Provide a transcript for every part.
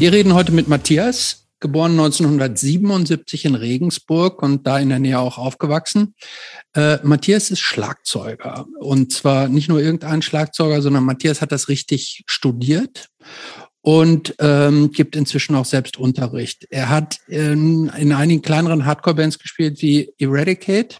Wir reden heute mit Matthias, geboren 1977 in Regensburg und da in der Nähe auch aufgewachsen. Äh, Matthias ist Schlagzeuger und zwar nicht nur irgendein Schlagzeuger, sondern Matthias hat das richtig studiert und ähm, gibt inzwischen auch selbst Unterricht. Er hat in, in einigen kleineren Hardcore-Bands gespielt wie Eradicate,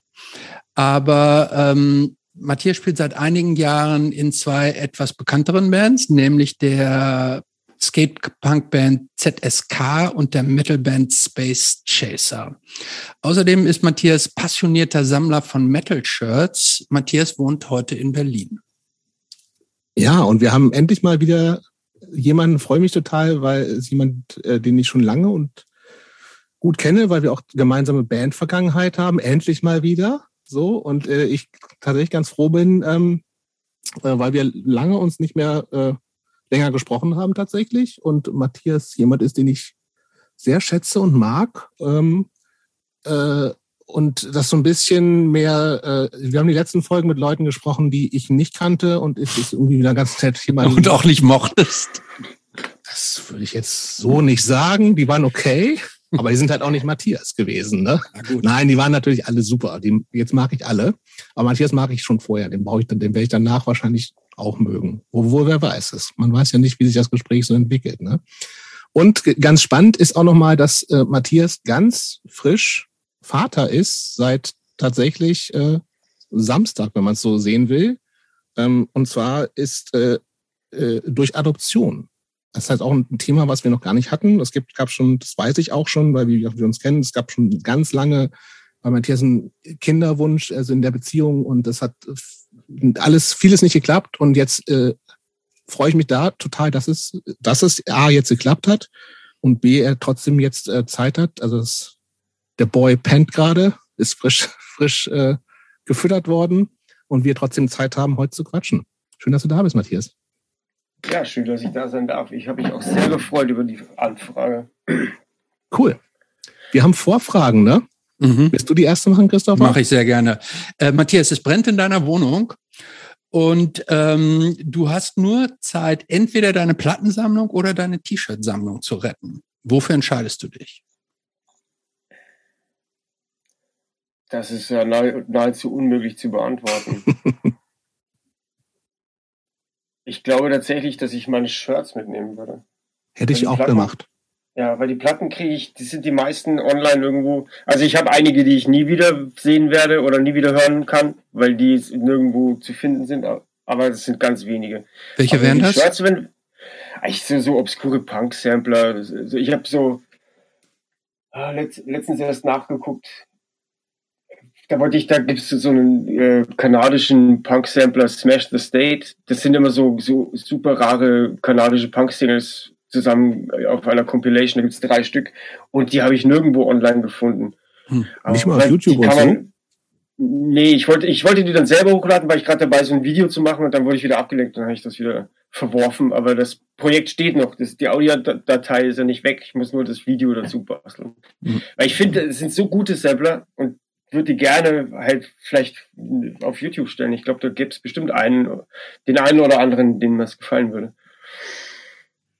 aber ähm, Matthias spielt seit einigen Jahren in zwei etwas bekannteren Bands, nämlich der Skate-Punk-Band ZSK und der Metal-Band Space Chaser. Außerdem ist Matthias passionierter Sammler von Metal-Shirts. Matthias wohnt heute in Berlin. Ja, und wir haben endlich mal wieder jemanden, freue mich total, weil es jemand, äh, den ich schon lange und gut kenne, weil wir auch gemeinsame Bandvergangenheit haben, endlich mal wieder. So, und äh, ich tatsächlich ganz froh bin, ähm, äh, weil wir lange uns nicht mehr äh, länger gesprochen haben tatsächlich. Und Matthias jemand ist, den ich sehr schätze und mag. Ähm, äh, und das so ein bisschen mehr, äh, wir haben die letzten Folgen mit Leuten gesprochen, die ich nicht kannte und es ist irgendwie wieder ganz nett jemand. Und auch nicht mochtest. Das würde ich jetzt so nicht sagen. Die waren okay. Aber die sind halt auch nicht Matthias gewesen, ne? Nein, die waren natürlich alle super. Die, jetzt mag ich alle. Aber Matthias mag ich schon vorher. Den brauche ich dann, den werde ich danach wahrscheinlich auch mögen. Obwohl, wer weiß es. Man weiß ja nicht, wie sich das Gespräch so entwickelt, ne? Und ganz spannend ist auch nochmal, dass äh, Matthias ganz frisch Vater ist seit tatsächlich äh, Samstag, wenn man es so sehen will. Ähm, und zwar ist äh, äh, durch Adoption. Das ist halt auch ein Thema, was wir noch gar nicht hatten. Es gibt, gab schon, das weiß ich auch schon, weil wir, wir uns kennen, es gab schon ganz lange bei Matthias einen Kinderwunsch, also in der Beziehung und das hat alles, vieles nicht geklappt und jetzt äh, freue ich mich da total, dass es, dass es A jetzt geklappt hat und B er trotzdem jetzt äh, Zeit hat. Also das, der Boy pennt gerade, ist frisch, frisch äh, gefüttert worden und wir trotzdem Zeit haben, heute zu quatschen. Schön, dass du da bist, Matthias. Ja, schön, dass ich da sein darf. Ich habe mich auch sehr gefreut über die Anfrage. Cool. Wir haben Vorfragen, ne? Mhm. Willst du die erste machen, Christoph? Mache ich sehr gerne. Äh, Matthias, es brennt in deiner Wohnung und ähm, du hast nur Zeit, entweder deine Plattensammlung oder deine T-Shirt-Sammlung zu retten. Wofür entscheidest du dich? Das ist ja nahezu unmöglich zu beantworten. Ich glaube tatsächlich, dass ich meine Shirts mitnehmen würde. Hätte ich auch Platten, gemacht. Ja, weil die Platten kriege ich, die sind die meisten online irgendwo. Also ich habe einige, die ich nie wieder sehen werde oder nie wieder hören kann, weil die nirgendwo zu finden sind. Aber das sind ganz wenige. Welche aber wären das? Shirts, wenn, ich so, so obskure Punk-Sampler. Ich habe so ah, letztens erst nachgeguckt da wollte ich, da gibt es so einen äh, kanadischen Punk-Sampler, Smash the State. Das sind immer so, so super rare kanadische Punk-Singles zusammen auf einer Compilation. Da gibt es drei Stück. Und die habe ich nirgendwo online gefunden. Hm. Nicht mal auf YouTube und so? Nee, ich wollte, ich wollte die dann selber hochladen, weil ich gerade dabei so ein Video zu machen und dann wurde ich wieder abgelenkt und dann habe ich das wieder verworfen. Aber das Projekt steht noch. Das, die Audiodatei ist ja nicht weg. Ich muss nur das Video dazu basteln. Mhm. Weil ich finde, es sind so gute Sampler und würde die gerne halt vielleicht auf YouTube stellen. Ich glaube, da gibt es bestimmt einen, den einen oder anderen, denen das gefallen würde.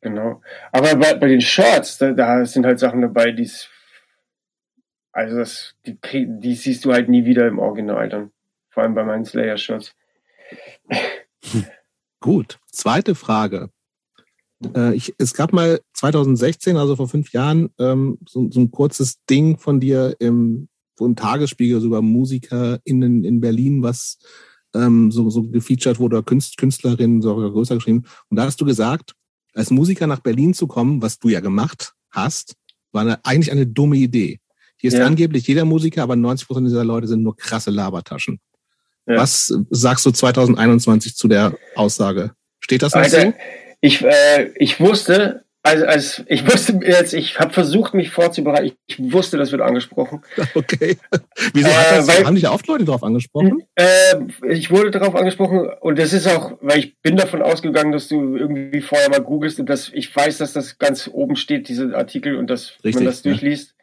Genau. Aber bei, bei den Shirts, da, da sind halt Sachen dabei, die also das, die, die siehst du halt nie wieder im Original dann. Vor allem bei meinen Slayer-Shirts. Gut. Zweite Frage. Äh, ich, es gab mal 2016, also vor fünf Jahren, ähm, so, so ein kurzes Ding von dir im wo im Tagesspiegel sogar MusikerInnen in Berlin was ähm, so, so gefeatured wurde, Künst, Künstlerinnen sogar größer geschrieben. Und da hast du gesagt, als Musiker nach Berlin zu kommen, was du ja gemacht hast, war eine, eigentlich eine dumme Idee. Hier ist ja. angeblich jeder Musiker, aber 90 Prozent dieser Leute sind nur krasse Labertaschen. Ja. Was sagst du 2021 zu der Aussage? Steht das noch also, so? Ich, äh, ich wusste, also, also ich wusste jetzt, ich habe versucht, mich vorzubereiten. Ich wusste, das wird angesprochen. Okay. Wieso äh, hat das, weil, haben dich oft Leute darauf angesprochen? Äh, ich wurde darauf angesprochen und das ist auch, weil ich bin davon ausgegangen, dass du irgendwie vorher mal googelst und dass ich weiß, dass das ganz oben steht, diese Artikel und dass Richtig, man das durchliest.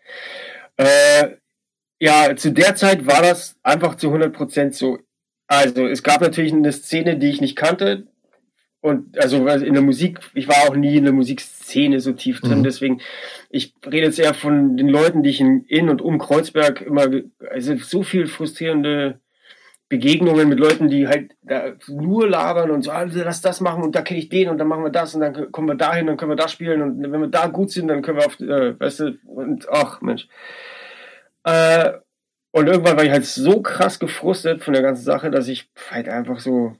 Ja. Äh, ja, zu der Zeit war das einfach zu 100 Prozent so. Also es gab natürlich eine Szene, die ich nicht kannte, und also in der Musik, ich war auch nie in der Musikszene so tief drin, mhm. deswegen, ich rede jetzt eher von den Leuten, die ich in, in und um Kreuzberg immer, also so viel frustrierende Begegnungen mit Leuten, die halt da nur labern und so, also lass das machen und da kenne ich den und dann machen wir das und dann kommen wir dahin, dann können wir da spielen und wenn wir da gut sind, dann können wir auf, äh, weißt du, und ach Mensch. Äh, und irgendwann war ich halt so krass gefrustet von der ganzen Sache, dass ich halt einfach so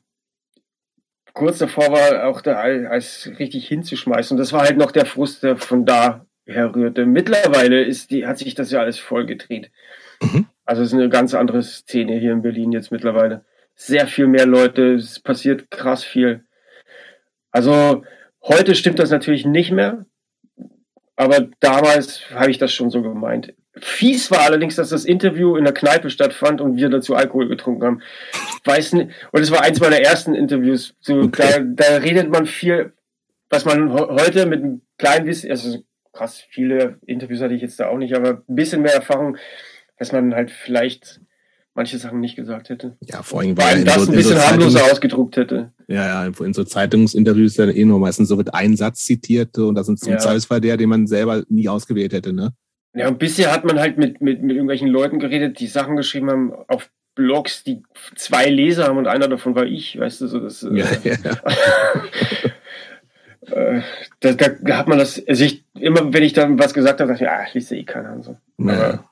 kurz davor war, auch da als richtig hinzuschmeißen. Und das war halt noch der Frust, der von da herrührte. Mittlerweile ist die, hat sich das ja alles voll gedreht. Mhm. Also es ist eine ganz andere Szene hier in Berlin jetzt mittlerweile. Sehr viel mehr Leute, es passiert krass viel. Also heute stimmt das natürlich nicht mehr, aber damals habe ich das schon so gemeint. Fies war allerdings, dass das Interview in der Kneipe stattfand und wir dazu Alkohol getrunken haben. Ich weiß nicht, und es war eins meiner ersten Interviews. So, okay. da, da redet man viel, was man heute mit einem kleinen bisschen, also krass viele Interviews hatte ich jetzt da auch nicht, aber ein bisschen mehr Erfahrung dass man halt vielleicht manche Sachen nicht gesagt hätte. Ja, vor allem, weil das so, ein bisschen so harmloser ausgedruckt hätte. Ja, ja, in so Zeitungsinterviews ist ja eh nur meistens so wird ein Satz zitiert und das ist zum ja. Zweifelsfall der, den man selber nie ausgewählt hätte, ne? Ja, und bisher hat man halt mit, mit, mit irgendwelchen Leuten geredet, die Sachen geschrieben haben auf Blogs, die zwei Leser haben und einer davon war ich, weißt du, so das. Äh, ja, ja. äh, da, da, hat man das, also ich, immer wenn ich dann was gesagt habe, dachte ich, ah, liest eh keiner und so. Ja. Aber,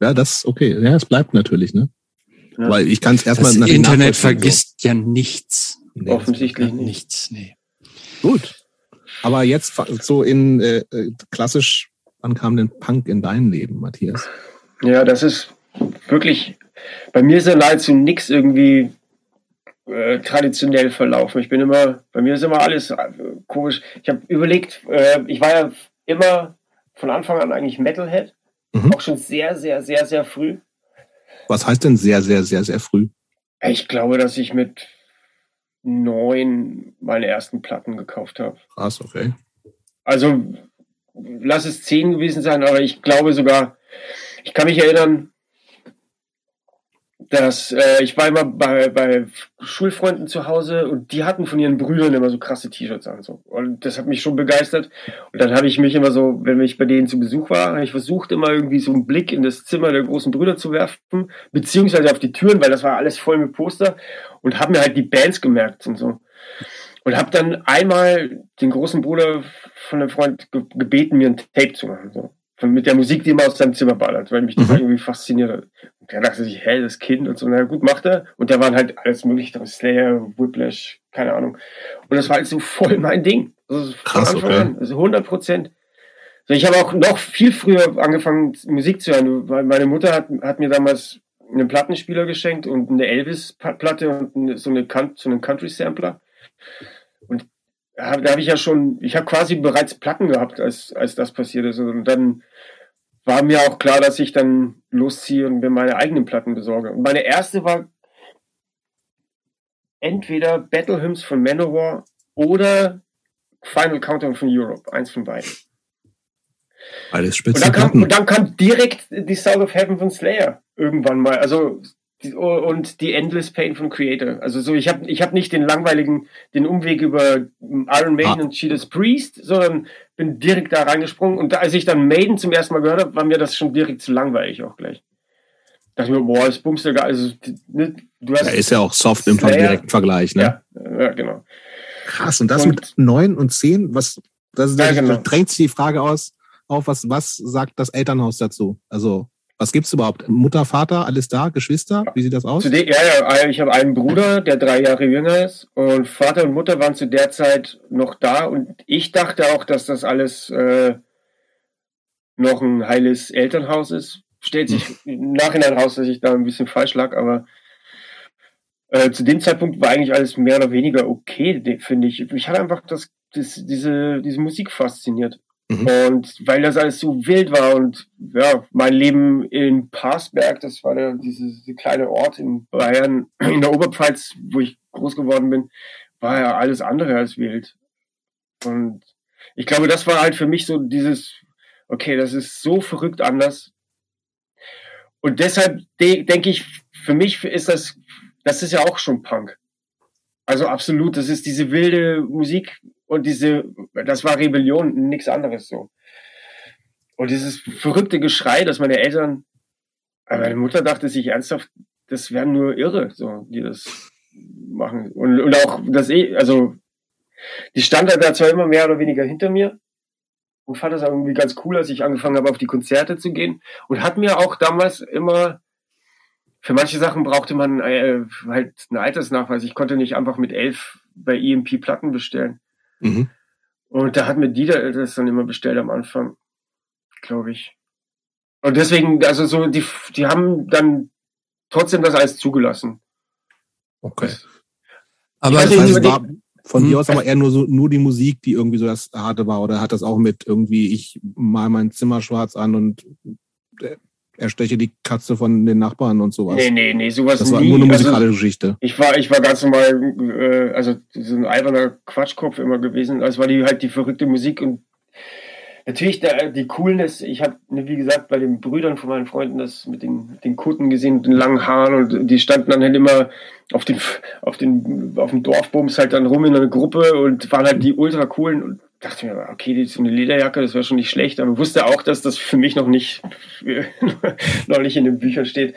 ja, das okay. Ja, es bleibt natürlich, ne? Ja. Weil ich kann es erstmal Das Internet vergisst so. ja nichts. Nee, Offensichtlich nicht. nichts. Nee. Gut. Aber jetzt so in äh, äh, klassisch, wann kam denn Punk in dein Leben, Matthias? Ja, das ist wirklich, bei mir ist ja nahezu nichts irgendwie äh, traditionell verlaufen. Ich bin immer, bei mir ist immer alles äh, komisch. Ich habe überlegt, äh, ich war ja immer von Anfang an eigentlich Metalhead. Mhm. Auch schon sehr, sehr, sehr, sehr früh. Was heißt denn sehr, sehr, sehr, sehr früh? Ich glaube, dass ich mit neun meine ersten Platten gekauft habe. Krass, okay. Also lass es zehn gewesen sein, aber ich glaube sogar, ich kann mich erinnern, dass äh, ich war immer bei, bei Schulfreunden zu Hause und die hatten von ihren Brüdern immer so krasse T-Shirts an. So. Und das hat mich schon begeistert. Und dann habe ich mich immer so, wenn ich bei denen zu Besuch war, habe ich versucht, immer irgendwie so einen Blick in das Zimmer der großen Brüder zu werfen, beziehungsweise auf die Türen, weil das war alles voll mit Poster und habe mir halt die Bands gemerkt und so. Und habe dann einmal den großen Bruder von einem Freund gebeten, mir ein Tape zu machen. So mit der Musik, die immer aus seinem Zimmer ballert, weil mich das mhm. irgendwie fasziniert hat. Und der dachte sich, hä, das Kind und so, na gut, macht er. Und da waren halt alles mögliche, Slayer, Whiplash, keine Ahnung. Und das war halt so voll mein Ding. Also Krass, von Anfang okay. an, also 100 Prozent. Also ich habe auch noch viel früher angefangen, Musik zu hören, weil meine Mutter hat, hat mir damals einen Plattenspieler geschenkt und eine Elvis-Platte und so, eine, so einen Country-Sampler. Und da habe ich ja schon, ich habe quasi bereits Platten gehabt, als, als das passiert ist. Und dann war mir auch klar, dass ich dann losziehe und mir meine eigenen Platten besorge. Und meine erste war entweder Battle Hymns von Manowar oder Final Countdown von Europe, eins von beiden. Alles spitze. Und dann, kam, und dann kam direkt die Sound of Heaven von Slayer irgendwann mal. Also und die Endless Pain von Creator. Also so, ich habe ich hab nicht den langweiligen, den Umweg über Iron Maiden ah. und Judas Priest, sondern bin direkt da reingesprungen. Und als ich dann Maiden zum ersten Mal gehört habe, war mir das schon direkt zu langweilig auch gleich. Da dachte ich mir, boah, das bummst ja gar, also, ne, du hast. Ja, ist ja auch soft im Slayer. direkten Vergleich, ne? Ja, ja, genau. Krass, und das und, mit neun und zehn, was, das, ja, genau. drängt sich die Frage aus, auf was, was sagt das Elternhaus dazu? Also, was gibt's überhaupt? Mutter, Vater, alles da? Geschwister? Wie sieht das aus? ja, ja, ich habe einen Bruder, der drei Jahre jünger ist. Und Vater und Mutter waren zu der Zeit noch da. Und ich dachte auch, dass das alles äh, noch ein heiles Elternhaus ist. Stellt sich hm. im Nachhinein raus, dass ich da ein bisschen falsch lag. Aber äh, zu dem Zeitpunkt war eigentlich alles mehr oder weniger okay, finde ich. Ich hatte einfach das, das, diese, diese Musik fasziniert. Mhm. Und weil das alles so wild war und ja, mein Leben in Passberg, das war der, diese, diese kleine Ort in Bayern, in der Oberpfalz, wo ich groß geworden bin, war ja alles andere als wild. Und ich glaube, das war halt für mich so dieses, okay, das ist so verrückt anders. Und deshalb de denke ich, für mich ist das, das ist ja auch schon Punk. Also absolut, das ist diese wilde Musik und diese, das war Rebellion, nichts anderes so. Und dieses verrückte Geschrei, dass meine Eltern, meine Mutter dachte sich ernsthaft, das wären nur Irre, so, die das machen. Und, und auch das eh, also die stand da zwar immer mehr oder weniger hinter mir und fand das irgendwie ganz cool, als ich angefangen habe, auf die Konzerte zu gehen und hat mir auch damals immer für manche Sachen brauchte man äh, halt einen Altersnachweis. Ich konnte nicht einfach mit elf bei EMP Platten bestellen. Mhm. Und da hat mir Dieter das dann immer bestellt am Anfang, glaube ich. Und deswegen, also so, die, die haben dann trotzdem das alles zugelassen. Okay. Aber das heißt, war von hm. dir aus aber eher nur so nur die Musik, die irgendwie so das harte war, oder hat das auch mit irgendwie ich mal mein Zimmer schwarz an und äh, ersteche die Katze von den Nachbarn und sowas. Nee, nee, nee, sowas Das war nie. nur eine also musikalische also, Geschichte. Ich war, ich war ganz normal, äh, also so ein alberner Quatschkopf immer gewesen. Also war die halt die verrückte Musik und natürlich der, die Coolness. Ich habe, wie gesagt, bei den Brüdern von meinen Freunden das mit den, mit den Kutten gesehen, mit den langen Haaren und die standen dann halt immer auf den, auf den, auf dem Dorfbums halt dann rum in einer Gruppe und waren halt die ultra coolen und dachte mir, okay, die ist eine Lederjacke, das wäre schon nicht schlecht, aber wusste auch, dass das für mich noch nicht, noch nicht in den Büchern steht.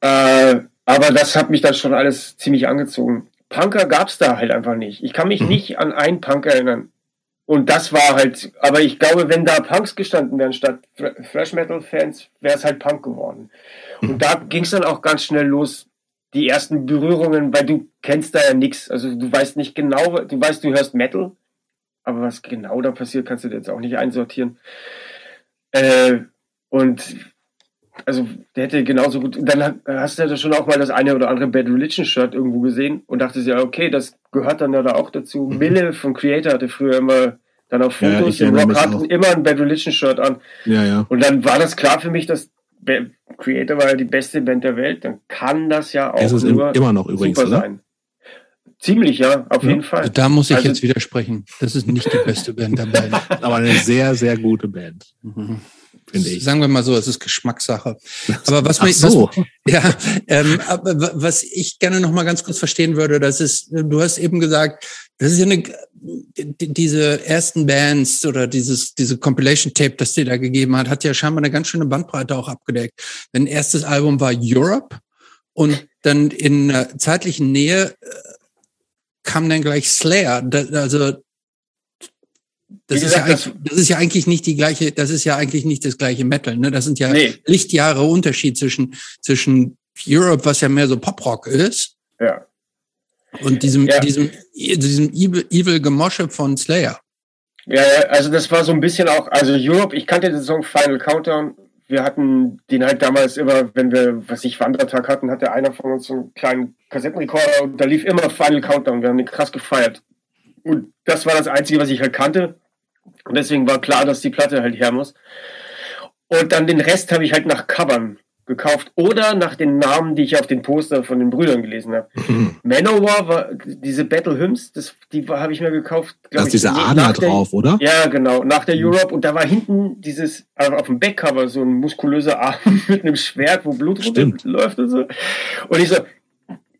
Äh, aber das hat mich dann schon alles ziemlich angezogen. Punker gab es da halt einfach nicht. Ich kann mich mhm. nicht an einen Punk erinnern. Und das war halt, aber ich glaube, wenn da Punks gestanden wären statt Thrash Metal Fans, wäre es halt Punk geworden. Und mhm. da ging es dann auch ganz schnell los, die ersten Berührungen, weil du kennst da ja nichts. Also du weißt nicht genau, du weißt, du hörst Metal, aber was genau da passiert, kannst du jetzt auch nicht einsortieren. Äh, und also der hätte genauso gut, dann hast du ja schon auch mal das eine oder andere Bad Religion Shirt irgendwo gesehen und dachte ja, okay, das gehört dann ja da auch dazu. Mhm. Mille von Creator hatte früher immer dann auf Fotos ja, im Rock hatten immer ein Bad Religion Shirt an. Ja, ja. Und dann war das klar für mich, dass Creator war ja die beste Band der Welt, dann kann das ja auch es ist immer noch übrigens, super sein. Ziemlich, ja, auf ja. jeden Fall. Da muss ich also, jetzt widersprechen. Das ist nicht die beste Band der Band. Aber eine sehr, sehr gute Band. Mhm. Finde ich. Sagen wir mal so, es ist Geschmackssache. Aber was, mich, so. was ja, ähm, aber was ich gerne noch mal ganz kurz verstehen würde, das ist, du hast eben gesagt, das ist ja eine, diese ersten Bands oder dieses, diese Compilation Tape, das dir da gegeben hat, hat ja scheinbar eine ganz schöne Bandbreite auch abgedeckt. Dein erstes Album war Europe und dann in zeitlichen Nähe äh, kam dann gleich Slayer. Also das gesagt, ist, ja das, ist ja eigentlich nicht die gleiche, das ist ja eigentlich nicht das gleiche Metal. Ne? Das sind ja nee. Lichtjahre Unterschied zwischen, zwischen Europe, was ja mehr so Poprock ist. Ja. Und diesem, ja. diesem, diesem Evil, Evil Gemosche von Slayer. Ja, also das war so ein bisschen auch, also Europe, ich kannte den Song Final Countdown. Wir hatten den halt damals immer, wenn wir, was ich, Wandertag hatten, hatte einer von uns so einen kleinen Kassettenrekorder und da lief immer Final Countdown. Wir haben den krass gefeiert. Und das war das Einzige, was ich halt kannte. Und deswegen war klar, dass die Platte halt her muss. Und dann den Rest habe ich halt nach Covern gekauft oder nach den Namen, die ich auf den Poster von den Brüdern gelesen habe. Mhm. Manowar war diese Battle Hymns, das, die habe ich mir gekauft. Da ist dieser Adler drauf, oder? Ja, genau, nach der mhm. Europe. Und da war hinten dieses, also auf dem Backcover so ein muskulöser Arm mit einem Schwert, wo Blut läuft und so. Und ich so,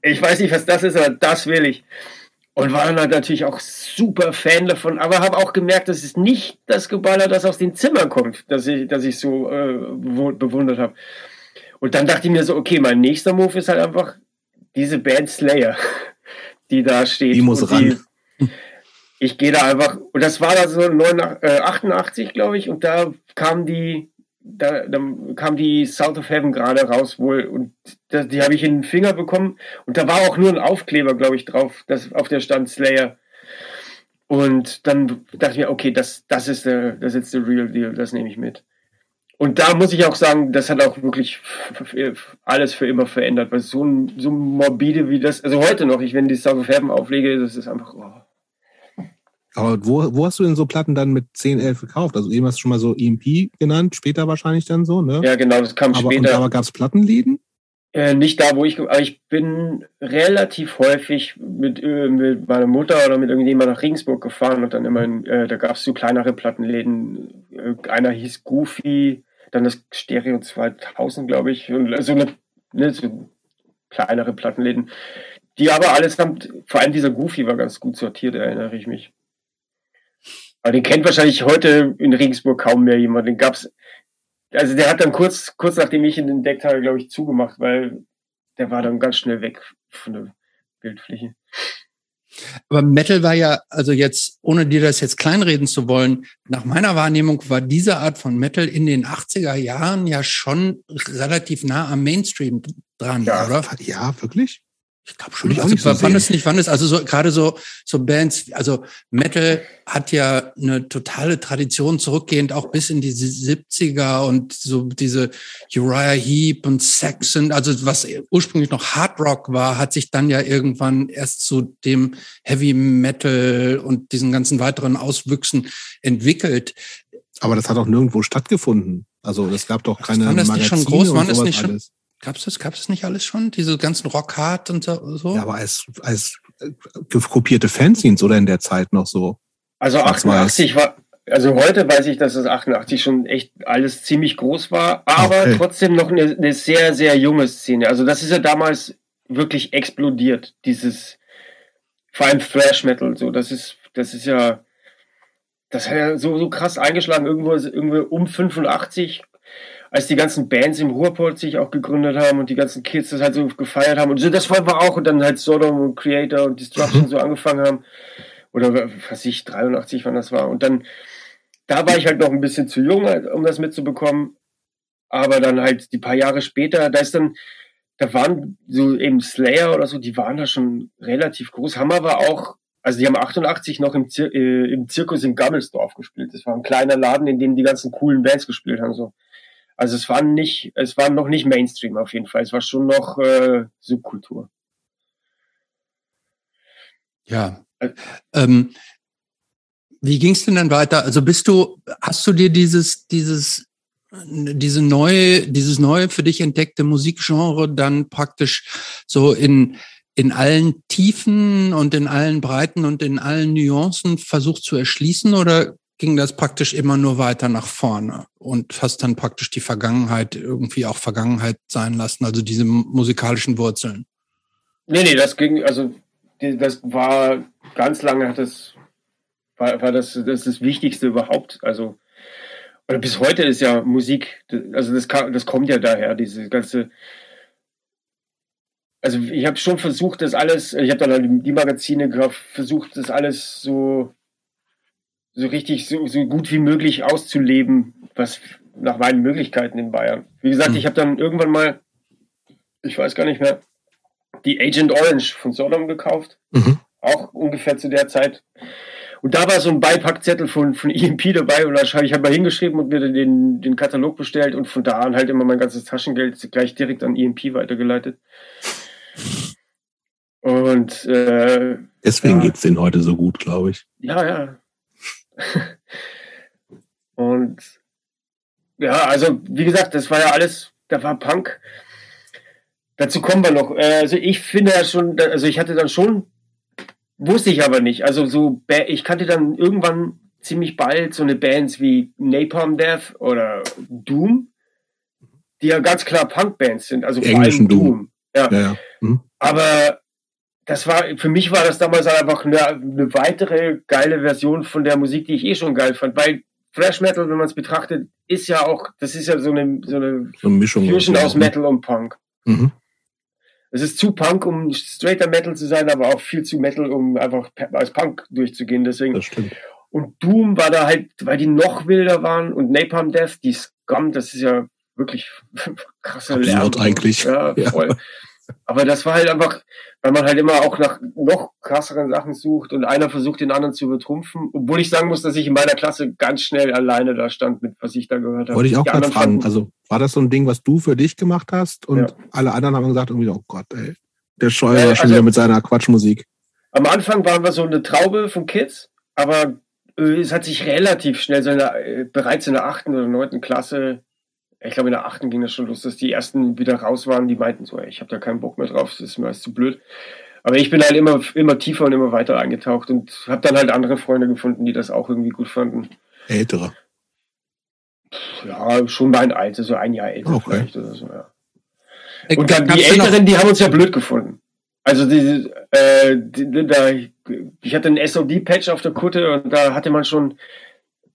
ich weiß nicht, was das ist, aber das will ich. Und war dann halt natürlich auch super Fan davon, aber habe auch gemerkt, das ist nicht das Geballer, das aus den Zimmern kommt, das ich, das ich so äh, bewundert habe. Und dann dachte ich mir so, okay, mein nächster Move ist halt einfach diese Band Slayer, die da steht. Die muss ran. Die, ich gehe da einfach, und das war da so 88, äh, glaube ich, und da kam die da, dann kam die South of Heaven gerade raus wohl und das, die habe ich in den Finger bekommen und da war auch nur ein Aufkleber, glaube ich, drauf, das, auf der stand Slayer. Und dann dachte ich mir, okay, das, das ist der, das ist der Real Deal, das nehme ich mit. Und da muss ich auch sagen, das hat auch wirklich alles für immer verändert, weil so, so morbide wie das, also heute noch, ich wenn die South of Heaven auflege, das ist einfach, oh, aber wo, wo hast du denn so Platten dann mit 10, 11 gekauft? Also eben hast du schon mal so EMP genannt, später wahrscheinlich dann so, ne? Ja, genau, das kam aber, später. aber gab es Plattenläden? Äh, nicht da, wo ich, aber ich bin relativ häufig mit, äh, mit meiner Mutter oder mit irgendjemandem nach Regensburg gefahren und dann immer, in, äh, da gab es so kleinere Plattenläden. Äh, einer hieß Goofy, dann das Stereo 2000, glaube ich, und so eine, ne, so kleinere Plattenläden die aber allesamt, vor allem dieser Goofy war ganz gut sortiert, erinnere ich mich. Aber den kennt wahrscheinlich heute in Regensburg kaum mehr jemand. Den gab's, also der hat dann kurz, kurz nachdem ich ihn entdeckt habe, glaube ich, zugemacht, weil der war dann ganz schnell weg von der Bildfläche. Aber Metal war ja, also jetzt, ohne dir das jetzt kleinreden zu wollen, nach meiner Wahrnehmung war diese Art von Metal in den 80er Jahren ja schon relativ nah am Mainstream dran, ja, oder? Ja, wirklich? Ich glaube schon. Ich also, wann es nicht, wann es, also so, gerade so, so Bands, also Metal hat ja eine totale Tradition zurückgehend auch bis in die 70er und so diese Uriah Heep und Saxon, also was ursprünglich noch Hard Rock war, hat sich dann ja irgendwann erst zu dem Heavy Metal und diesen ganzen weiteren Auswüchsen entwickelt. Aber das hat auch nirgendwo stattgefunden. Also es gab doch keine Waren das Magazine nicht schon groß? Waren das nicht schon? Alles. Gab's das, gab's das nicht alles schon? Diese ganzen Rockhard und so? Ja, aber als, als äh, kopierte Fanzines oder in der Zeit noch so? Also 88 war, also heute weiß ich, dass es 88 schon echt alles ziemlich groß war, aber okay. trotzdem noch eine, eine sehr, sehr junge Szene. Also das ist ja damals wirklich explodiert, dieses, vor allem Thrash Metal, so, das ist, das ist ja, das hat ja so, so krass eingeschlagen, irgendwo, irgendwo um 85 als die ganzen Bands im Ruhrport sich auch gegründet haben und die ganzen Kids das halt so gefeiert haben und so, das war auch und dann halt Sodom und Creator und Destruction mhm. so angefangen haben oder was ich 83 wann das war und dann da war ich halt noch ein bisschen zu jung, halt, um das mitzubekommen, aber dann halt die paar Jahre später, da ist dann da waren so eben Slayer oder so, die waren da schon relativ groß, haben aber auch also die haben 88 noch im, Zir äh, im Zirkus in Gammelsdorf gespielt. Das war ein kleiner Laden, in dem die ganzen coolen Bands gespielt haben. So. Also es war nicht, es war noch nicht Mainstream auf jeden Fall. Es war schon noch äh, Subkultur. Ja. Ähm, wie ging es denn dann weiter? Also bist du, hast du dir dieses, dieses, diese neue, dieses neue für dich entdeckte Musikgenre dann praktisch so in, in allen Tiefen und in allen Breiten und in allen Nuancen versucht zu erschließen oder ging das praktisch immer nur weiter nach vorne und hast dann praktisch die Vergangenheit irgendwie auch Vergangenheit sein lassen, also diese musikalischen Wurzeln. Nee, nee, das ging, also das war ganz lange hat das, war, war das, das das Wichtigste überhaupt. Also, oder bis heute ist ja Musik, also das, das kommt ja daher, diese ganze, also ich habe schon versucht, das alles, ich habe dann halt die Magazine versucht, das alles so so richtig so, so gut wie möglich auszuleben, was nach meinen Möglichkeiten in Bayern. Wie gesagt, mhm. ich habe dann irgendwann mal, ich weiß gar nicht mehr, die Agent Orange von Sodom gekauft. Mhm. Auch ungefähr zu der Zeit. Und da war so ein Beipackzettel von, von EMP dabei und da habe ich halt mal hingeschrieben und mir den, den Katalog bestellt und von da an halt immer mein ganzes Taschengeld gleich direkt an EMP weitergeleitet. Und äh, deswegen ja. geht's denen heute so gut, glaube ich. Ja, ja. und ja, also wie gesagt, das war ja alles, da war Punk. Dazu kommen wir noch. Äh, also ich finde ja schon, also ich hatte dann schon, wusste ich aber nicht. Also so, ich kannte dann irgendwann ziemlich bald so eine Bands wie Napalm Death oder Doom, die ja ganz klar Punk-Bands sind. Also vor allem Doom. Doom. Ja. ja, ja. Hm. Aber das war, für mich war das damals einfach eine, eine weitere geile Version von der Musik, die ich eh schon geil fand, weil Thrash Metal, wenn man es betrachtet, ist ja auch, das ist ja so eine, so eine, so eine Mischung Fusion aus? Metal und Punk. Mhm. Es ist zu Punk, um straighter Metal zu sein, aber auch viel zu Metal, um einfach als Punk durchzugehen. Deswegen. Das stimmt. Und Doom war da halt, weil die noch wilder waren und Napalm Death, die Scum, das ist ja wirklich krasser Lärm. eigentlich. Ja, voll. Ja. Aber das war halt einfach, weil man halt immer auch nach noch krasseren Sachen sucht und einer versucht, den anderen zu übertrumpfen. Obwohl ich sagen muss, dass ich in meiner Klasse ganz schnell alleine da stand, mit was ich da gehört habe. Wollte ich auch gerade fragen. Also war das so ein Ding, was du für dich gemacht hast und ja. alle anderen haben gesagt, irgendwie, oh Gott, ey, der Scheuer äh, schon also, wieder mit seiner Quatschmusik. Am Anfang waren wir so eine Traube von Kids, aber äh, es hat sich relativ schnell, so in der, äh, bereits in der achten oder neunten Klasse ich glaube in der achten ging das schon los, dass die ersten wieder raus waren, die meinten so, ey, ich habe da keinen Bock mehr drauf, das ist mir alles zu blöd. Aber ich bin halt immer, immer tiefer und immer weiter eingetaucht und habe dann halt andere Freunde gefunden, die das auch irgendwie gut fanden. Ältere? Ja, schon mein Alter, so ein Jahr älter okay. vielleicht oder so, ja. Und dann die Älteren, die haben uns ja blöd gefunden. Also die, äh, die, da, ich hatte einen SOD-Patch auf der Kutte und da hatte man schon,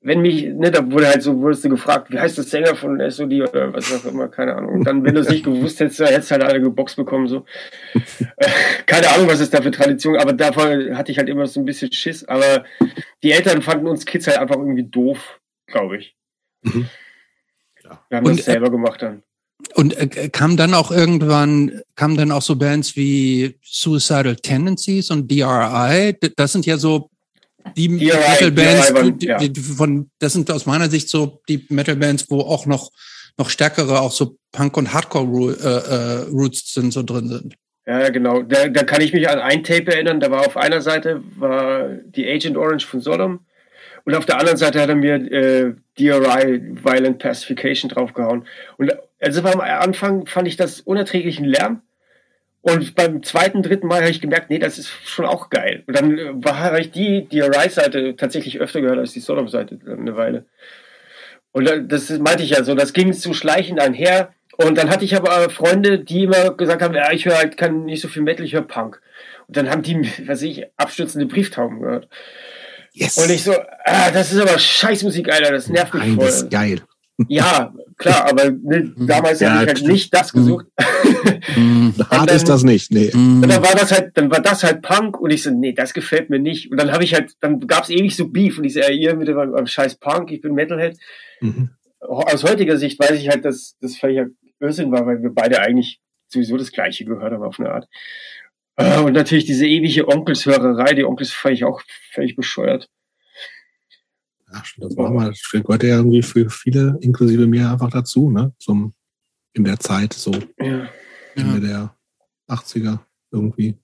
wenn mich, ne, da wurde halt so, wurdest du gefragt, wie heißt das Sänger von SOD oder was auch immer, keine Ahnung. Und dann, wenn du es nicht gewusst hättest, hättest du halt alle geboxt bekommen, so. keine Ahnung, was ist da für Tradition, aber davon hatte ich halt immer so ein bisschen Schiss. Aber die Eltern fanden uns Kids halt einfach irgendwie doof, glaube ich. Mhm. Ja. Wir haben und, das äh, selber gemacht dann. Und äh, kam dann auch irgendwann, kamen dann auch so Bands wie Suicidal Tendencies und DRI. Das sind ja so die Metal-Bands, ja. von, das sind aus meiner Sicht so die Metal-Bands, wo auch noch, noch stärkere, auch so Punk- und Hardcore-Roots äh, äh, sind, so drin sind. Ja, genau. Da, da kann ich mich an ein Tape erinnern. Da war auf einer Seite war die Agent Orange von Sodom und auf der anderen Seite hat er mir äh, DRI Violent Pacification draufgehauen. Und also am Anfang fand ich das unerträglichen Lärm. Und beim zweiten, dritten Mal habe ich gemerkt, nee, das ist schon auch geil. Und dann äh, habe ich die DRI-Seite tatsächlich öfter gehört als die Sodom-Seite eine Weile. Und das meinte ich ja so, das ging zu schleichend einher. Und dann hatte ich aber Freunde, die immer gesagt haben, ja, ich höre halt kann nicht so viel Metal, ich höre Punk. Und dann haben die, was ich, abstürzende Brieftauben gehört. Yes. Und ich so, ah, das ist aber Scheißmusik, Alter, das nervt mich Nein, voll. Das ist geil. Ja, klar, aber ne, mhm. damals ja, habe ich halt nicht das gesucht. Mm, hart ist das nicht, nee. Und dann war das halt, dann war das halt Punk und ich so, nee, das gefällt mir nicht. Und dann habe ich halt, dann gab's ewig so Beef und ich so, ja, ihr mit dem scheiß Punk, ich bin Metalhead. Mhm. Aus heutiger Sicht weiß ich halt, dass das völlig Irrsinn war, weil wir beide eigentlich sowieso das Gleiche gehört haben auf eine Art. Äh, und natürlich diese ewige Onkelshörerei, die Onkels fand ich auch völlig bescheuert. Ja, das war mal, das gehört ja irgendwie für viele, inklusive mir, einfach dazu, ne? Zum, in der Zeit, so ja. Ende ja. der 80er irgendwie.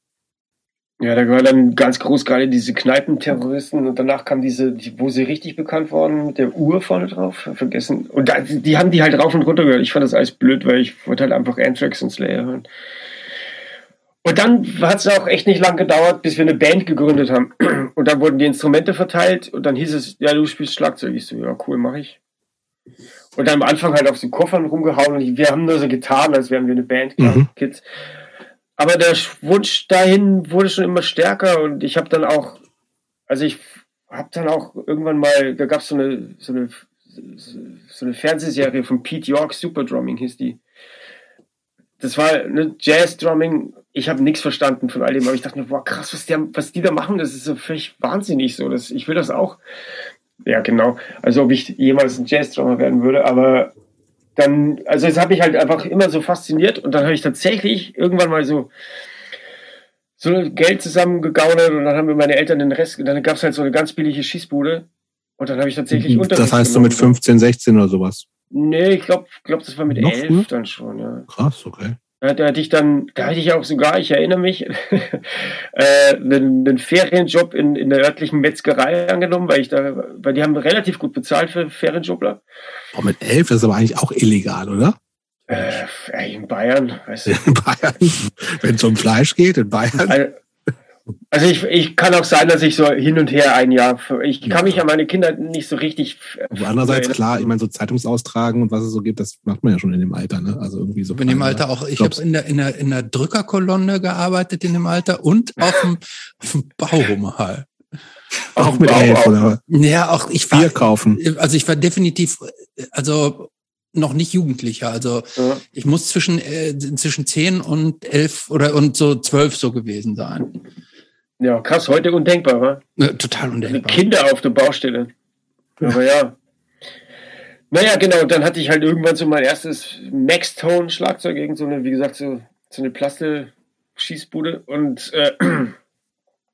Ja, da gehört dann ganz groß gerade diese Kneipenterroristen und danach kam diese, die, wo sie richtig bekannt worden, mit der Uhr vorne drauf, vergessen. Und da, die haben die halt rauf und runter gehört. Ich fand das alles blöd, weil ich wollte halt einfach Anthrax und Slayer hören. Und dann hat es auch echt nicht lang gedauert, bis wir eine Band gegründet haben. Und dann wurden die Instrumente verteilt und dann hieß es, ja, du spielst Schlagzeug. Ich so, ja, cool, mach ich. Und dann am Anfang halt auf so Koffern rumgehauen und wir haben nur so getan, als wären wir eine Band, klar, mhm. Kids. Aber der Wunsch dahin wurde schon immer stärker und ich habe dann auch, also ich habe dann auch irgendwann mal, da gab es so eine, so eine so eine Fernsehserie von Pete York, Super Drumming hieß die. Das war eine Jazz-Drumming ich habe nichts verstanden von all dem, aber ich dachte mir, boah, krass, was die, was die da machen, das ist so völlig wahnsinnig so. Das, ich will das auch. Ja, genau. Also ob ich jemals ein Jazz-Drummer werden würde, aber dann, also es hat mich halt einfach immer so fasziniert und dann habe ich tatsächlich irgendwann mal so so Geld zusammengegaunert und dann haben mir meine Eltern den Rest, dann gab es halt so eine ganz billige Schießbude und dann habe ich tatsächlich Unterricht Das heißt so mit 15, 16 oder sowas? Nee, ich glaube, glaub, das war mit Noch 11 dann schon, ja. Krass, okay. Da hatte ich dann, da hatte ich auch sogar, ich erinnere mich, äh, einen, einen Ferienjob in, in der örtlichen Metzgerei angenommen, weil ich da, weil die haben relativ gut bezahlt für Ferienjobler. Boah, mit elf, das ist aber eigentlich auch illegal, oder? Äh, in Bayern, weißt du. In Bayern, wenn es um Fleisch geht, in Bayern. Also, also ich, ich kann auch sein, dass ich so hin und her ein Jahr, ich kann ja. mich an meine Kinder nicht so richtig. Aber andererseits klar, ich meine so Zeitungsaustragen und was es so gibt, das macht man ja schon in dem Alter, ne? Also irgendwie so. In dem Alter auch. Ich habe in der in der in der Drückerkolonne gearbeitet in dem Alter und auf dem, auf dem Baumal. Auch mit elf oder? Ja, auch ich war. Bier kaufen. Also ich war definitiv, also noch nicht Jugendlicher. Also ja. ich muss zwischen äh, zwischen zehn und elf oder und so zwölf so gewesen sein. Ja, krass, heute undenkbar, wa? Ja, total undenkbar. Kinder auf der Baustelle. Aber ja. Naja, genau, dann hatte ich halt irgendwann so mein erstes Max-Tone-Schlagzeug, irgend so eine, wie gesagt, so, so eine Plaste-Schießbude und äh,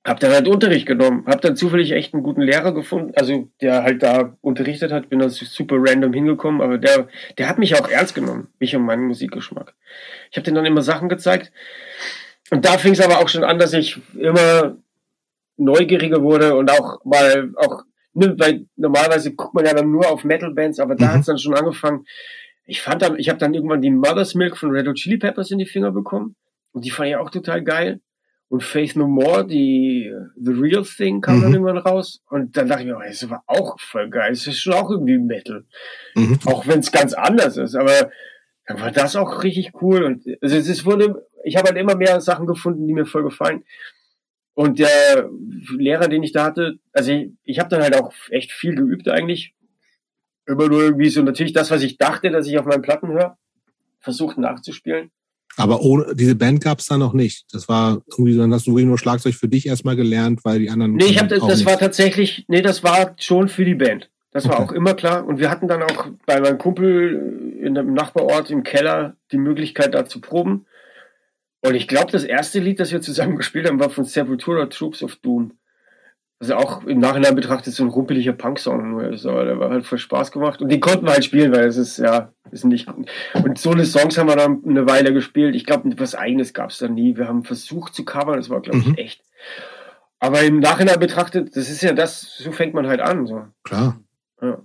hab dann halt Unterricht genommen. Hab dann zufällig echt einen guten Lehrer gefunden, also der halt da unterrichtet hat, bin da super random hingekommen, aber der, der hat mich auch ernst genommen, mich und meinen Musikgeschmack. Ich habe den dann immer Sachen gezeigt und da fing es aber auch schon an, dass ich immer neugieriger wurde und auch mal auch, ne, weil normalerweise guckt man ja dann nur auf Metal-Bands, aber da mhm. hat es dann schon angefangen. Ich fand dann, ich habe dann irgendwann die Mother's Milk von Red Hot Chili Peppers in die Finger bekommen und die fand ich auch total geil. Und Faith No More, die The Real Thing kam mhm. dann irgendwann raus. Und dann dachte ich mir, oh, das war auch voll geil. Das ist schon auch irgendwie Metal. Mhm. Auch wenn es ganz anders ist. Aber dann war das auch richtig cool. Und also es wurde, ich habe halt immer mehr Sachen gefunden, die mir voll gefallen. Und der Lehrer, den ich da hatte, also ich, ich habe dann halt auch echt viel geübt eigentlich. Immer nur irgendwie so natürlich das, was ich dachte, dass ich auf meinen Platten höre, versucht nachzuspielen. Aber ohne, diese Band gab es da noch nicht. Das war irgendwie, dann hast du nur Schlagzeug für dich erstmal gelernt, weil die anderen. Nee, ich habe das, das war tatsächlich, nee, das war schon für die Band. Das war okay. auch immer klar. Und wir hatten dann auch bei meinem Kumpel in einem Nachbarort im Keller die Möglichkeit, da zu proben. Und ich glaube, das erste Lied, das wir zusammen gespielt haben, war von Sepultura Troops of Doom. Also auch im Nachhinein betrachtet so ein rumpeliger Punk-Song. Also, der war halt voll Spaß gemacht. Und die konnten wir halt spielen, weil es ist, ja, ist nicht. Und so eine Songs haben wir dann eine Weile gespielt. Ich glaube, was eigenes gab es da nie. Wir haben versucht zu covern, das war, glaube ich, mhm. echt. Aber im Nachhinein betrachtet, das ist ja das, so fängt man halt an. So. Klar. Ja.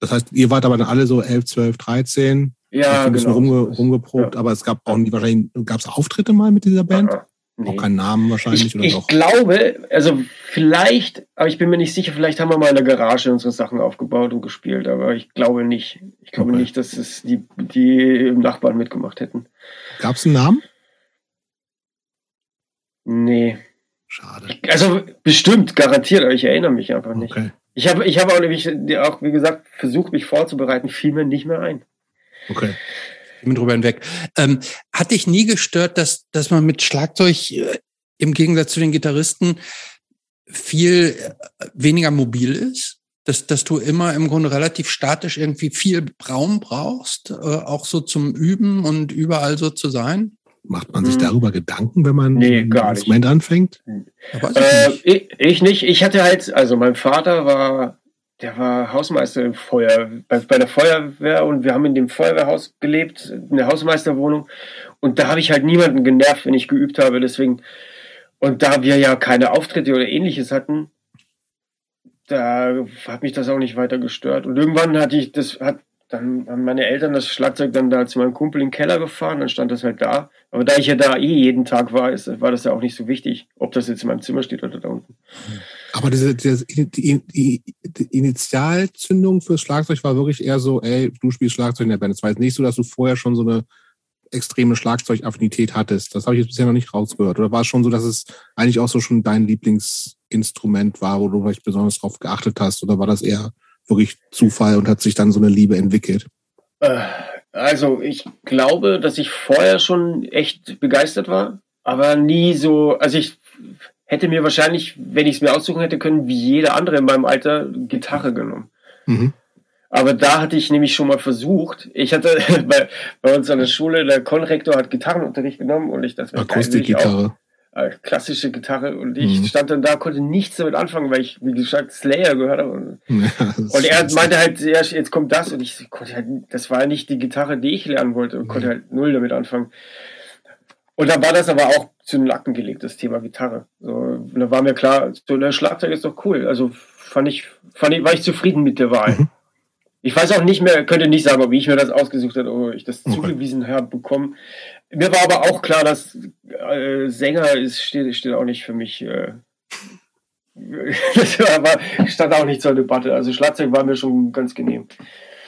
Das heißt, ihr wart aber dann alle so 11, 12, 13. Ja, ein bisschen genau. rumge rumgeprobt, ja. aber es gab auch nie wahrscheinlich, gab es Auftritte mal mit dieser Band? Ja. Nee. Auch keinen Namen wahrscheinlich ich, oder ich doch? glaube, also vielleicht, aber ich bin mir nicht sicher, vielleicht haben wir mal in der Garage unsere Sachen aufgebaut und gespielt, aber ich glaube nicht. Ich glaube okay. nicht, dass es die, die Nachbarn mitgemacht hätten. Gab es einen Namen? Nee. Schade. Also bestimmt, garantiert, aber ich erinnere mich einfach nicht. Okay. Ich habe ich habe auch nämlich auch, wie gesagt, versucht, mich vorzubereiten, fiel mir nicht mehr ein. Okay bin drüber hinweg. Ähm, hat dich nie gestört, dass, dass man mit Schlagzeug äh, im Gegensatz zu den Gitarristen viel äh, weniger mobil ist? Dass, dass du immer im Grunde relativ statisch irgendwie viel Raum brauchst, äh, auch so zum Üben und überall so zu sein? Macht man sich hm. darüber Gedanken, wenn man nee, gar Instrument anfängt? Äh, ich, ich nicht. Ich hatte halt, also mein Vater war der war Hausmeister im Feuer, bei, bei, der Feuerwehr und wir haben in dem Feuerwehrhaus gelebt, in der Hausmeisterwohnung. Und da habe ich halt niemanden genervt, wenn ich geübt habe. Deswegen, und da wir ja keine Auftritte oder ähnliches hatten, da hat mich das auch nicht weiter gestört. Und irgendwann hatte ich, das hat dann haben meine Eltern das Schlagzeug dann da zu meinem Kumpel in den Keller gefahren, dann stand das halt da. Aber da ich ja da eh jeden Tag war, ist, war das ja auch nicht so wichtig, ob das jetzt in meinem Zimmer steht oder da unten. Aber diese, diese die, die, die Initialzündung fürs Schlagzeug war wirklich eher so, ey, du spielst Schlagzeug in der Band. Es war jetzt nicht so, dass du vorher schon so eine extreme Schlagzeugaffinität hattest. Das habe ich jetzt bisher noch nicht rausgehört. Oder war es schon so, dass es eigentlich auch so schon dein Lieblingsinstrument war, wo du vielleicht besonders drauf geachtet hast? Oder war das eher wirklich Zufall und hat sich dann so eine Liebe entwickelt? Äh, also ich glaube, dass ich vorher schon echt begeistert war, aber nie so, also ich hätte mir wahrscheinlich, wenn ich es mir aussuchen hätte können, wie jeder andere in meinem Alter Gitarre genommen. Mhm. Aber da hatte ich nämlich schon mal versucht. Ich hatte bei, bei uns an der Schule, der Konrektor hat Gitarrenunterricht genommen und ich dachte, Akustikgitarre. Äh, klassische Gitarre und ich mhm. stand dann da, konnte nichts damit anfangen, weil ich, wie gesagt, Slayer gehört habe. Und, ja, und er meinte halt, ja, jetzt kommt das und ich konnte halt, das war nicht die Gitarre, die ich lernen wollte und mhm. konnte halt null damit anfangen. Und dann war das aber auch zu den Lacken gelegt, das Thema Gitarre. So, und da war mir klar, so ein Schlagzeug ist doch cool. Also fand ich, fand ich, war ich zufrieden mit der Wahl. Mhm. Ich weiß auch nicht mehr, könnte nicht sagen, wie ich mir das ausgesucht habe, ob ich das okay. zugewiesen habe bekommen. Mir war aber auch klar, dass äh, Sänger ist, steht, steht auch nicht für mich. Äh, das war, stand auch nicht zur Debatte. Also Schlagzeug war mir schon ganz genehm.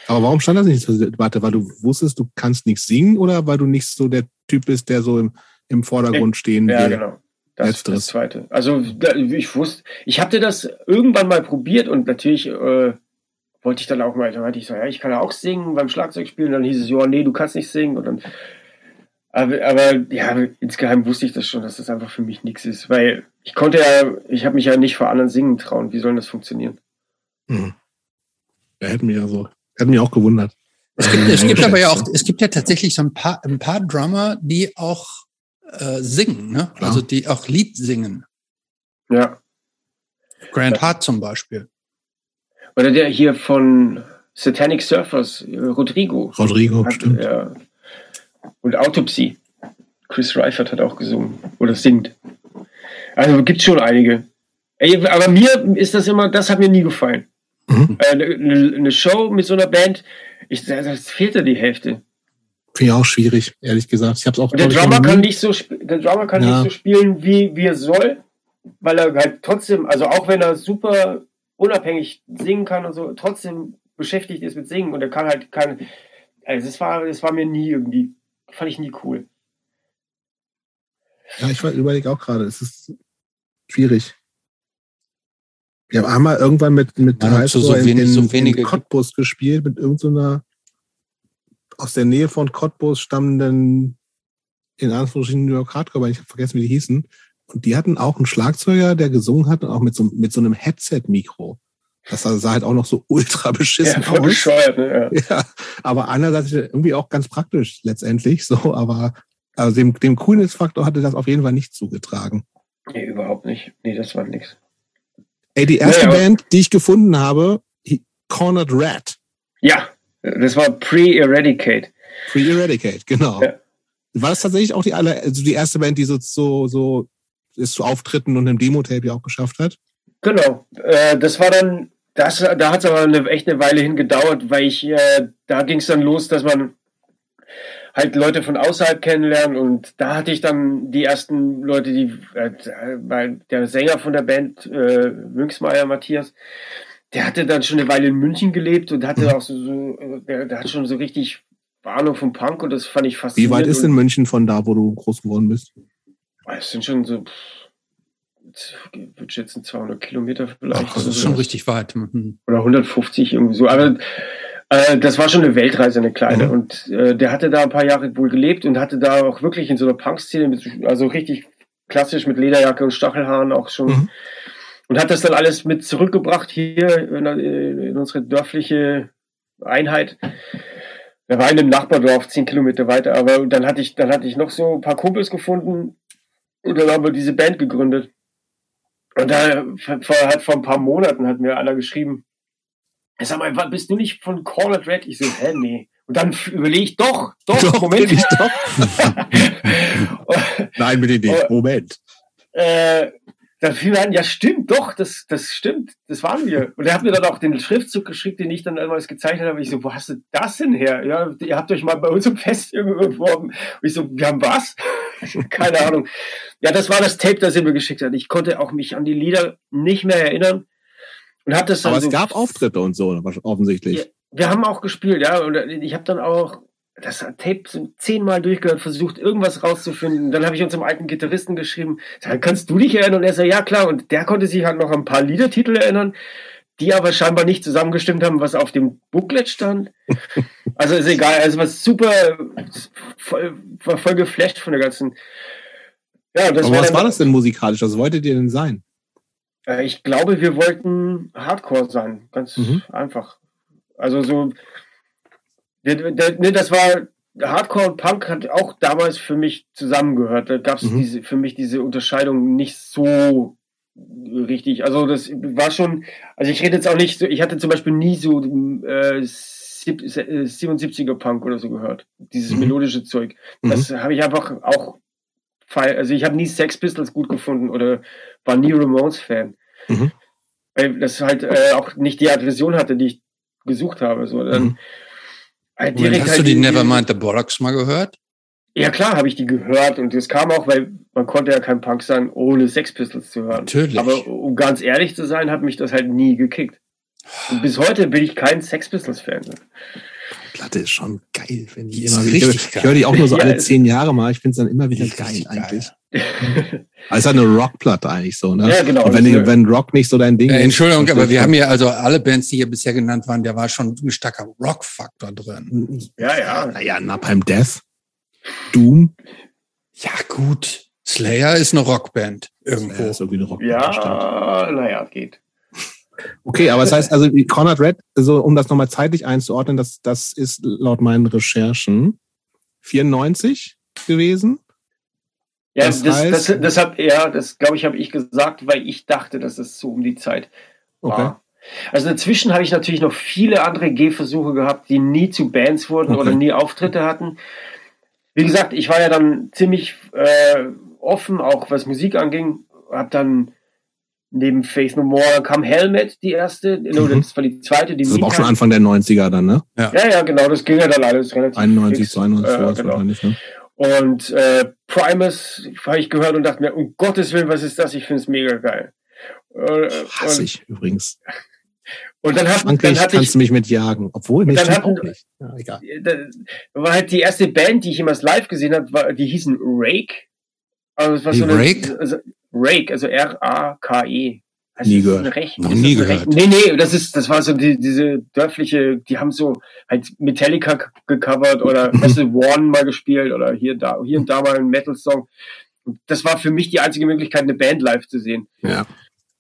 Aber warum stand das nicht zur Debatte? Weil du wusstest, du kannst nichts singen oder weil du nicht so der Typ bist, der so im, im Vordergrund stehen will? Ja, genau. Das, Letzteres. das zweite. Also ich wusste, ich hatte das irgendwann mal probiert und natürlich äh, wollte ich dann auch mal, da meinte ich so, ja, ich kann ja auch singen beim Schlagzeug spielen. Dann hieß es, ja, nee, du kannst nicht singen. Und dann aber, aber ja, insgeheim wusste ich das schon, dass das einfach für mich nichts ist, weil ich konnte ja, ich habe mich ja nicht vor anderen singen trauen. Wie soll das funktionieren? Hm. Ja, hätten mich ja so, hätten mich auch gewundert. Es gibt, es gibt aber ja auch, es gibt ja tatsächlich so ein paar, ein paar Drummer, die auch äh, singen, ne? Klar. Also die auch Lied singen. Ja. Grant Hart zum Beispiel. Oder der hier von Satanic Surfers, Rodrigo. Rodrigo, hat, stimmt. Ja, und Autopsy. Chris Reifert hat auch gesungen oder singt. Also gibt schon einige. Ey, aber mir ist das immer, das hat mir nie gefallen. Mhm. Äh, eine, eine, Show mit so einer Band, ich, das fehlte die Hälfte. Finde ich auch schwierig, ehrlich gesagt. Ich hab's auch, Und der Drummer kann nicht so, der Drummer kann ja. nicht so spielen, wie, wie er soll, weil er halt trotzdem, also auch wenn er super unabhängig singen kann und so, trotzdem beschäftigt ist mit Singen und er kann halt keine, also es war, es war mir nie irgendwie, fand ich nie cool. Ja, ich überlege auch gerade, es ist schwierig. Wir haben einmal irgendwann mit, mit ja, so, so, wenig, in, so wenige in Cottbus gespielt, mit irgendeiner so aus der Nähe von Cottbus stammenden, in Anführungsstrichen New York Hardcore, ich habe vergessen, wie die hießen. Und die hatten auch einen Schlagzeuger, der gesungen hat, und auch mit so, mit so einem Headset-Mikro. Das sah halt auch noch so ultra beschissen ja, aus. Bescheuert, ne? ja. ja, aber andererseits irgendwie auch ganz praktisch letztendlich so, aber also dem, dem Coolness-Faktor hatte das auf jeden Fall nicht zugetragen. Nee, überhaupt nicht. Nee, das war nix. Ey, die erste naja, Band, die ich gefunden habe, Cornered Rat. Ja, das war Pre-Eradicate. Pre-Eradicate, genau. Ja. War das tatsächlich auch die aller, also die erste Band, die so, so, so es zu Auftritten und einem Demo-Tape ja auch geschafft hat? Genau. Äh, das war dann, das, da hat es aber eine, echt eine Weile hin gedauert, weil ich, äh, da ging es dann los, dass man halt Leute von außerhalb kennenlernen und da hatte ich dann die ersten Leute, die, äh, der Sänger von der Band, äh, Münksmeier Matthias, der hatte dann schon eine Weile in München gelebt und hatte mhm. auch so, so der, der hat schon so richtig Ahnung vom Punk und das fand ich faszinierend. Wie weit ist denn München von da, wo du groß geworden bist? Es sind schon so, würde schätzen 200 Kilometer vielleicht. Ach, das ist schon richtig weit. Mhm. Oder 150 irgendwie so. Aber äh, das war schon eine Weltreise, eine kleine. Mhm. Und äh, der hatte da ein paar Jahre wohl gelebt und hatte da auch wirklich in so einer Punk-Szene, also richtig klassisch mit Lederjacke und Stachelhaaren auch schon. Mhm. Und hat das dann alles mit zurückgebracht hier in, in unsere dörfliche Einheit. Er war in einem Nachbardorf, zehn Kilometer weiter, aber dann hatte ich, dann hatte ich noch so ein paar Kumpels gefunden und dann haben wir diese Band gegründet. Und da vor, halt vor ein paar Monaten hat mir einer geschrieben, Sag mal, bist du nicht von Cornered Red? Ich so, hä, nee. Und dann überlege ich, doch, doch, doch Moment. Ich doch. Nein, mit den Moment. Äh, dann fiel mir an, ja stimmt, doch, das, das stimmt, das waren wir. Und er hat mir dann auch den Schriftzug geschickt, den ich dann damals gezeichnet habe. Ich so, wo hast du das denn her? Ja, ihr habt euch mal bei uns im Fest irgendwo beworben. Und ich so, wir haben was? Keine Ahnung. Ja, das war das Tape, das er mir geschickt hat. Ich konnte auch mich an die Lieder nicht mehr erinnern. Und hat das dann Aber so, es gab Auftritte und so, offensichtlich. Ja, wir haben auch gespielt, ja. Und ich habe dann auch das Tape zehnmal durchgehört, versucht, irgendwas rauszufinden. Dann habe ich unserem alten Gitarristen geschrieben, sag, kannst du dich erinnern? Und er sagt, ja klar. Und der konnte sich halt noch an ein paar Liedertitel erinnern, die aber scheinbar nicht zusammengestimmt haben, was auf dem Booklet stand. Also ist egal. Also was super, voll, war voll geflasht von der ganzen. Ja, das aber war was war das denn musikalisch? Was wolltet ihr denn sein? Äh, ich glaube, wir wollten Hardcore sein. Ganz mhm. einfach. Also so Ne, das war Hardcore und Punk hat auch damals für mich zusammengehört. Da gab es mhm. diese, für mich diese Unterscheidung nicht so richtig. Also das war schon, also ich rede jetzt auch nicht so, ich hatte zum Beispiel nie so äh, 77er äh, Punk oder so gehört. Dieses mhm. melodische Zeug. Mhm. Das mhm. habe ich einfach auch, also ich habe nie Sex Pistols gut gefunden oder war nie Ramones Fan. Mhm. Weil das halt äh, auch nicht die Aggression hatte, die ich gesucht habe. So, dann, Halt direkt hast halt du die Nevermind the Bollocks mal gehört? Ja klar, habe ich die gehört und das kam auch, weil man konnte ja kein Punk sein, ohne Sex Pistols zu hören. Natürlich. Aber um ganz ehrlich zu sein, hat mich das halt nie gekickt. Und bis heute bin ich kein Sex Pistols Fan. Platte ist schon geil, finde ich. Immer wieder. Ich höre die auch nur so alle zehn Jahre mal. Ich finde es dann immer wieder geil, geil eigentlich. also eine Rockplatte eigentlich so, ne? Ja, genau. Und wenn, wenn Rock nicht so dein Ding äh, ist. Entschuldigung, aber wir haben ja also alle Bands, die hier bisher genannt waren, der war schon ein starker Rock-Faktor drin. Ja, ja. Naja, Napalm Death, Doom. Ja, gut. Slayer ist eine Rockband irgendwo. Slayer ist irgendwie eine Rockband. Ja, naja, geht. Okay, aber das heißt also, Conrad Red, also um das nochmal zeitlich einzuordnen, das, das ist laut meinen Recherchen 94 gewesen. Ja, das, das, heißt, das, das hab, ja, das glaube ich, habe ich gesagt, weil ich dachte, dass es so um die Zeit war. Okay. Also dazwischen habe ich natürlich noch viele andere Gehversuche gehabt, die nie zu Bands wurden okay. oder nie Auftritte hatten. Wie gesagt, ich war ja dann ziemlich äh, offen, auch was Musik anging. Habe dann neben Faith No More kam Helmet, die erste, mhm. das war die zweite. Die das war auch schon Anfang der 90er dann, ne? Ja, ja, ja genau, das ging ja dann alles relativ 91, fix. 92, äh, genau. wahrscheinlich, ne? Und äh, Primus habe ich gehört und dachte mir, um Gottes Willen, was ist das? Ich finde es mega geil. Äh, Hasse ich übrigens. Und dann, hat, Frankreich dann hatte kannst ich, du mich mit jagen. Obwohl, nee, dann hatten, auch nicht. Ja, egal. Da war halt die erste Band, die ich jemals live gesehen habe, die hießen Rake. Also das war so eine, Rake? Also, Rake, also R-A-K-E. Also nie gehört. Recht, Noch nie gehört. Nee, nee, das ist, das war so die, diese dörfliche, die haben so halt Metallica gecovert oder weißt du, Warren mal gespielt oder hier, da, hier und da mal ein Metal-Song. Das war für mich die einzige Möglichkeit, eine Band live zu sehen. Ja.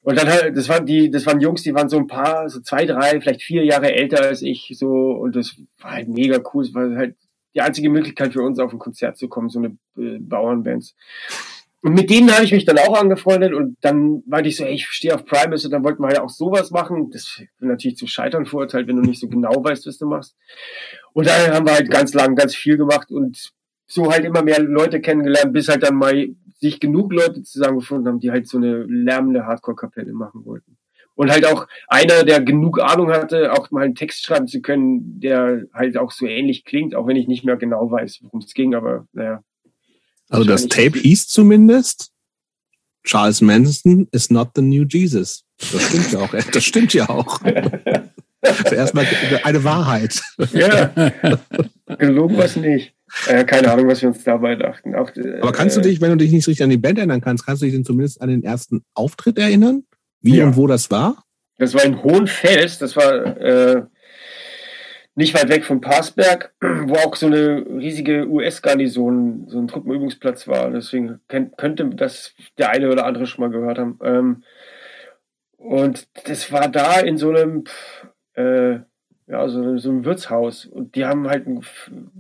Und dann halt, das waren die, das waren Jungs, die waren so ein paar, so zwei, drei, vielleicht vier Jahre älter als ich, so, und das war halt mega cool. Es war halt die einzige Möglichkeit für uns auf ein Konzert zu kommen, so eine äh, Bauernbands. Und mit denen habe ich mich dann auch angefreundet und dann meinte ich so, ey, ich stehe auf Primus und dann wollten wir halt auch sowas machen. Das wird natürlich zum Scheitern verurteilt, wenn du nicht so genau weißt, was du machst. Und dann haben wir halt ganz lang ganz viel gemacht und so halt immer mehr Leute kennengelernt, bis halt dann mal sich genug Leute zusammengefunden haben, die halt so eine lärmende Hardcore-Kapelle machen wollten. Und halt auch einer, der genug Ahnung hatte, auch mal einen Text schreiben zu können, der halt auch so ähnlich klingt, auch wenn ich nicht mehr genau weiß, worum es ging, aber naja, also das Tape hieß zumindest, Charles Manson is not the new Jesus. Das stimmt ja auch. Das stimmt ja auch. Also erstmal eine Wahrheit. Ja, gelogen was nicht. Äh, keine Ahnung, was wir uns dabei dachten. Auch, äh, Aber kannst du dich, wenn du dich nicht richtig an die Band erinnern kannst, kannst du dich denn zumindest an den ersten Auftritt erinnern? Wie ja. und wo das war? Das war in Hohenfels. Das war äh, nicht weit weg von Passberg, wo auch so eine riesige US-Garnison, so ein Truppenübungsplatz war. Deswegen könnte das der eine oder andere schon mal gehört haben. Ähm, und das war da in so einem, äh, ja, so, so einem Wirtshaus. Und die haben halt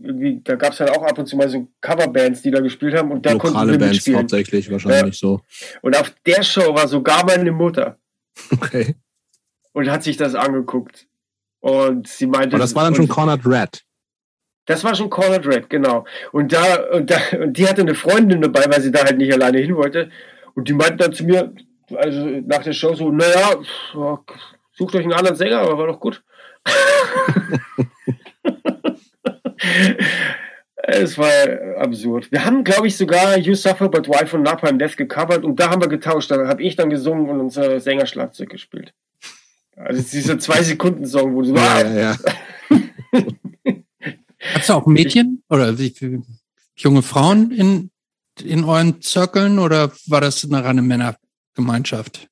irgendwie, da gab es halt auch ab und zu mal so Coverbands, die da gespielt haben. Und da Lokale konnten wir Bands mitspielen. hauptsächlich wahrscheinlich ja. so. Und auf der Show war sogar meine Mutter. Okay. Und hat sich das angeguckt. Und sie meinte. Aber das war dann schon Cornered Red. Das war schon Cornered Red, genau. Und da, und da, und die hatte eine Freundin dabei, weil sie da halt nicht alleine hin wollte. Und die meinte dann zu mir, also nach der Show so, naja, sucht euch einen anderen Sänger, aber war doch gut. es war absurd. Wir haben, glaube ich, sogar You Suffer But Why von Napalm Death gecovert und da haben wir getauscht. Da habe ich dann gesungen und unser Sänger Schlagzeug gespielt. Also dieser zwei Sekunden Song, wo du ja, ja, ja. Hast du auch Mädchen oder wie, wie, junge Frauen in in euren Zirkeln oder war das eine reine Männergemeinschaft?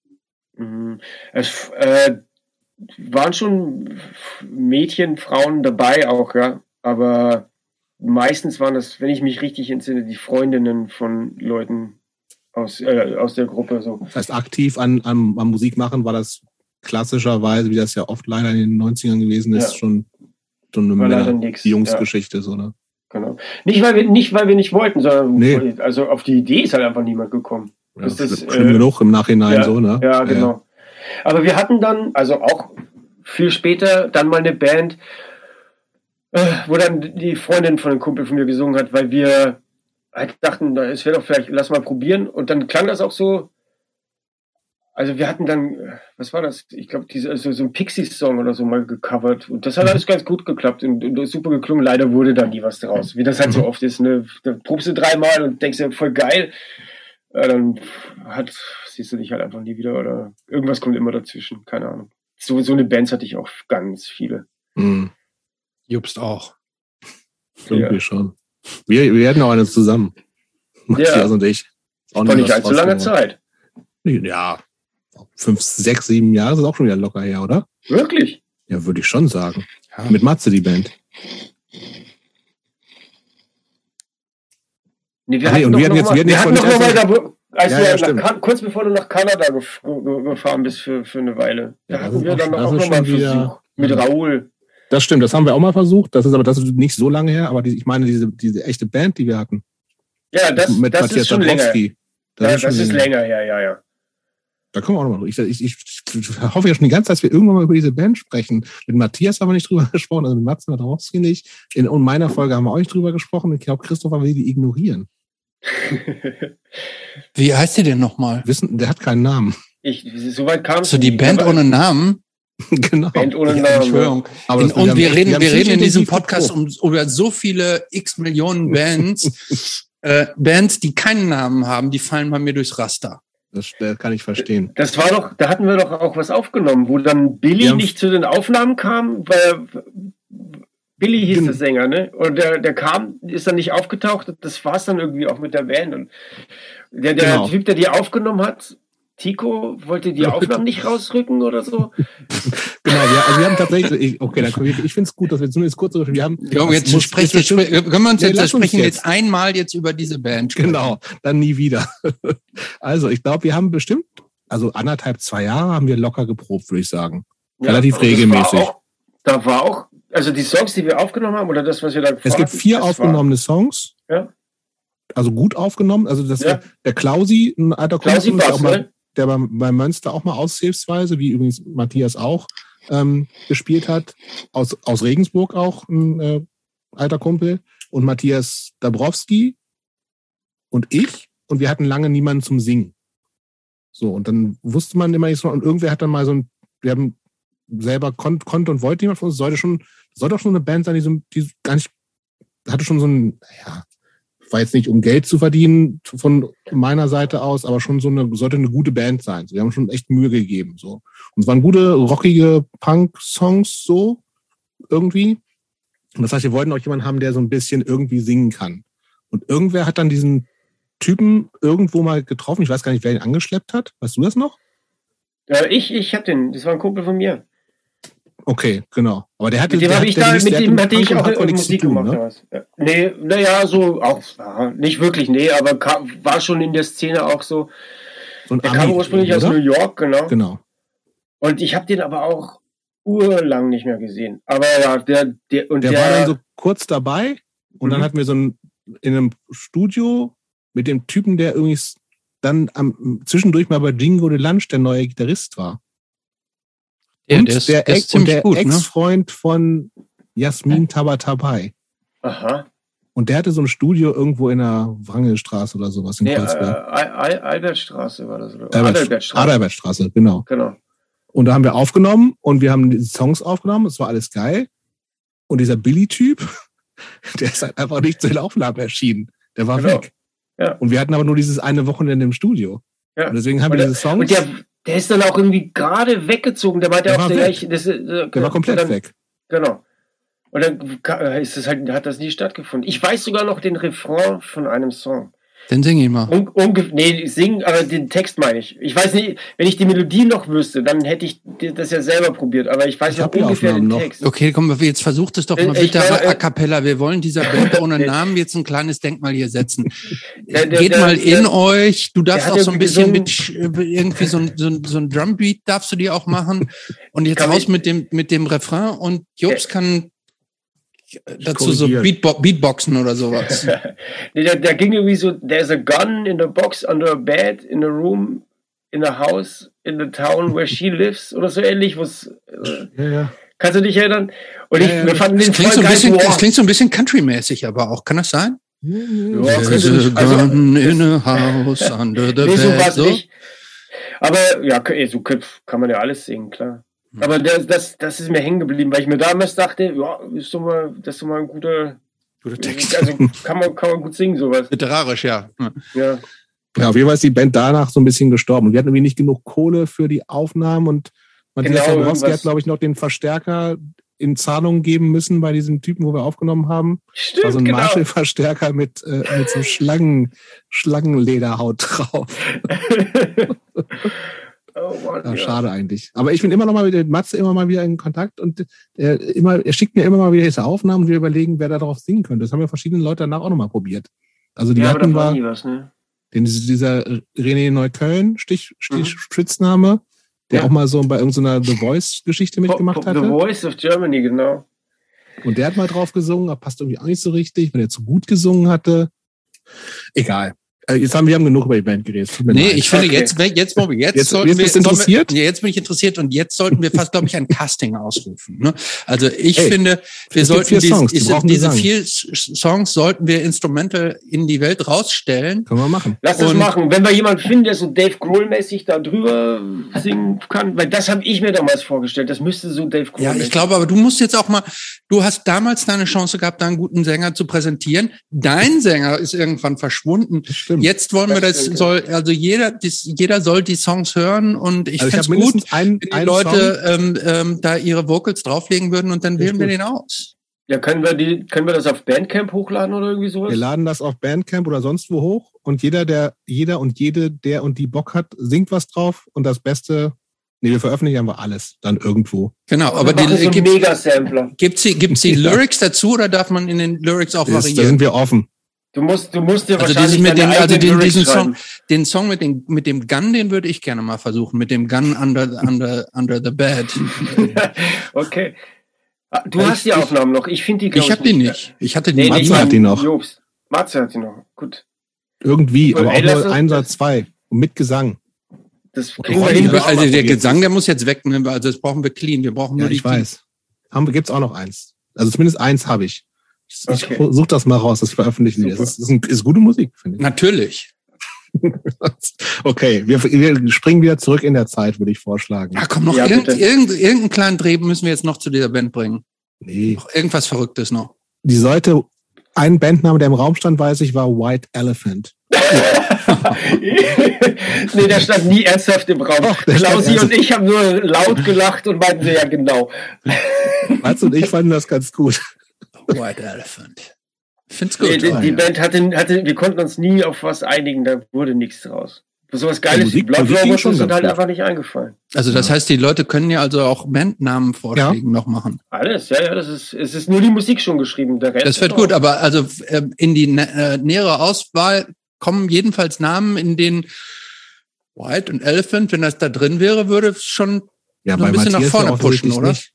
Mhm. Es äh, waren schon Mädchen, Frauen dabei auch, ja, aber meistens waren das, wenn ich mich richtig entsinne, die Freundinnen von Leuten aus, äh, aus der Gruppe. So. Das heißt, aktiv an, an, an Musik machen war das klassischerweise, wie das ja oft leider in den 90ern gewesen ist, ja. schon, schon eine Jungsgeschichte, ja. so, ne? Genau. Nicht weil, wir, nicht, weil wir nicht wollten, sondern nee. also auf die Idee ist halt einfach niemand gekommen. Ja, das ist schlimm äh, genug im Nachhinein ja, so, ne? Ja, genau. Aber wir hatten dann, also auch viel später, dann mal eine Band, äh, wo dann die Freundin von einem Kumpel von mir gesungen hat, weil wir halt dachten, es wäre doch vielleicht, lass mal probieren. Und dann klang das auch so, also wir hatten dann, was war das? Ich glaube, diese, also so ein Pixies-Song oder so mal gecovert. Und das hat alles ganz gut geklappt und, und super geklungen. Leider wurde dann nie was draus. Wie das halt so mhm. oft ist. Ne? Da probst du dreimal und denkst ja, voll geil. Ja, dann hat, siehst du dich halt einfach nie wieder oder irgendwas kommt immer dazwischen. Keine Ahnung. So, so eine Bands hatte ich auch ganz viele. Mhm. Jubst auch. Irgendwie ja. schon. Wir, wir hatten auch eine zusammen. Matthias ja. und ich. Auch Vor nicht allzu langer Zeit. Ja, fünf, sechs, sieben Jahre ist auch schon wieder locker her, oder? Wirklich? Ja, würde ich schon sagen. Ja. Mit Matze die Band. Nee, wir hatten, und wir hatten jetzt, wir hatten noch mal da, als ja, ja, nach, kurz bevor du nach Kanada gefahren bist für, für eine Weile. Da ja, hatten wir dann auch, noch mal einen Versuch mit Raoul. Das stimmt, das haben wir auch mal versucht. Das ist aber das ist nicht so lange her, aber die, ich meine, diese, diese echte Band, die wir hatten. Ja, das, mit das Matthias ist schon Dabrowski. länger. Das, ja, ist, das ist länger her, ja, ja. Da kommen wir auch nochmal. Ich, ich, ich, ich hoffe ja schon die ganze Zeit, dass wir irgendwann mal über diese Band sprechen. Mit Matthias haben wir nicht drüber gesprochen, also mit Mats Nadrowski nicht. In, in meiner Folge haben wir auch nicht drüber gesprochen. Ich glaube, Christopher will die ignorieren. Wie heißt die denn nochmal? Wissen, der hat keinen Namen. Ich, soweit kam So die Band ohne Namen? genau. Band ohne Namen. Entschuldigung. Aber in, und wir reden, wir reden in diesem Podcast um, über so viele x Millionen Bands. äh, Bands, die keinen Namen haben, die fallen bei mir durchs Raster. Das, das, kann ich verstehen. Das war doch, da hatten wir doch auch was aufgenommen, wo dann Billy nicht zu den Aufnahmen kam, weil Billy hieß der Sänger, ne? Und der, der kam, ist dann nicht aufgetaucht. Das war es dann irgendwie auch mit der Band. Und der, der genau. Typ, der die aufgenommen hat, Tico, wollte die Aufnahmen nicht rausrücken oder so? genau, ja, also wir haben tatsächlich, okay, dann ich, ich finde es gut, dass wir zumindest kurz darüber wir haben. Ja, jetzt muss, sprechen, jetzt, können wir uns jetzt, sprechen jetzt. jetzt einmal jetzt über diese Band. Genau, dann nie wieder. also, ich glaube, wir haben bestimmt, also anderthalb, zwei Jahre haben wir locker geprobt, würde ich sagen. Relativ regelmäßig. War auch, da war auch also die Songs, die wir aufgenommen haben, oder das, was wir da Es gibt vier aufgenommene war, Songs. Ja. Also gut aufgenommen. Also das ja. der Klausi, ein alter Klausi Kumpel, der, auch mal, ne? Der bei, bei Münster auch mal aushilfsweise, wie übrigens Matthias auch, ähm, gespielt hat. Aus, aus Regensburg auch ein äh, alter Kumpel. Und Matthias Dabrowski und ich. Und wir hatten lange niemanden zum Singen. So, und dann wusste man immer nicht so, und irgendwer hat dann mal so ein, wir haben selber konnte, und wollte jemand von uns, sollte schon, soll doch schon eine Band sein, die, so, die gar nicht, hatte schon so ein, ja, war jetzt nicht um Geld zu verdienen von meiner Seite aus, aber schon so eine, sollte eine gute Band sein. Wir haben schon echt Mühe gegeben, so. Und es waren gute, rockige Punk-Songs, so, irgendwie. Und das heißt, wir wollten auch jemanden haben, der so ein bisschen irgendwie singen kann. Und irgendwer hat dann diesen Typen irgendwo mal getroffen. Ich weiß gar nicht, wer ihn angeschleppt hat. Weißt du das noch? Ja, ich, ich hab den. Das war ein Kumpel von mir. Okay, genau. Aber der hatte, mit dem der, habe ich da, mit dem hatte ich auch Musik tun, gemacht. Ne? Nee, naja, so auch nicht wirklich, nee, aber kam, war schon in der Szene auch so. so der kam ursprünglich aus New York, genau. Genau. Und ich habe den aber auch urlang nicht mehr gesehen. Aber ja, der, der und der, der war dann so kurz dabei und mhm. dann hatten wir so ein in einem Studio mit dem Typen, der irgendwie dann am, zwischendurch mal bei Jingo de Lunch der neue Gitarrist war. Ja, und der, ist, der, Ex, und der ne? Ex-Freund ne? von Jasmin Tabatabai. Aha. Und der hatte so ein Studio irgendwo in der Wrangelstraße oder sowas in nee, Kreuzberg. Äh, Albertstraße war das, oder? Albert, Adalbertstraße. Adalbertstraße, genau. Genau. Und da haben wir aufgenommen und wir haben die Songs aufgenommen, es war alles geil. Und dieser Billy-Typ, der ist halt einfach nicht zu den Aufnahmen erschienen. Der war genau. weg. Ja. Und wir hatten aber nur dieses eine Wochenende im Studio. Ja. Und deswegen haben und wir diese Songs. Und der, der ist dann auch irgendwie gerade weggezogen. Der war der, auch der, gleich, das, äh, der war komplett dann, weg. Genau. Und dann ist das halt, hat das nie stattgefunden. Ich weiß sogar noch den Refrain von einem Song. Dann sing ihn mal. Un, unge nee, singen, aber den Text meine ich. Ich weiß nicht, wenn ich die Melodie noch wüsste, dann hätte ich das ja selber probiert, aber ich weiß ich noch ungefähr den noch. Text. Okay, komm, jetzt versucht es doch mal ich, bitte ich, a cappella. Wir wollen dieser Band ohne Namen jetzt ein kleines Denkmal hier setzen. Der, der, Geht der, mal in euch. Du darfst auch so ein bisschen mit irgendwie so ein, so ein, so ein Drumbeat darfst du dir auch machen. Und jetzt raus mit dem, mit dem Refrain und Jobs kann dazu so Beatbo Beatboxen oder sowas. nee, der, der ging irgendwie so, there's a gun in the box under a bed, in a room, in a house, in the town where she lives oder so ähnlich. Was, äh, ja, ja. Kannst du dich erinnern? Und ich, ja, wir fanden den klingt, so ein bisschen, das klingt so ein bisschen country-mäßig, aber auch, kann das sein? Ja, There's a gun also, in a house under the nee, bed. So? Aber ja, so kann man ja alles singen, klar. Aber das, das, das ist mir hängen geblieben, weil ich mir damals dachte, ja, ist doch mal, das ist doch mal ein guter, guter Text. Also kann man, kann man gut singen, sowas. Literarisch, ja. Ja. Ja, auf jeden Fall ist die Band danach so ein bisschen gestorben. Und wir hatten irgendwie nicht genug Kohle für die Aufnahmen und Matthias genau, Jaworski hat, glaube ich, noch den Verstärker in Zahlung geben müssen bei diesem Typen, wo wir aufgenommen haben. Stimmt, war so ein genau. Marshall-Verstärker mit, äh, mit so Schlangen, Schlangenlederhaut drauf. Oh Mann, ja, schade eigentlich. Aber ich bin immer noch mal mit Matze immer mal wieder in Kontakt und er, immer, er schickt mir immer mal wieder diese Aufnahmen und wir überlegen, wer da drauf singen könnte. Das haben ja verschiedene Leute danach auch noch mal probiert. Also die ja, hatten war, was, ne? den, dieser René Neukölln, Stich, Stich, mhm. Spitzname, der ja. auch mal so bei irgendeiner The Voice-Geschichte mitgemacht hatte. The Voice of Germany, genau. Und der hat mal drauf gesungen, aber passt irgendwie auch nicht so richtig, wenn er zu gut gesungen hatte. Egal. Äh, jetzt haben wir haben genug über die Band geredet. Nee, leid. ich finde okay. jetzt, jetzt, jetzt, jetzt, jetzt sollten wir, interessiert? Wir, jetzt bin ich interessiert und jetzt sollten wir fast, glaube ich, ein Casting ausrufen. Ne? Also ich hey, finde, wir sollten vier Songs, die diese, diese vier Songs sollten wir Instrumente in die Welt rausstellen. Können wir machen. Lass das machen. Wenn wir jemanden finden, der so Dave Grohl-mäßig da drüber singen kann, weil das habe ich mir damals vorgestellt. Das müsste so Dave Grohl. Ja, ich glaube, aber du musst jetzt auch mal. Du hast damals deine Chance gehabt, da einen guten Sänger zu präsentieren. Dein Sänger ist irgendwann verschwunden. Stimmt. Jetzt wollen wir Das soll, also jeder, das, jeder soll die Songs hören und ich also find's habe gut, einen, wenn die Leute ähm, ähm, da ihre Vocals drauflegen würden und dann Finde wählen wir gut. den aus. Ja, können wir die, können wir das auf Bandcamp hochladen oder irgendwie sowas? Wir laden das auf Bandcamp oder sonst wo hoch und jeder, der, jeder und jede, der und die Bock hat, singt was drauf und das Beste, nee, wir veröffentlichen einfach alles dann irgendwo. Genau, aber so die, gibt, Mega-Sampler. gibt's die, gibt's die. Lyrics dazu oder darf man in den Lyrics auch Das, da variieren? sind wir offen. Du musst, du musst dir Also wahrscheinlich mit deine dem- also den- diesen Song-. Den Song mit dem, mit dem Gun, den würde ich gerne mal versuchen, mit dem Gun under, under, under the bed. okay. Ah, Du Ich- hast die Aufnahmen noch. Ich finde die, Ich habe die nicht. Ich hatte die Nee. Matze hat die noch. Jobs. Matze hat die noch. Gut. Irgendwie, aber Ey, auch nur uns- ein oder zwei. Und mit Gesang. Das kriegen wir hin. Also der Gesang, der muss jetzt weg, ne? also das brauchen wir clean. Wir brauchen Ja, nur die ich weiß. Haben wir, gibt's auch noch eins. Also zumindest eins habe ich. Ich, Okay. ich such das mal raus, das veröffentlichen wir. Das ist, ein, ist gute Musik, finde ich. Natürlich. Okay, wir, wir springen wieder zurück in der Zeit, würde ich vorschlagen. Ja, komm, noch Ja, irgend, irgend, irgendeinen kleinen Dreh müssen wir jetzt noch zu dieser Band bringen. Nee. Noch Irgendwas Verrücktes noch. Die sollte, ein Bandname, der im Raum stand, weiß ich, war White Elephant. nee, der stand nie ernsthaft im Raum. Doch, Klausi und ich haben nur laut gelacht und meinten, ja genau. Mats und ich fanden das ganz gut. White Elephant. Find's gut. Nee, die, die ja. Band hatte, hatte, wir konnten uns nie auf was einigen, da wurde nichts draus. So was Geiles Musik- wie Blood Robots schon ist uns halt gut. einfach nicht eingefallen. Also das heißt, die Leute können ja also auch Bandnamen-Vorschläge noch machen. Alles, ja, ja, das ist, es ist nur die Musik schon geschrieben, der Rest. Das wird gut, aber also ähm, in die nä- äh, nähere Auswahl kommen jedenfalls Namen, in denen White und Elephant, wenn das da drin wäre, würde es schon Ja, So ein bisschen nach Matthias vorne ja offensichtlich pushen, oder? Nicht.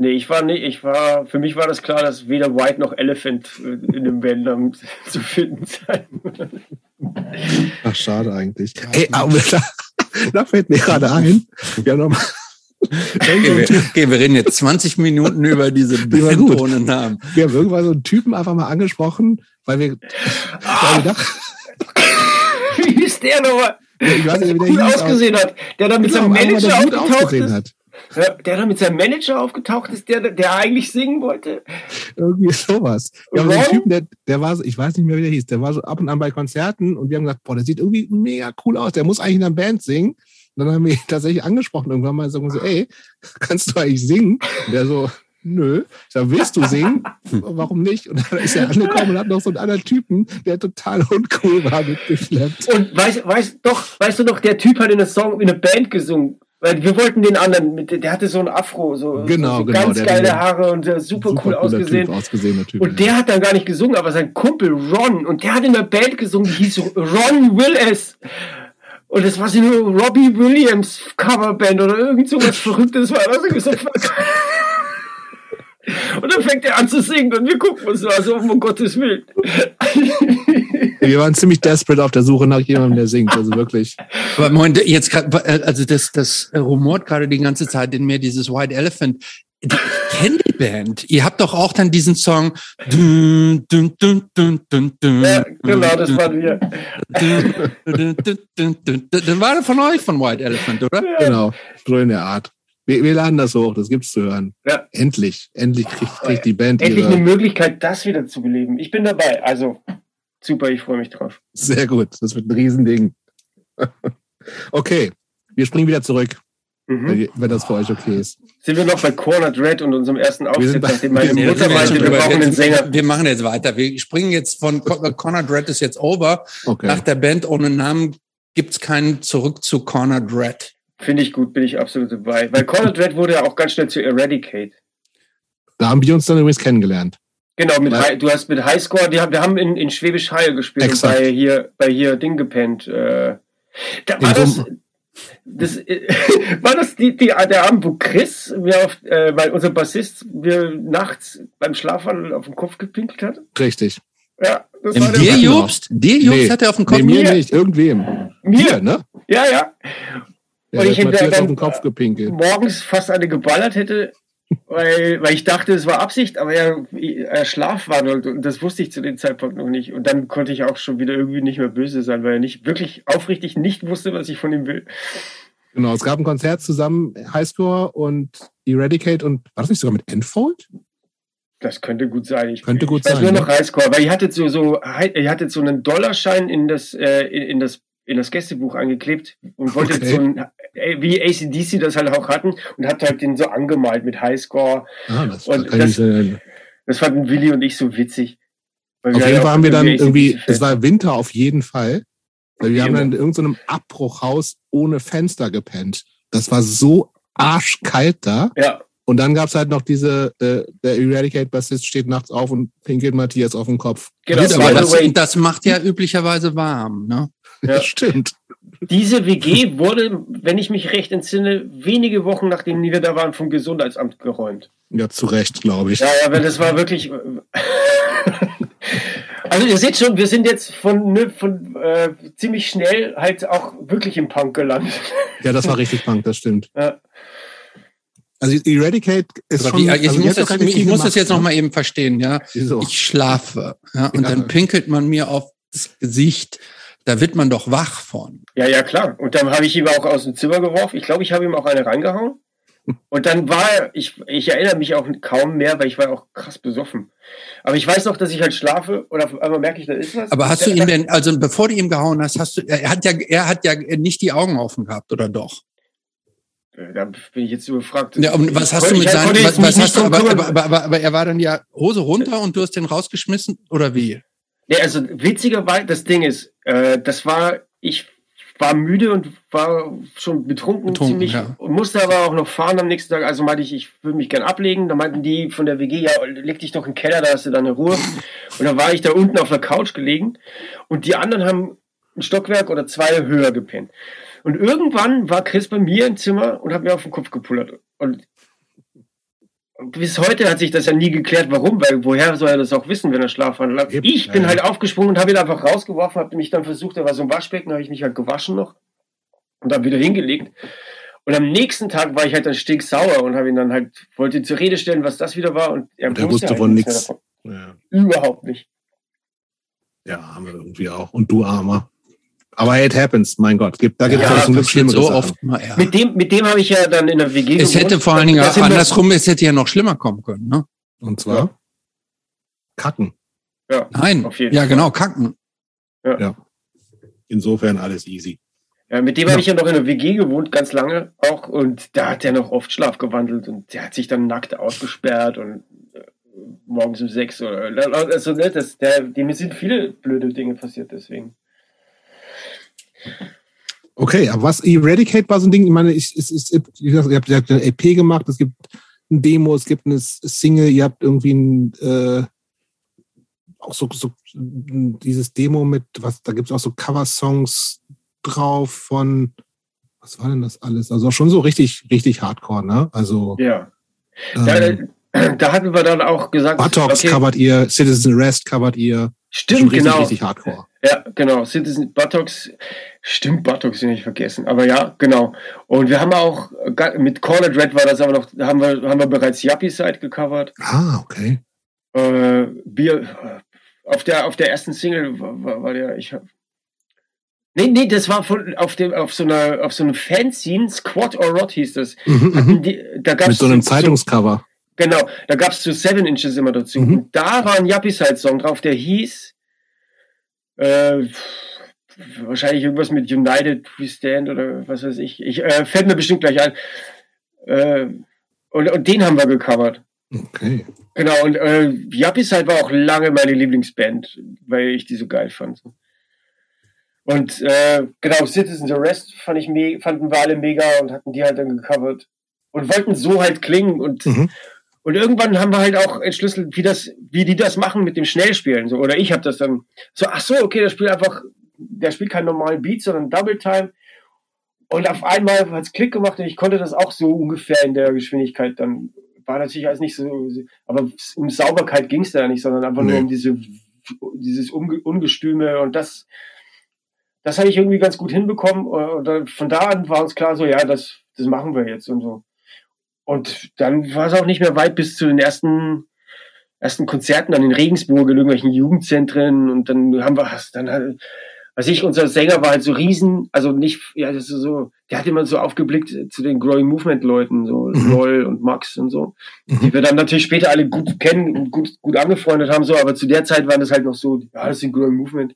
Nee, ich war nicht, ich war, für mich war das klar, dass weder White noch Elephant äh, in dem Bandnamen zu finden sein. Ach, schade eigentlich. Ey, aber da, da fällt mir gerade ein. Wir haben noch mal, Okay, wir, okay, wir reden jetzt 20 Minuten über diese Band gut. ohne Namen. wir haben irgendwann so einen Typen einfach mal angesprochen, weil wir, weil wir dachten, Wie hieß der nochmal? ich weiß nicht, wie der Cool hieß, aber- ausgesehen hat. Der da mit Genau, seinem Manager der gut aufgetaucht ausgesehen ist. hat. Ja, der da mit seinem Manager aufgetaucht ist, der, der eigentlich singen wollte. Irgendwie sowas. Wir haben so Ron? einen Typen, der, der war so, ich weiß nicht mehr, wie der hieß, der war so ab und an bei Konzerten und wir haben gesagt, boah, der sieht irgendwie mega cool aus, der muss eigentlich in einer Band singen. Und dann haben wir ihn tatsächlich angesprochen, irgendwann mal sagen wir so, ey, kannst du eigentlich singen? Und der so, nö. Ich sag, willst du singen? Warum nicht? Und dann ist er angekommen und hat noch so einen anderen Typen, der total uncool war, mitgeschleppt. Und weißt, weißt, doch, weißt du noch, der Typ hat in einer Song, in einer Band gesungen. Weil wir wollten den anderen, mit, der hatte so ein Afro, so, Genau, so genau, ganz geile Haare und der super, cool cooler ausgesehen. Typ, Typ. Und der hat dann gar nicht gesungen, aber sein Kumpel Ron, und der hat in der Band gesungen, die hieß Ron Willis. Und das war so eine Robbie Williams Coverband oder irgend so was Verrücktes war das. So. Und dann fängt er an zu singen und wir gucken uns so, also um Gottes Willen. wir waren ziemlich desperate auf der Suche nach jemandem, der singt. Also wirklich. Aber Moment, jetzt gerade, also das, das rumort gerade die ganze Zeit in mir, dieses White Elephant. Ich kenne die Band. Ihr habt doch auch dann diesen Song. Dun, dun, dun, dun, dun, dun, Ja, genau, das waren wir. dun, dun, dun, dun, dun. Das war von euch von White Elephant, oder? Genau. So in der Art. Wir, wir laden das hoch, das gibt's zu hören. Ja. Endlich, endlich kriegt, kriegt die Band Endlich ihre. eine Möglichkeit, das wieder zu beleben. Ich bin dabei. Also, super, ich freue mich drauf. Sehr gut, das wird ein Riesending. okay, wir springen wieder zurück, Mhm. wenn, das für euch okay ist. Sind wir noch bei Cornered Red und unserem ersten Auftritt, nachdem meine wir Mutter meinte, wir brauchen einen Sänger. wir, machen jetzt weiter. Wir springen jetzt von Con- Conrad Red ist jetzt over. Okay. Nach der Band ohne Namen gibt's keinen zurück zu Conrad Red. Finde ich gut, bin ich absolut dabei. Weil Cornered Red wurde ja auch ganz schnell zu Eradicate. Da haben wir uns dann übrigens kennengelernt. Genau, mit. High, du hast mit Highscore, die haben, wir haben in, in Schwäbisch Hall gespielt Exakt. und bei hier, bei hier Ding gepennt. Äh, da war das, das äh, war das die, die, der Abend, wo Chris, mir auf, äh, weil unser Bassist, mir nachts beim Schlafwandel auf den Kopf gepinkelt hat? Richtig. Ja, das Im war der dir, Mann. Jobst? Dir, Jobst, Nee. hat er auf den Kopf Nee, mir mir- nicht, irgendwem. Mir? Dir, ne? Ja, ja. Ja, Und der ich dann- auf den Kopf gepinkelt. morgens fast eine geballert hätte, weil, weil ich dachte, es war Absicht, aber er, er schlafwandelt und das wusste ich zu dem Zeitpunkt noch nicht. Und dann konnte ich auch schon wieder irgendwie nicht mehr böse sein, weil er nicht wirklich aufrichtig nicht wusste, was ich von ihm will. Genau, es gab ein Konzert zusammen, Highscore und Eradicate und war das nicht sogar mit Enfold? Das könnte gut sein. Ich, Könnte gut ich weiß sein. nur ne? noch Highscore, weil ihr hattet so, so, ihr hattet so einen Dollarschein in das, äh, in, in das, in das Gästebuch angeklebt und wolltet Okay. so ein, wie ACDC das halt auch hatten und habt halt den so angemalt mit Highscore. Ah, das, Und das kann das- ich, äh, Das fanden Willi und ich so witzig. Weil auf jeden halt Fall haben wir dann irgendwie, es war Winter auf jeden Fall, weil wir haben dann in irgendeinem Abbruchhaus ohne Fenster gepennt. Das war so arschkalt da. Ja, Und dann gab's halt noch diese, äh, der Eradicate-Bassist steht nachts auf und pinkelt Matthias auf den Kopf. genau. Das, way, das macht ja üblicherweise warm, ne? Ja. Das stimmt. Diese WG wurde, wenn ich mich recht entsinne, wenige Wochen nachdem wir da waren, vom Gesundheitsamt geräumt. Ja, zu Recht, glaube ich. Ja, ja, weil das war wirklich. Also ihr seht schon, wir sind jetzt von, ne, von äh, ziemlich schnell halt auch wirklich im Punk gelandet. Ja, das war richtig punk, das stimmt. Ja. Also Eradicate ist Aber schon, ich also muss, jetzt das, ich muss das jetzt ne? noch mal eben verstehen, ja. Wieso? Ich schlafe, ja, und Ja. dann pinkelt man mir auf das Gesicht. Da wird man doch wach von. ja, ja, klar. Und dann habe ich ihn auch aus dem Zimmer geworfen. Ich glaube, ich habe ihm auch eine reingehauen. Und dann war er, ich, ich erinnere mich auch kaum mehr, weil ich war auch krass besoffen. Aber ich weiß noch, dass ich halt schlafe und auf einmal merke ich, da ist was. Aber hast du ihn denn, also bevor du ihm gehauen hast, hast du, er hat ja, er hat ja nicht die Augen offen gehabt, oder doch? Da bin ich jetzt überfragt. Ja, und was hast du mit seinem, was, was hast du, aber, aber, aber, aber er war dann ja Hose runter und du hast den rausgeschmissen, oder wie? Nee, also witzigerweise, das Ding ist, äh, das war, ich war müde und war schon betrunken, Betrunken, ziemlich ja. und musste aber auch noch fahren am nächsten Tag. Also meinte ich, ich würde mich gern ablegen. Da meinten die von der WG, ja, leg dich doch in den Keller, da hast du deine Ruhe. Und dann war ich da unten auf der Couch gelegen und die anderen haben ein Stockwerk oder zwei höher gepennt. Und irgendwann war Chris bei mir im Zimmer und hat mir auf den Kopf gepullert. Und bis heute hat sich das ja nie geklärt, warum, weil woher soll er das auch wissen, wenn er Schlafwandel hat? Ich bin halt aufgesprungen und habe ihn einfach rausgeworfen, habe mich dann versucht, da war so ein Waschbecken, habe ich mich halt gewaschen noch und dann wieder hingelegt. Und am nächsten Tag war ich halt dann stinksauer und habe ihn dann halt, wollte ihn zur Rede stellen, was das wieder war und er, Und er wusste halt von nichts. Ja. Überhaupt nicht. ja, haben wir irgendwie auch. Und du Armer. Aber it happens, mein Gott. Gibt, da gibt es Ja, ja, zum Glück passiert schlimmere so Sachen. oft mal, ja. Mit dem, mit dem habe ich ja dann in der WG Es hätte gewohnt. vor allen Dingen andersrum, es hätte ja noch schlimmer kommen können, ne? Und zwar Kacken. Ja, Nein, ja Fall. genau, kacken. Insofern alles easy. Ja, mit dem Ja. habe ich ja noch in der WG gewohnt, ganz lange auch. Und da hat er noch oft Schlaf gewandelt und der hat sich dann nackt ausgesperrt und äh, morgens um sechs oder also ne, das, der, dem sind viele blöde Dinge passiert deswegen. Okay, aber was Eradicate war so ein Ding, ich meine, ich, es ist, wie gesagt, ihr habt, ihr habt eine EP gemacht, es gibt ein Demo, es gibt eine Single, ihr habt irgendwie ein, äh, auch so, so dieses Demo mit, was, da gibt es auch so Cover-Songs drauf von, was war denn das alles? Also schon so richtig, richtig Hardcore, ne? Also Ja. ähm, Da, da hatten wir dann auch gesagt, Buttocks okay, covert ihr, Citizen Arrest covert ihr, schon stimmt, richtig, genau. richtig Hardcore. Ja, genau. Citizen Buttocks. Stimmt, Buttocks sind nicht vergessen. Aber ja, genau. Und wir haben auch, mit Corner Dread war das aber noch, da haben wir, haben wir bereits Yuppie Side gecovert. Ah, okay. Äh, Bier, auf der, auf der ersten Single war, war, war der, ich hab, Nee, nee, das war von, auf dem, auf so einer, auf so einem Fanzine, Squat or Rot hieß das. Mhm, mhm. Die, da gab's Mit so einem Zeitungscover. Genau, da gab es so Seven Inches immer dazu. Mhm. Und da war ein Yuppie-Side-Song drauf, der hieß äh, wahrscheinlich irgendwas mit United We Stand oder was weiß ich. ich äh, fällt mir bestimmt gleich ein. Äh, und, und den haben wir gecovert. Okay. Genau, und äh, Yuppie-Side war auch lange meine Lieblingsband, weil ich die so geil fand. Und äh, genau, Citizens Arrest fand ich fanden wir alle mega und hatten die halt dann gecovert. Und wollten so halt klingen und Mhm. Und irgendwann haben wir halt auch entschlüsselt, wie das, wie die das machen mit dem Schnellspielen. So, oder ich habe das dann so, ach so, okay, der spielt einfach, der spielt keinen normalen Beat, sondern Double Time. Und auf einmal hat es Klick gemacht und ich konnte das auch so ungefähr in der Geschwindigkeit. Dann war natürlich alles nicht so, aber um Sauberkeit ging es da nicht, sondern einfach nur Nee. um diese, dieses Unge Ungestüme und das, das habe ich irgendwie ganz gut hinbekommen. Und dann, von da an war uns klar, so, ja, das, das machen wir jetzt und so. Und dann war es auch nicht mehr weit bis zu den ersten, ersten Konzerten dann in Regensburg, in irgendwelchen Jugendzentren. Und dann haben wir, dann hat, also ich, unser Sänger war halt so riesen, also nicht, ja, das ist so, der hat immer so aufgeblickt zu den Growing Movement Leuten, so mhm. Loll und Max und so, mhm. die wir dann natürlich später alle gut kennen und gut, gut angefreundet haben, so, aber zu der Zeit waren das halt noch so, ja, das sind Growing Movement.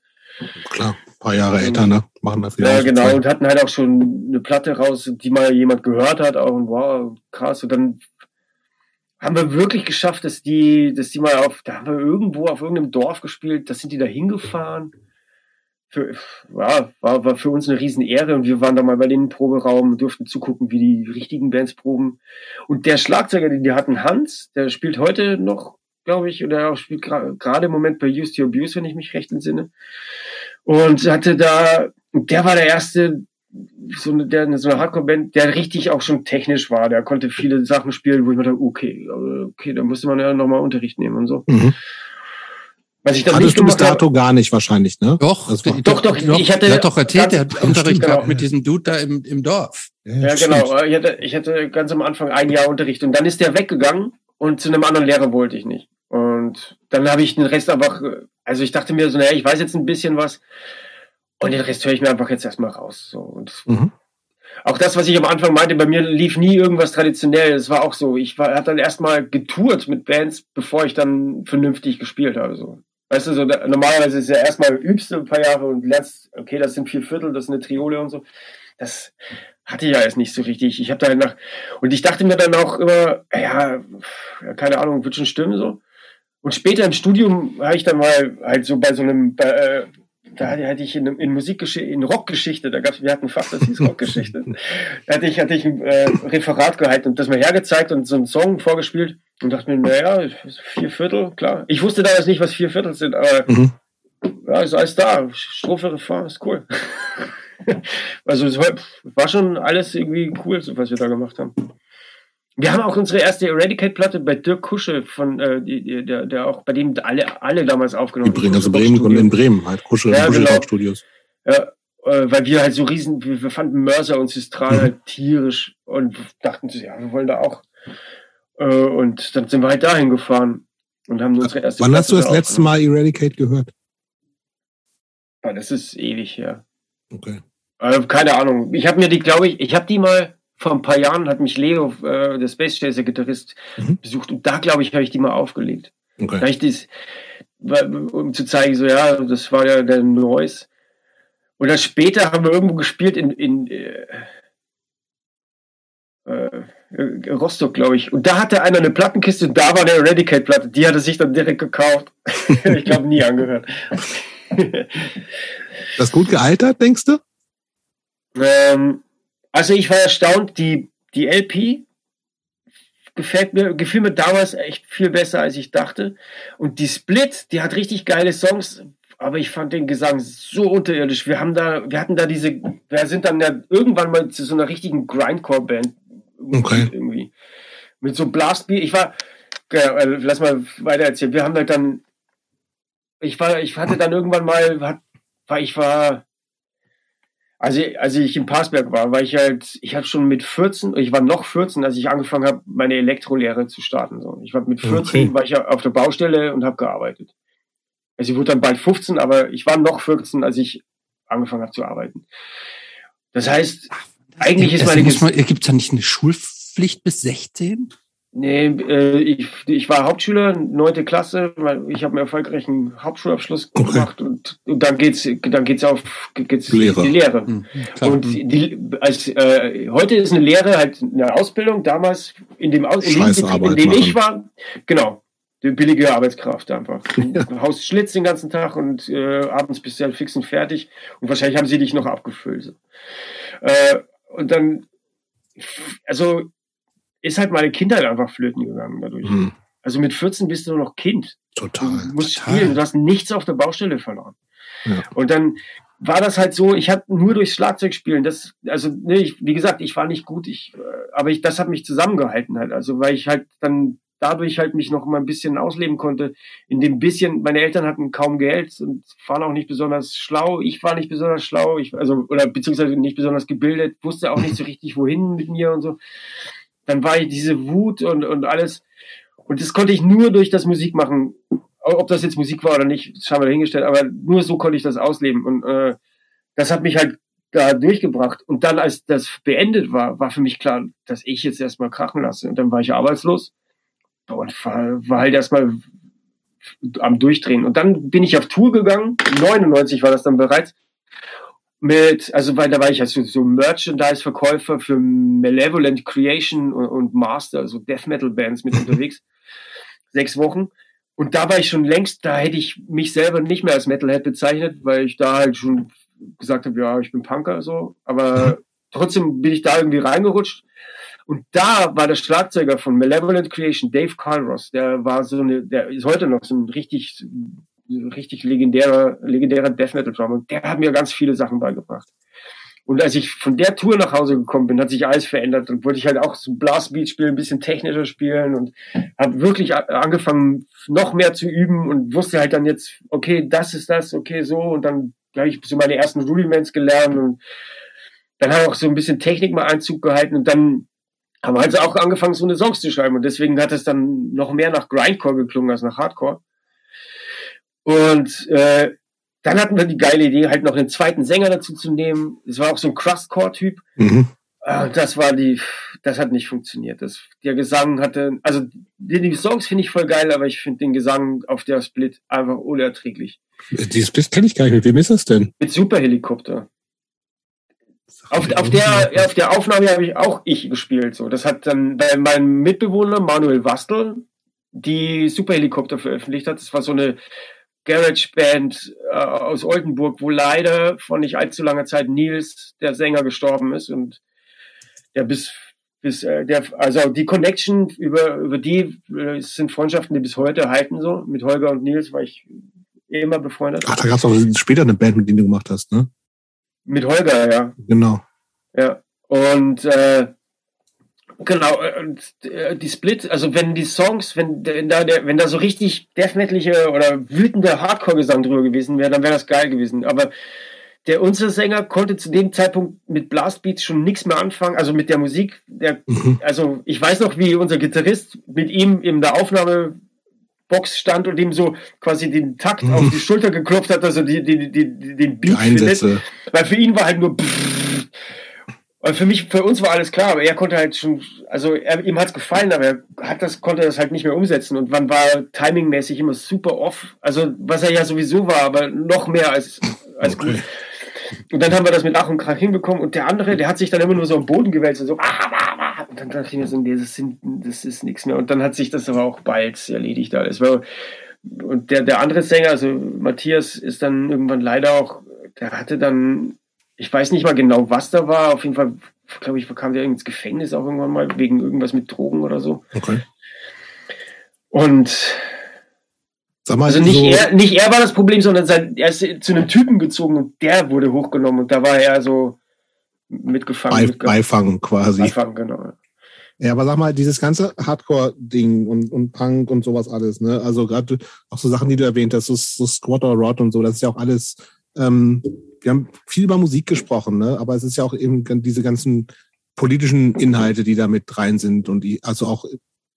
Klar, ein paar Jahre also, älter, ne? Machen dafür. Ja, genau, Zeit. und hatten halt auch schon eine Platte raus, die mal jemand gehört hat, auch und wow, krass. Und dann haben wir wirklich geschafft, dass die, dass die mal auf, da haben wir irgendwo auf irgendeinem Dorf gespielt, da sind die da hingefahren für, ja, war, war für uns eine Riesenehre und wir waren da mal bei denen im Proberaum und durften zugucken, wie die richtigen Bands proben. Und der Schlagzeuger, den die hatten, Hans, der spielt heute noch, glaube ich, oder spielt gerade im Moment bei Use to Abuse, wenn ich mich recht entsinne. Und hatte da, der war der erste, so eine, der, so eine Hardcore-Band, der richtig auch schon technisch war. Der konnte viele Sachen spielen, wo ich mir dachte, okay, okay, da musste man ja nochmal Unterricht nehmen und so. Mhm. Was ich dann Hattest nicht du bis dato gar nicht wahrscheinlich, ne? Doch, das doch, doch, doch, Ich hatte, der hat doch erzählt, der hat Unterricht genau. gehabt mit diesem Dude da im, im Dorf. Ja, ja genau. Ich hatte, ich hatte ganz am Anfang ein Jahr Unterricht und dann ist der weggegangen und zu einem anderen Lehrer wollte ich nicht. Und dann habe ich den Rest einfach, also ich dachte mir so, naja, ich weiß jetzt ein bisschen was und den Rest höre ich mir einfach jetzt erstmal raus. So. Und mhm. Auch das, was ich am Anfang meinte, bei mir lief nie irgendwas traditionell. Es war auch so. Ich war, habe dann erstmal getourt mit Bands, bevor ich dann vernünftig gespielt habe. So. Weißt du, so da, normalerweise ist ja erstmal übst du ein paar Jahre und lernst, okay, das sind vier Viertel, das ist eine Triole und so. Das hatte ich ja jetzt nicht so richtig. Ich habe da nach und ich dachte mir dann auch immer, ja, keine Ahnung, wird schon stimmen so. Und später im Studium habe ich dann mal halt so bei so einem äh, da hatte ich in, in Musikgeschichte, in Rockgeschichte, da gab's, wir hatten ein Fach, das hieß Rockgeschichte. da hatte ich, hatte ich ein äh, Referat gehalten und das mal hergezeigt und so einen Song vorgespielt und dachte mir, naja, vier Viertel, klar. Ich wusste damals nicht, was vier Viertel sind, aber mhm. ja, ist alles da. Strophe, Refrain, ist cool. also es war schon alles irgendwie cool, was wir da gemacht haben. Wir haben auch unsere erste Eradicate-Platte bei Dirk Kusche von äh, der, der auch bei dem alle alle damals aufgenommen haben. Also Bremen und in Bremen halt Kusche, ja, Kusche genau. Studios. Ja, äh, weil wir halt so riesen, wir, wir fanden Mörser und Sistral mhm. halt tierisch und dachten, ja, wir wollen da auch. Äh, und dann sind wir halt dahin gefahren und haben unsere erste. Wann Platte hast du das letzte Mal Eradicate gehört? Ah, das ist ewig her. Okay. Äh, keine Ahnung. Ich habe mir die, glaube ich, ich habe die mal vor ein paar Jahren hat mich Leo, äh, der Space Chaser Gitarrist, mhm. besucht und da glaube ich, habe ich die mal aufgelegt. Okay. Da ich dies, um zu zeigen, so ja, das war ja der Noise. Und dann später haben wir irgendwo gespielt in, in äh, äh, Rostock, glaube ich. Und da hatte einer eine Plattenkiste und da war eine Eradicate-Platte. Die hat er sich dann direkt gekauft. ich glaube, nie angehört. das gut gealtert, denkst du? Ähm, also ich war erstaunt, die, die LP gefällt mir, gefiel mir damals echt viel besser, als ich dachte. Und die Split, die hat richtig geile Songs, aber ich fand den Gesang so unterirdisch. Wir haben da, wir hatten da diese, wir sind dann ja irgendwann mal zu so einer richtigen Grindcore-Band. Okay. Irgendwie. Mit so Blastbeat. Ich war, äh, lass mal weiter erzählen. Wir haben halt dann, ich war, ich hatte dann irgendwann mal, war, ich war, also, als ich in Passberg war, war ich halt, ich habe schon mit 14, ich war noch 14, als ich angefangen habe, meine Elektrolehre zu starten. So. Ich war mit 14, okay. war ich auf der Baustelle und habe gearbeitet. Also ich wurde dann bald 15, aber ich war noch 14, als ich angefangen habe zu arbeiten. Das heißt, Ach, eigentlich ist meine... Gibt es da nicht eine Schulpflicht bis 16? Nee, äh, ich, ich war Hauptschüler, neunte Klasse, weil ich habe einen erfolgreichen Hauptschulabschluss okay. gemacht und, und dann geht's dann geht's auf geht's Lehre. die Lehre. Mhm, und die, als äh, heute ist eine Lehre halt eine Ausbildung, damals in dem Aus in dem, in dem ich war, genau, die billige Arbeitskraft einfach. Ja. Haus Schlitz den ganzen Tag und äh, abends bist du halt fix und fertig und wahrscheinlich haben sie dich noch abgefüllt. Äh, und dann also ist halt meine Kindheit einfach flöten gegangen dadurch. Mhm. Also mit 14 bist du nur noch Kind. Total. Du musst total. spielen, du hast nichts auf der Baustelle verloren. Ja. Und dann war das halt so, ich habe nur durchs Schlagzeug spielen, das, also, ne, ich, wie gesagt, ich war nicht gut, ich, äh, aber ich, das hat mich zusammengehalten halt, also, weil ich halt dann dadurch halt mich noch mal ein bisschen ausleben konnte. In dem bisschen, meine Eltern hatten kaum Geld und waren auch nicht besonders schlau. Ich war nicht besonders schlau, ich, also, oder beziehungsweise nicht besonders gebildet, wusste auch nicht so richtig, wohin mit mir und so dann war ich diese Wut und, und alles. Und das konnte ich nur durch das Musikmachen, ob das jetzt Musik war oder nicht, das haben wir dahingestellt, aber nur so konnte ich das ausleben. Und äh, das hat mich halt da durchgebracht. Und dann, als das beendet war, war für mich klar, dass ich jetzt erstmal krachen lasse. Und dann war ich arbeitslos und war, war halt erstmal am Durchdrehen. Und dann bin ich auf Tour gegangen. 99 war das dann bereits. Mit, also weil da war ich also so Merchandise-Verkäufer für Malevolent Creation und, und Master, also Death Metal Bands mit unterwegs. Sechs Wochen. Und da war ich schon längst, da hätte ich mich selber nicht mehr als Metalhead bezeichnet, weil ich da halt schon gesagt habe, ja, ich bin Punker so, aber trotzdem bin ich da irgendwie reingerutscht. Und da war der Schlagzeuger von Malevolent Creation, Dave Carlos, der war so eine, der ist heute noch so ein richtig, richtig legendärer, legendärer Death Metal Drummer. Der hat mir ganz viele Sachen beigebracht. Und als ich von der Tour nach Hause gekommen bin, hat sich alles verändert und wollte ich halt auch so Blastbeat spielen, ein bisschen technischer spielen und habe wirklich angefangen, noch mehr zu üben und wusste halt dann jetzt, okay, das ist das, okay, so und dann habe ich so meine ersten Rudiments gelernt und dann habe ich auch so ein bisschen Technik mal Einzug gehalten und dann haben wir halt auch angefangen, so eine Songs zu schreiben und deswegen hat es dann noch mehr nach Grindcore geklungen als nach Hardcore. Und äh, dann hatten wir die geile Idee, halt noch einen zweiten Sänger dazu zu nehmen. Es war auch so ein Crustcore-Typ. Mhm. Äh, das war die, das hat nicht funktioniert. Das, der Gesang hatte, also die, die Songs finde ich voll geil, aber ich finde den Gesang auf der Split einfach unerträglich. Die Split kenne ich gar nicht. Mit wem ist das denn? Mit Superhelikopter. Auf, auf, der, auf der Aufnahme habe ich auch ich gespielt. So, das hat dann bei meinem Mitbewohner Manuel Wastel die Superhelikopter veröffentlicht hat. Das war so eine Garage-Band äh, aus Oldenburg, wo leider vor nicht allzu langer Zeit Nils, der Sänger, gestorben ist und der bis bis äh, der also die Connection über über die äh, sind Freundschaften, die bis heute halten so. Mit Holger und Nils war ich immer befreundet. Ach, da gab es auch später eine Band, mit der du gemacht hast, ne? Mit Holger, ja. Genau. Ja. Und äh, Genau, und äh, die Split, also wenn die Songs, wenn, wenn da der, wenn da so richtig deathmetalige oder wütende Hardcore-Gesang drüber gewesen wäre, dann wäre das geil gewesen. Aber der unsere Sänger konnte zu dem Zeitpunkt mit Blastbeats schon nichts mehr anfangen, also mit der Musik. Der, mhm. Also ich weiß noch, wie unser Gitarrist mit ihm in der Aufnahmebox stand und ihm so quasi den Takt mhm. auf die Schulter geklopft hat, also die, die, die, die den Beat findet. Weil für ihn war halt nur und für mich, für uns war alles klar, aber er konnte halt schon, also er, ihm hat's gefallen, aber er hat das, konnte das halt nicht mehr umsetzen und man war timingmäßig immer super off. Also was er ja sowieso war, aber noch mehr als, als okay. gut. Und dann haben wir das mit Ach und Krach hinbekommen und der andere, der hat sich dann immer nur so am Boden gewälzt und so, ah, ah, ah, und dann dachte ich mir so, nee, das, sind, das ist nichts mehr. Und dann hat sich das aber auch bald erledigt alles. Und der, der andere Sänger, also Matthias, ist dann irgendwann leider auch, der hatte dann ich weiß nicht mal genau, was da war. Auf jeden Fall, glaube ich, kam der ins Gefängnis auch irgendwann mal wegen irgendwas mit Drogen oder so. Okay. Und Sag mal, also nicht, so er, nicht er war das Problem, sondern sein, er ist zu einem Typen gezogen und der wurde hochgenommen und da war er so mitgefangen. Bei, mitgefangen. Beifangen quasi. Beifangen, genau. Ja, aber sag mal, dieses ganze Hardcore-Ding und, und Punk und sowas alles, ne? Also gerade auch so Sachen, die du erwähnt hast, so, so Squatter Rod und so, das ist ja auch alles ähm, wir haben viel über Musik gesprochen, ne? aber es ist ja auch eben diese ganzen politischen Inhalte, die da mit rein sind und die, also auch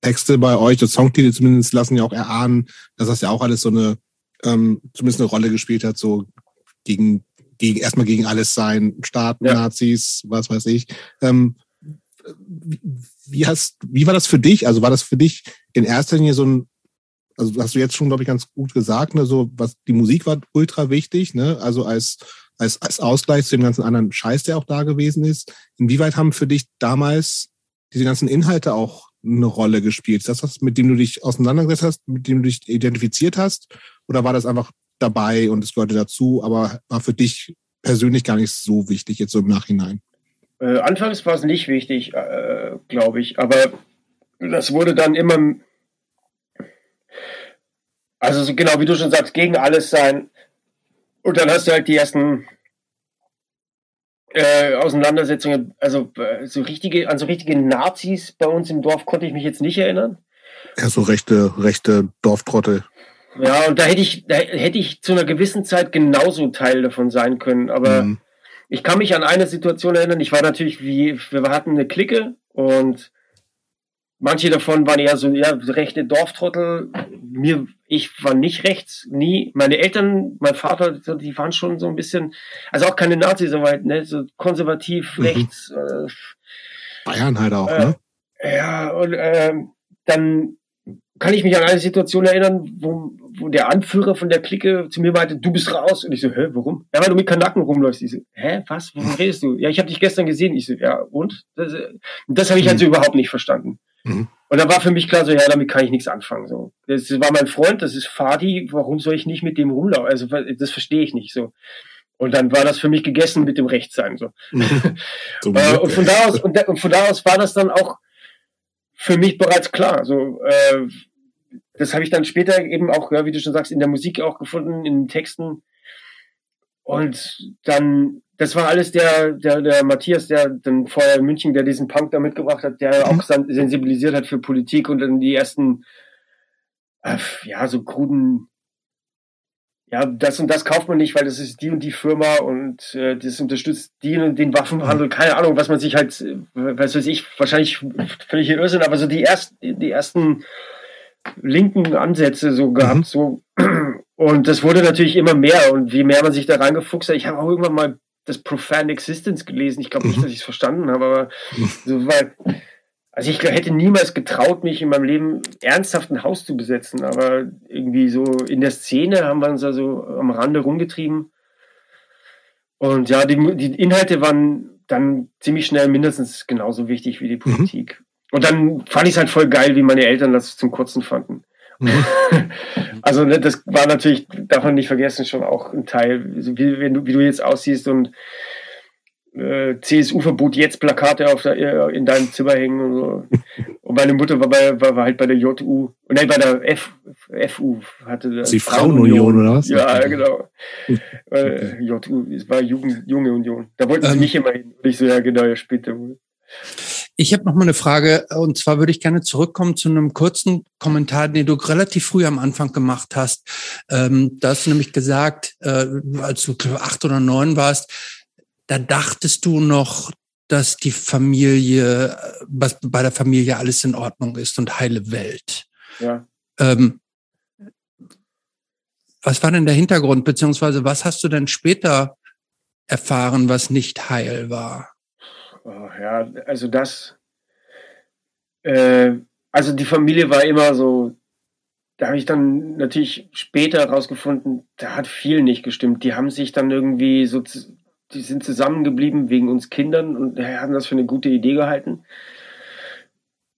Texte bei euch, das Songtitel zumindest lassen ja auch erahnen, dass das ja auch alles so eine, ähm, zumindest eine Rolle gespielt hat, so gegen, gegen erstmal gegen alles sein, Staaten, ja. Nazis, was weiß ich. Ähm, wie hast, wie war das für dich? Also war das für dich in erster Linie so ein also hast du jetzt schon, glaube ich, ganz gut gesagt, ne, so was die Musik war ultra wichtig, ne? Also als als, als Ausgleich zu dem ganzen anderen Scheiß, der auch da gewesen ist. Inwieweit haben für dich damals diese ganzen Inhalte auch eine Rolle gespielt? Ist das was, mit dem du dich auseinandergesetzt hast, mit dem du dich identifiziert hast? Oder war das einfach dabei und es gehörte dazu, aber war für dich persönlich gar nicht so wichtig jetzt so im Nachhinein? Äh, anfangs war es nicht wichtig, äh, glaube ich, aber das wurde dann immer, also so genau wie du schon sagst, gegen alles sein, und dann hast du halt die ersten äh, Auseinandersetzungen, also äh, so richtige, an so richtige Nazis bei uns im Dorf konnte ich mich jetzt nicht erinnern. Ja, so rechte, rechte Dorftrottel. Ja, und da hätte ich, da hätte ich zu einer gewissen Zeit genauso Teil davon sein können. Aber mhm. ich kann mich an eine Situation erinnern. Ich war natürlich wie, wir hatten eine Clique und manche davon waren eher so, ja, rechte Dorftrottel. Mir, ich war nicht rechts, nie. Meine Eltern, mein Vater, die waren schon so ein bisschen, also auch keine Nazis soweit, ne, so konservativ, mhm. rechts. Äh, Bayern halt auch, äh, ne? Ja, und äh, dann kann ich mich an eine Situation erinnern, wo, wo der Anführer von der Clique zu mir meinte, du bist raus. Und ich so, hä, warum? Ja, weil du mit Kanaken rumläufst. Ich so, hä, was? Warum redest du? Ja, ich habe dich gestern gesehen. Ich so, ja, und? Das, das habe ich halt so überhaupt nicht verstanden. Mhm. Und dann war für mich klar so, ja, damit kann ich nichts anfangen. So, das war mein Freund, das ist Fadi. Warum soll ich nicht mit dem rumlaufen? Also das verstehe ich nicht so. Und dann war das für mich gegessen mit dem Rechtssein so. äh, und von da aus und, und, von da aus war das dann auch für mich bereits klar. So, äh, das habe ich dann später eben auch, ja, wie du schon sagst, in der Musik auch gefunden, in den Texten. Und dann das war alles der, der, der Matthias, der dann vorher in München, der diesen Punk da mitgebracht hat, der mhm. auch sensibilisiert hat für Politik und dann die ersten, äh, ja, so kruden, ja, das und das kauft man nicht, weil das ist die und die Firma und äh, das unterstützt die und den Waffenhandel, keine Ahnung, was man sich halt, äh, was weiß ich, wahrscheinlich völlig Irrsinn, aber so die ersten, die ersten linken Ansätze so gehabt, mhm. so und das wurde natürlich immer mehr und je mehr man sich da reingefuchst hat, ich habe auch irgendwann mal das Profound Existence gelesen. Ich glaube nicht, mhm. dass ich es verstanden habe, aber so weil, also ich hätte niemals getraut, mich in meinem Leben ernsthaft ein Haus zu besetzen, aber irgendwie so in der Szene haben wir uns also am Rande rumgetrieben. Und ja, die, die Inhalte waren dann ziemlich schnell mindestens genauso wichtig wie die mhm. Politik. Mhm. Und dann fand ich es halt voll geil, wie meine Eltern das zum Kurzen fanden. Also ne, das war natürlich, darf man nicht vergessen, schon auch ein Teil, wie, wenn du, wie du jetzt aussiehst und äh, CSU-Verbot jetzt Plakate auf der, äh, in deinem Zimmer hängen und so. Und meine Mutter war, bei, war, war halt bei der JU, nein, bei der F, FU hatte das. Die Frauenunion, oder was? Ja, genau. äh, JU, es war Jugend, Junge Union. Da wollten sie ähm, mich immer hin. Und ich so, ja, genau, ja, später wohl. Ich habe noch mal eine Frage und zwar würde ich gerne zurückkommen zu einem kurzen Kommentar, den du relativ früh am Anfang gemacht hast. Ähm, da hast du nämlich gesagt, äh, als du acht oder neun warst, da dachtest du noch, dass die Familie, was bei der Familie alles in Ordnung ist und heile Welt. Ja. Ähm, was war denn der Hintergrund, beziehungsweise was hast du denn später erfahren, was nicht heil war? Oh, ja, also das, äh, also die Familie war immer so, da habe ich dann natürlich später herausgefunden, da hat viel nicht gestimmt. Die haben sich dann irgendwie so, die sind zusammengeblieben wegen uns Kindern und haben das für eine gute Idee gehalten.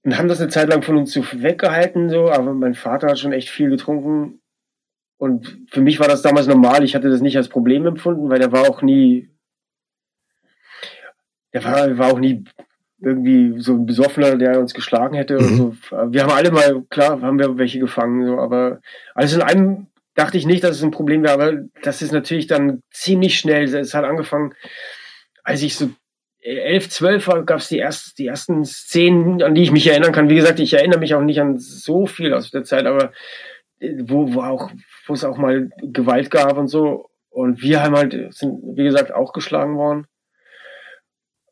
Und haben das eine Zeit lang von uns so weggehalten, so, aber mein Vater hat schon echt viel getrunken. Und für mich war das damals normal. Ich hatte das nicht als Problem empfunden, weil er war auch nie der war, war auch nie irgendwie so ein Besoffener, der uns geschlagen hätte. Mhm. So. Wir haben alle mal, klar, haben wir welche gefangen, so, aber alles in einem dachte ich nicht, dass es ein Problem wäre, aber das ist natürlich dann ziemlich schnell. Es hat angefangen, als ich so elf, zwölf war, gab es die, erst, die ersten Szenen, an die ich mich erinnern kann. Wie gesagt, ich erinnere mich auch nicht an so viel aus der Zeit, aber äh, wo, wo auch, wo es auch mal Gewalt gab und so. Und wir haben halt, sind, wie gesagt, auch geschlagen worden.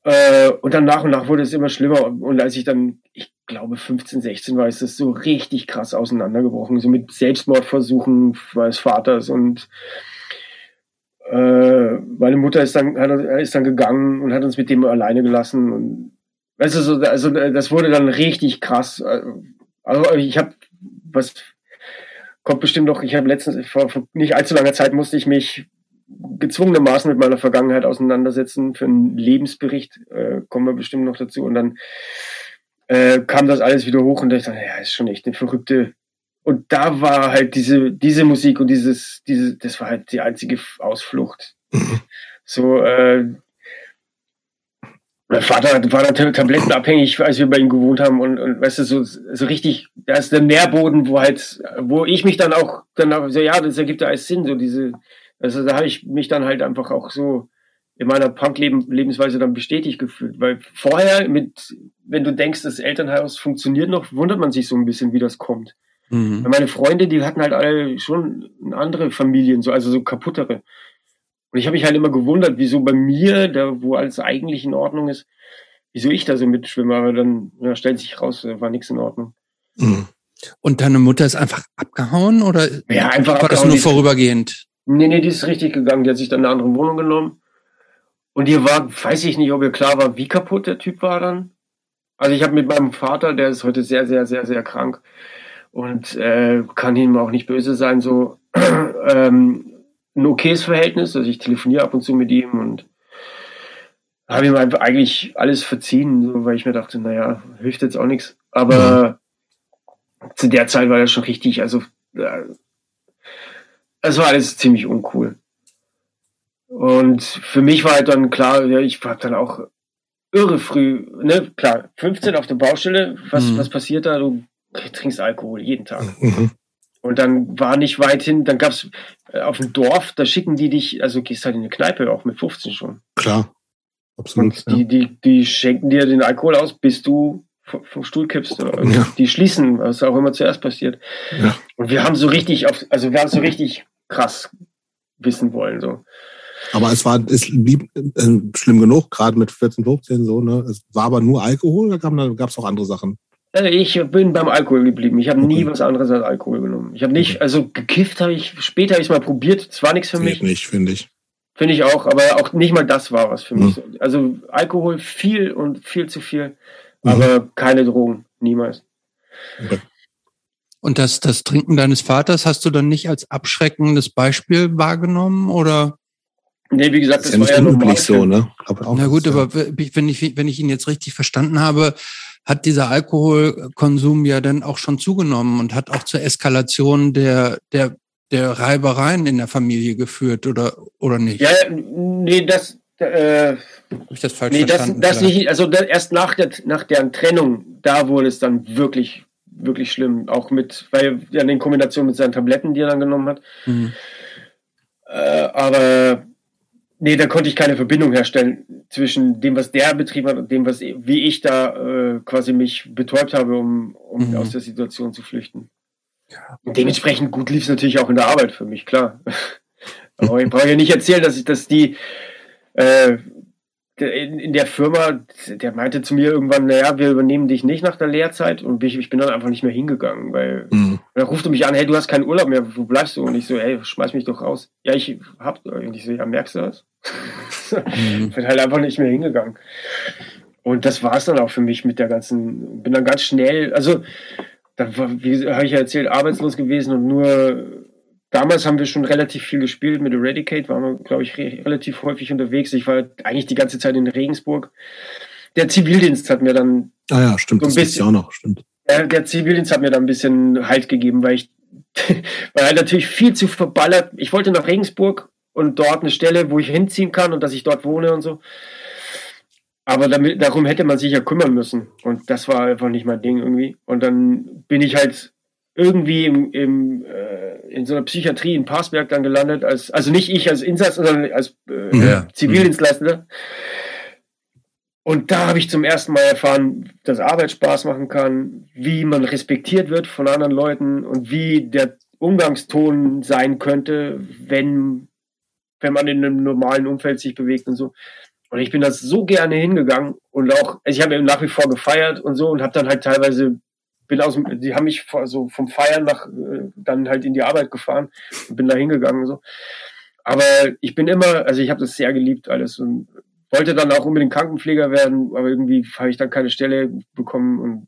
Äh, und dann nach und nach wurde es immer schlimmer. Und als ich dann, ich glaube 15, 16 war, ist das so richtig krass auseinandergebrochen. So mit Selbstmordversuchen meines Vaters und äh, meine Mutter ist dann, hat, ist dann gegangen und hat uns mit dem alleine gelassen. Und weißt du, so, also das wurde dann richtig krass. Also ich habe was kommt bestimmt noch, ich habe letztens vor, vor nicht allzu langer Zeit musste ich mich gezwungenermaßen mit meiner Vergangenheit auseinandersetzen für einen Lebensbericht, äh, kommen wir bestimmt noch dazu. Und dann äh, kam das alles wieder hoch und ich dachte, ja, ist schon echt eine verrückte. Und da war halt diese, diese Musik und dieses, diese, das war halt die einzige Ausflucht. Mhm. so, äh, mein Vater war dann tablettenabhängig, als wir bei ihm gewohnt haben und, und weißt du, so, so richtig, da ist der Nährboden, wo halt, wo ich mich dann auch, dann auch so, ja, das ergibt ja alles Sinn, so diese, also da habe ich mich dann halt einfach auch so in meiner Punk-Lebensweise dann bestätigt gefühlt. Weil vorher mit, wenn du denkst, das Elternhaus funktioniert noch, wundert man sich so ein bisschen, wie das kommt. Mhm. meine Freunde, die hatten halt alle schon andere Familien, so, also so kaputtere. Und ich habe mich halt immer gewundert, wieso bei mir, da wo alles eigentlich in Ordnung ist, wieso ich da so mitschwimme, aber dann ja, stellt sich raus, war nichts in Ordnung. Mhm. Und deine Mutter ist einfach abgehauen oder ja, einfach war das nur vorübergehend? Nee, nee, die ist richtig gegangen. Die hat sich dann eine andere Wohnung genommen. Und ihr war, weiß ich nicht, ob ihr klar war, wie kaputt der Typ war dann. Also ich habe mit meinem Vater, der ist heute sehr, sehr, sehr, sehr krank und äh, kann ihm auch nicht böse sein, so ähm, ein okayes Verhältnis. Also ich telefoniere ab und zu mit ihm und habe ihm einfach eigentlich alles verziehen, so, weil ich mir dachte, naja, hilft jetzt auch nichts. Aber ja. zu der Zeit war das schon richtig, also äh, es war alles ziemlich uncool. Und für mich war halt dann klar, ja, ich war dann auch irre früh, ne, klar, 15 auf der Baustelle, was, mhm. was passiert da? Du trinkst Alkohol jeden Tag. Mhm. Und dann war nicht weit hin, dann gab's äh, auf dem Dorf, da schicken die dich, also gehst halt in eine Kneipe auch mit 15 schon. Klar. Absolut. Und die, ja. die, die schenken dir den Alkohol aus, bis du vom Stuhl kippst. Ja. Die schließen, was auch immer zuerst passiert. Ja. Und wir haben so richtig auf, also wir haben so richtig krass wissen wollen. So. Aber es war ist lieb, äh, schlimm genug, gerade mit 14, 15 so. Ne? Es war aber nur Alkohol oder gab es auch andere Sachen? Äh, ich bin beim Alkohol geblieben. Ich habe okay. nie was anderes als Alkohol genommen. Ich habe nicht, also gekifft habe ich, später habe ich mal probiert. Es war nichts für mich. nicht, finde ich. Finde ich auch, aber auch nicht mal das war was für mich. Mhm. Also Alkohol viel und viel zu viel, mhm. aber keine Drogen, niemals. Okay. Und das, das Trinken deines Vaters hast du dann nicht als abschreckendes Beispiel wahrgenommen oder? Nee, wie gesagt, das, das ist ja nicht üblich so, ne? Na gut, aber wenn ich, wenn ich ihn jetzt richtig verstanden habe, hat dieser Alkoholkonsum ja dann auch schon zugenommen und hat auch zur Eskalation der, der, der Reibereien in der Familie geführt oder, oder nicht? Ja, nee, das, äh, ich das falsch nee, verstanden? Das, das nicht, also erst nach der, nach deren Trennung, da wurde es dann wirklich, wirklich schlimm. Auch mit, weil ja in Kombination mit seinen Tabletten, die er dann genommen hat. Mhm. Äh, aber Nee, da konnte ich keine Verbindung herstellen zwischen dem, was der betrieben hat und dem, was wie ich da äh, quasi mich betäubt habe, um, um mhm. aus der Situation zu flüchten. Und dementsprechend gut lief es natürlich auch in der Arbeit für mich, klar. Aber ich brauche ja nicht erzählen, dass ich, dass die äh, in, in der Firma, der meinte zu mir irgendwann, naja, wir übernehmen dich nicht nach der Lehrzeit und ich, ich bin dann einfach nicht mehr hingegangen, weil mhm. er rufte mich an, hey, du hast keinen Urlaub mehr, wo bleibst du? Und ich so, hey, schmeiß mich doch raus. Ja, ich hab, und ich so, ja, merkst du das? mhm. bin halt einfach nicht mehr hingegangen. Und das war es dann auch für mich mit der ganzen, bin dann ganz schnell, also, da war, wie habe ich ja erzählt, arbeitslos gewesen und nur damals haben wir schon relativ viel gespielt mit Eradicate, waren wir, glaube ich, re relativ häufig unterwegs. Ich war eigentlich die ganze Zeit in Regensburg. Der Zivildienst hat mir dann. Ah ja, stimmt, so ein bisschen, auch noch, stimmt. Der, der Zivildienst hat mir dann ein bisschen Halt gegeben, weil ich, weil halt natürlich viel zu verballert. Ich wollte nach Regensburg und dort eine Stelle, wo ich hinziehen kann und dass ich dort wohne und so. Aber damit, darum hätte man sich ja kümmern müssen. Und das war einfach nicht mein Ding irgendwie. Und dann bin ich halt irgendwie im, im, äh, in so einer Psychiatrie in Passberg dann gelandet, als, also nicht ich als Insatz, sondern als äh, ja. Zivildienstleister. Und da habe ich zum ersten Mal erfahren, dass Arbeit Spaß machen kann, wie man respektiert wird von anderen Leuten und wie der Umgangston sein könnte, wenn, wenn man in einem normalen Umfeld sich bewegt und so. Und ich bin das so gerne hingegangen und auch, also ich habe nach wie vor gefeiert und so und habe dann halt teilweise bin aus dem, die haben mich vor, so vom Feiern nach äh, dann halt in die Arbeit gefahren und bin da hingegangen so. Aber ich bin immer, also ich habe das sehr geliebt alles und wollte dann auch unbedingt Krankenpfleger werden, aber irgendwie habe ich dann keine Stelle bekommen und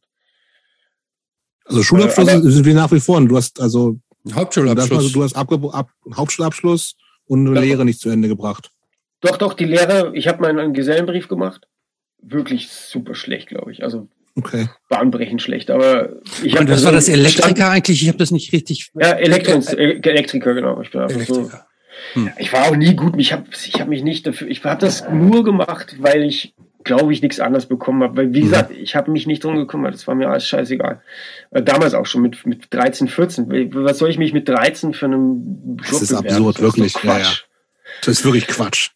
also Schulabschluss äh, sind wir nach wie vor. Und du hast also Hauptschulabschluss. Du hast Abge Ab Hauptschulabschluss und eine Lehre nicht zu Ende gebracht. Doch, doch, die Lehre, ich habe meinen Gesellenbrief gemacht. Wirklich super schlecht, glaube ich. Also Okay. Bahnbrechend schlecht, aber ich habe. Was war das Elektriker stand, eigentlich? Ich habe das nicht richtig. Ja, Elektro äh, Elektriker, genau. Ich bin einfach Elektriker. so. Hm. Ich war auch nie gut. Ich habe ich hab mich nicht dafür. Ich habe das nur gemacht, weil ich glaube ich nichts anderes bekommen habe. Weil wie mhm. gesagt, ich habe mich nicht drum gekümmert. Das war mir alles scheißegal. Äh, damals auch schon mit mit 13, 14. Was soll ich mich mit 13 für einen Job Das ist bewerben? absurd, das wirklich. Ist ja, ja. Das ist wirklich Quatsch.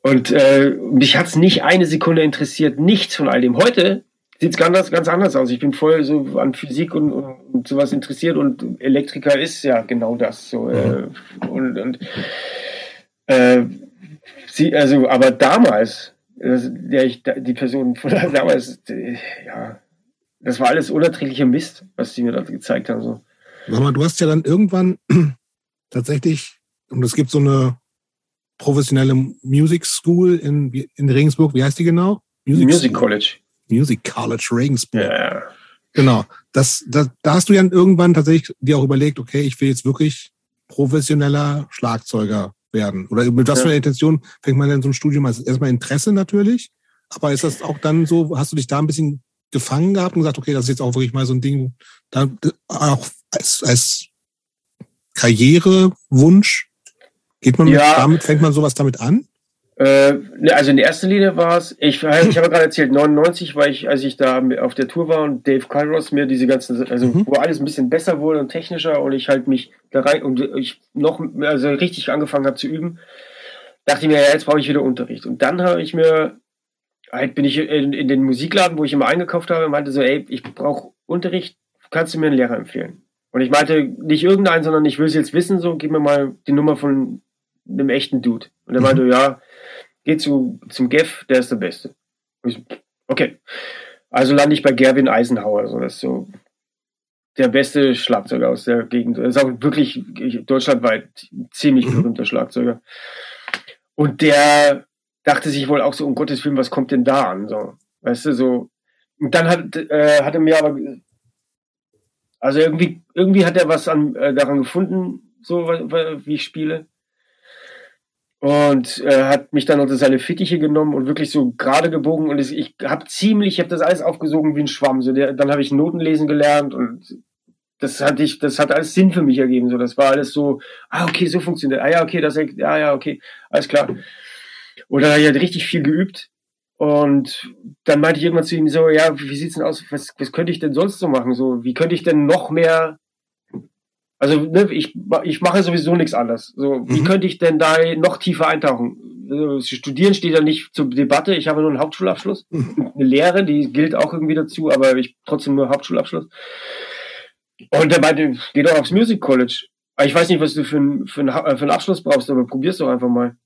Und äh, mich hat's nicht eine Sekunde interessiert, nichts von all dem. Heute sieht es ganz, ganz anders aus. Ich bin voll so an Physik und, und sowas interessiert und Elektriker ist ja genau das. So, äh, und, und äh, sie, also, aber damals, der ich, die Person von damals, ja, das war alles unerträglicher Mist, was sie mir da gezeigt haben. So. Sag mal, du hast ja dann irgendwann tatsächlich, und es gibt so eine professionelle Music School in, in Regensburg, wie heißt die genau? Music, Music College. Music College Regensburg. Ja. Genau. Das, das, da hast du ja irgendwann tatsächlich dir auch überlegt, okay, ich will jetzt wirklich professioneller Schlagzeuger werden. Oder mit was für einer Intention fängt man denn so ein Studium an? Erstmal Interesse natürlich, aber ist das auch dann so, hast du dich da ein bisschen gefangen gehabt und gesagt, okay, das ist jetzt auch wirklich mal so ein Ding, da auch als, als Karrierewunsch? Geht man ja. damit, fängt man sowas damit an? Äh, ne, also in erster Linie war es, ich, ich habe gerade erzählt, 99 war ich, als ich da auf der Tour war und Dave Kairos mir diese ganzen, also mhm. wo alles ein bisschen besser wurde und technischer und ich halt mich da rein und ich noch, also richtig angefangen habe zu üben, dachte ich mir, ja, jetzt brauche ich wieder Unterricht. Und dann habe ich mir, halt bin ich in, in, den Musikladen, wo ich immer eingekauft habe, meinte so, ey, ich brauche Unterricht, kannst du mir einen Lehrer empfehlen? Und ich meinte nicht irgendeinen, sondern ich will es jetzt wissen, so, gib mir mal die Nummer von einem echten Dude. Und er meinte, mhm. ja, geh zu, zum Geff, der ist der Beste. Ich, okay. Also lande ich bei Gerwin Eisenhower, so, das ist so der beste Schlagzeuger aus der Gegend. Er ist auch wirklich deutschlandweit ziemlich mhm. berühmter Schlagzeuger. Und der dachte sich wohl auch so, um Gottes Willen, was kommt denn da an? So, weißt du, so. Und dann hat, äh, hat er mir aber, also irgendwie, irgendwie hat er was an, äh, daran gefunden, so wie ich spiele und äh, hat mich dann unter seine Fittiche genommen und wirklich so gerade gebogen und ich habe ziemlich, ich habe das alles aufgesogen wie ein Schwamm. So der, dann habe ich Noten lesen gelernt und das hatte ich, das hat alles Sinn für mich ergeben. So, das war alles so, ah okay, so funktioniert. Ah ja, okay, das, ja ja, okay, alles klar. Habe ich halt richtig viel geübt und dann meinte ich irgendwann zu ihm so, ja, wie sieht's denn aus? Was, was könnte ich denn sonst so machen? So, wie könnte ich denn noch mehr also ne, ich, ich mache sowieso nichts anderes. So, wie mhm. könnte ich denn da noch tiefer eintauchen? Also, Studieren steht ja nicht zur Debatte. Ich habe nur einen Hauptschulabschluss, mhm. eine Lehre, die gilt auch irgendwie dazu, aber ich trotzdem nur Hauptschulabschluss. Und der meinte, geh doch aufs Music College. Ich weiß nicht, was du für, einen, für, einen, für einen Abschluss brauchst, aber probier's doch einfach mal.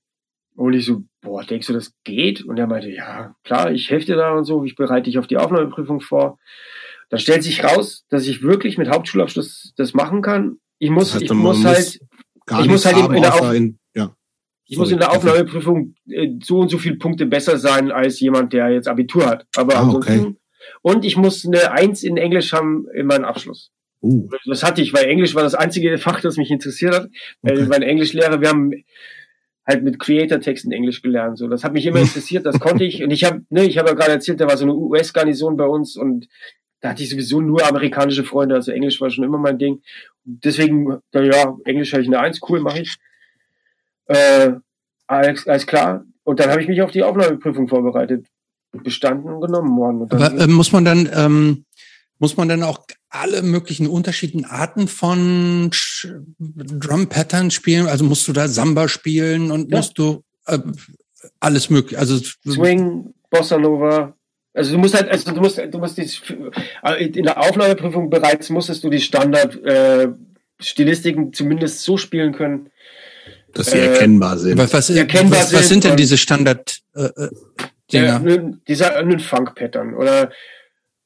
Und ich so, boah, denkst du, das geht? Und er meinte, ja, klar, ich helfe dir da und so, ich bereite dich auf die Aufnahmeprüfung vor. Dann stellt sich raus, dass ich wirklich mit Hauptschulabschluss das machen kann. Ich muss, das heißt, ich muss halt, ich muss halt in, in der, Auf in, ja. ich muss in der Aufnahmeprüfung äh, so und so viele Punkte besser sein als jemand, der jetzt Abitur hat. Aber ah, okay. und ich muss eine Eins in Englisch haben in meinem Abschluss. Uh. Das hatte ich, weil Englisch war das einzige Fach, das mich interessiert hat. Okay. Meine Englischlehrer, wir haben halt mit Creator-Texten Englisch gelernt. So, das hat mich immer interessiert, das konnte ich. Und ich habe, ne, ich habe ja gerade erzählt, da war so eine US-Garnison bei uns und da hatte ich sowieso nur amerikanische Freunde, also Englisch war schon immer mein Ding. Deswegen, ja, Englisch habe ich eine Eins, cool, mache ich. Äh, alles, alles klar. Und dann habe ich mich auf die Aufnahmeprüfung vorbereitet, bestanden und genommen worden. Und Aber äh, muss man dann, ähm, muss man dann auch alle möglichen unterschiedlichen Arten von Drum Patterns spielen? Also musst du da Samba spielen und ja. musst du äh, alles mögliche, also Swing, Bossa Nova, also du musst halt, also du musst, du musst die, äh, in der Aufnahmeprüfung bereits musstest du die Standard äh, Stilistiken zumindest so spielen können, dass sie äh, erkennbar sind. Was, was, erkennbar was, was sind denn diese Standard äh, äh Dinger? Ja, dieser ein Funk-Pattern oder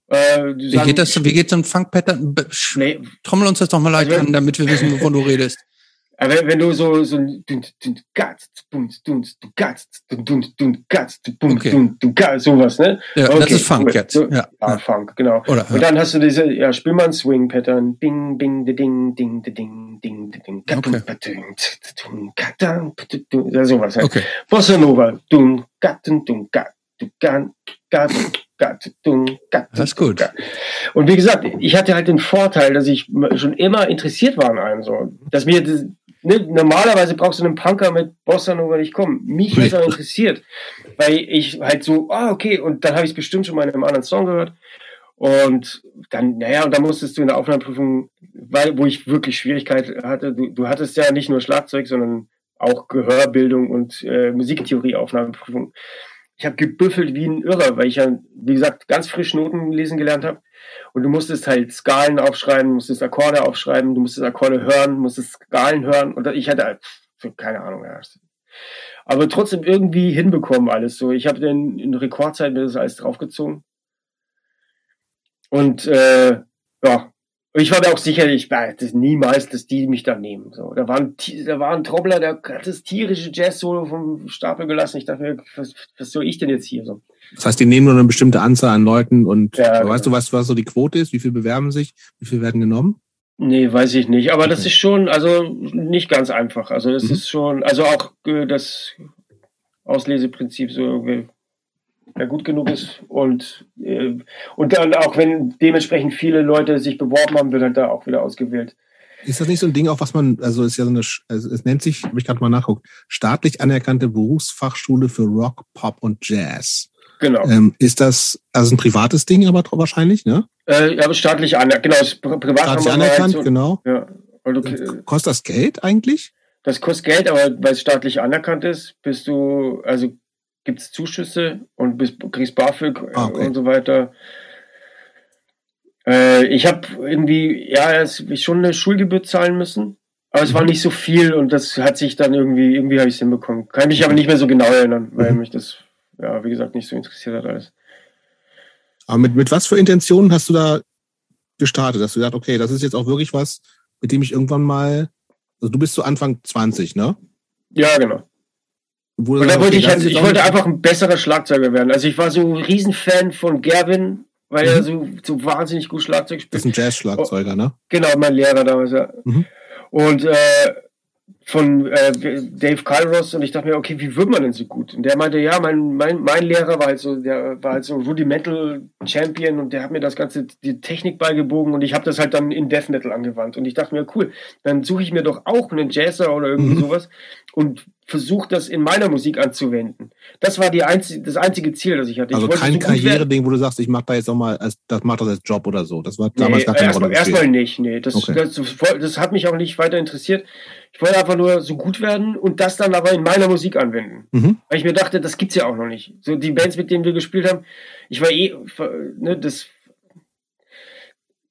äh, wie geht das? Wie geht so ein Funk-Pattern? Nee. Trommel uns das doch mal leicht also, an, damit wir wissen, wovon du redest. Aber wenn du so, so ein sowas, ne? Ja, okay, das ist Funk jetzt. So, ja. Ah, Funk, genau. Oder, und dann hast du diese, ja, spiel mal ein Swing-Pattern. Bing, bing, de ding, ding, de ding, ding, de ding, okay. Ja, sowas halt. Okay. Bossa Nova. Dun, gatten, dun, gat, du, gan, gat, gat, dun, gat. Das ist gut. Und wie gesagt, ich hatte halt den Vorteil, dass ich schon immer interessiert war an einem so. Dass mir ne, normalerweise brauchst du einen Punker mit Bossa Nova nicht kommen. Mich hat es interessiert, weil ich halt so, ah, okay, und dann habe ich es bestimmt schon mal in einem anderen Song gehört. Und dann, naja, und dann musstest du in der Aufnahmeprüfung, weil, wo ich wirklich Schwierigkeit hatte, du, du hattest ja nicht nur Schlagzeug, sondern auch Gehörbildung und äh, Musiktheorie-Aufnahmeprüfung. Ich habe gebüffelt wie ein Irrer, weil ich ja, wie gesagt, ganz frisch Noten lesen gelernt habe. Und du musstest halt Skalen aufschreiben, musstest Akkorde aufschreiben, du musstest Akkorde hören, musstest Skalen hören. Und ich hatte halt, keine Ahnung, Aber trotzdem irgendwie hinbekommen alles so. Ich habe dann in Rekordzeit mir das alles draufgezogen. Und äh, ja, ich war mir auch sicher, ich das niemals, dass die mich da nehmen. So, da war ein, da war ein Trommler, der hat das tierische Jazz-Solo vom Stapel gelassen. Ich dachte mir, was, was soll ich denn jetzt hier so? Das heißt, die nehmen nur eine bestimmte Anzahl an Leuten und ja, weißt genau. du, was, was so die Quote ist? Wie viele bewerben sich? Wie viele werden genommen? Nee, weiß ich nicht. Aber okay. das ist schon, also nicht ganz einfach. Also das mhm. ist schon, also auch äh, das Ausleseprinzip so irgendwie ja, gut genug ist. Und, äh, und dann auch wenn dementsprechend viele Leute sich beworben haben, wird halt da auch wieder ausgewählt. Ist das nicht so ein Ding, auch was man, also ist ja so eine, also es nennt sich, habe ich gerade mal nachguckt, staatlich anerkannte Berufsfachschule für Rock, Pop und Jazz. Genau. Ähm, ist das also ein privates Ding, aber wahrscheinlich, ne? Äh, aber staatlich anerkannt, genau, ist privat staatlich anerkannt, halt genau. Ja. Also, okay. Kostet das Geld eigentlich? Das kostet Geld, aber weil es staatlich anerkannt ist, bist du, also gibt es Zuschüsse und bist, kriegst BAföG äh, ah, okay. und so weiter. Äh, ich habe irgendwie, ja, schon eine Schulgebühr zahlen müssen, aber es mhm. war nicht so viel und das hat sich dann irgendwie, irgendwie habe ich es hinbekommen. Kann mich aber nicht mehr so genau erinnern, weil mhm. mich das, ja, wie gesagt, nicht so interessiert hat alles. Aber mit, mit was für Intentionen hast du da gestartet, dass du gesagt, okay, das ist jetzt auch wirklich was, mit dem ich irgendwann mal, also du bist so Anfang 20, ne? Ja, genau. Wo und da wollte ich, halt, ich wollte einfach ein besserer Schlagzeuger werden. Also ich war so ein Riesenfan von Gerwin, weil mhm. er so, so wahnsinnig gut Schlagzeug spielt. Das ist ein Jazz-Schlagzeuger, ne? Genau, mein Lehrer damals, ja. Mhm. Und äh, von äh, Dave Kylros und ich dachte mir, okay, wie wird man denn so gut? Und der meinte, ja, mein, mein, mein Lehrer war halt so, der war halt so Rudimental Champion und der hat mir das ganze, die Technik beigebogen und ich habe das halt dann in Death Metal angewandt. Und ich dachte mir, cool, dann suche ich mir doch auch einen Jazzer oder irgendwie mhm. sowas und versucht, das in meiner Musik anzuwenden. Das war die einzige, das einzige Ziel, das ich hatte. Also ich kein so Karriere-Ding, wo du sagst, ich mache da jetzt auch mal, als, das macht das als Job oder so. Das war damals nee, gar keine Rolle. Erstmal nicht, nee. Das, okay. das, das, das, hat mich auch nicht weiter interessiert. Ich wollte einfach nur so gut werden und das dann aber in meiner Musik anwenden. Mhm. Weil ich mir dachte, das gibt's ja auch noch nicht. So die Bands, mit denen wir gespielt haben, ich war eh, ne, das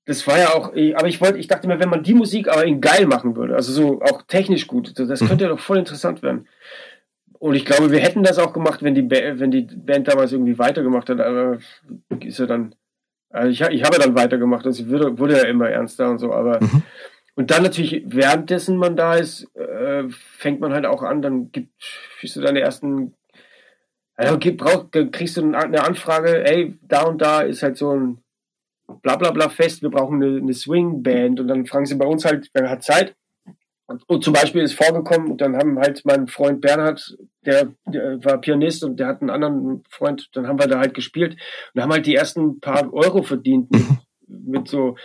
das war ja auch, aber ich wollte, ich dachte mir, wenn man die Musik aber in geil machen würde, also so auch technisch gut, das mhm. könnte ja doch voll interessant werden. Und ich glaube, wir hätten das auch gemacht, wenn die, wenn die Band damals irgendwie weitergemacht hat, aber ist ja dann, also ich, ich habe ja dann weitergemacht, also wurde, wurde ja immer ernster und so, aber mhm. und dann natürlich, währenddessen man da ist, äh, fängt man halt auch an, dann gibt, kriegst du deine ersten, also brauch, kriegst du eine Anfrage, ey, da und da ist halt so ein Blablabla bla, bla fest, wir brauchen eine, eine Swing-Band und dann fragen sie bei uns halt, wer hat Zeit? Und zum Beispiel ist vorgekommen, und dann haben halt mein Freund Bernhard, der, der, war Pianist und der hat einen anderen Freund, dann haben wir da halt gespielt und haben halt die ersten paar Euro verdient mit, mit so,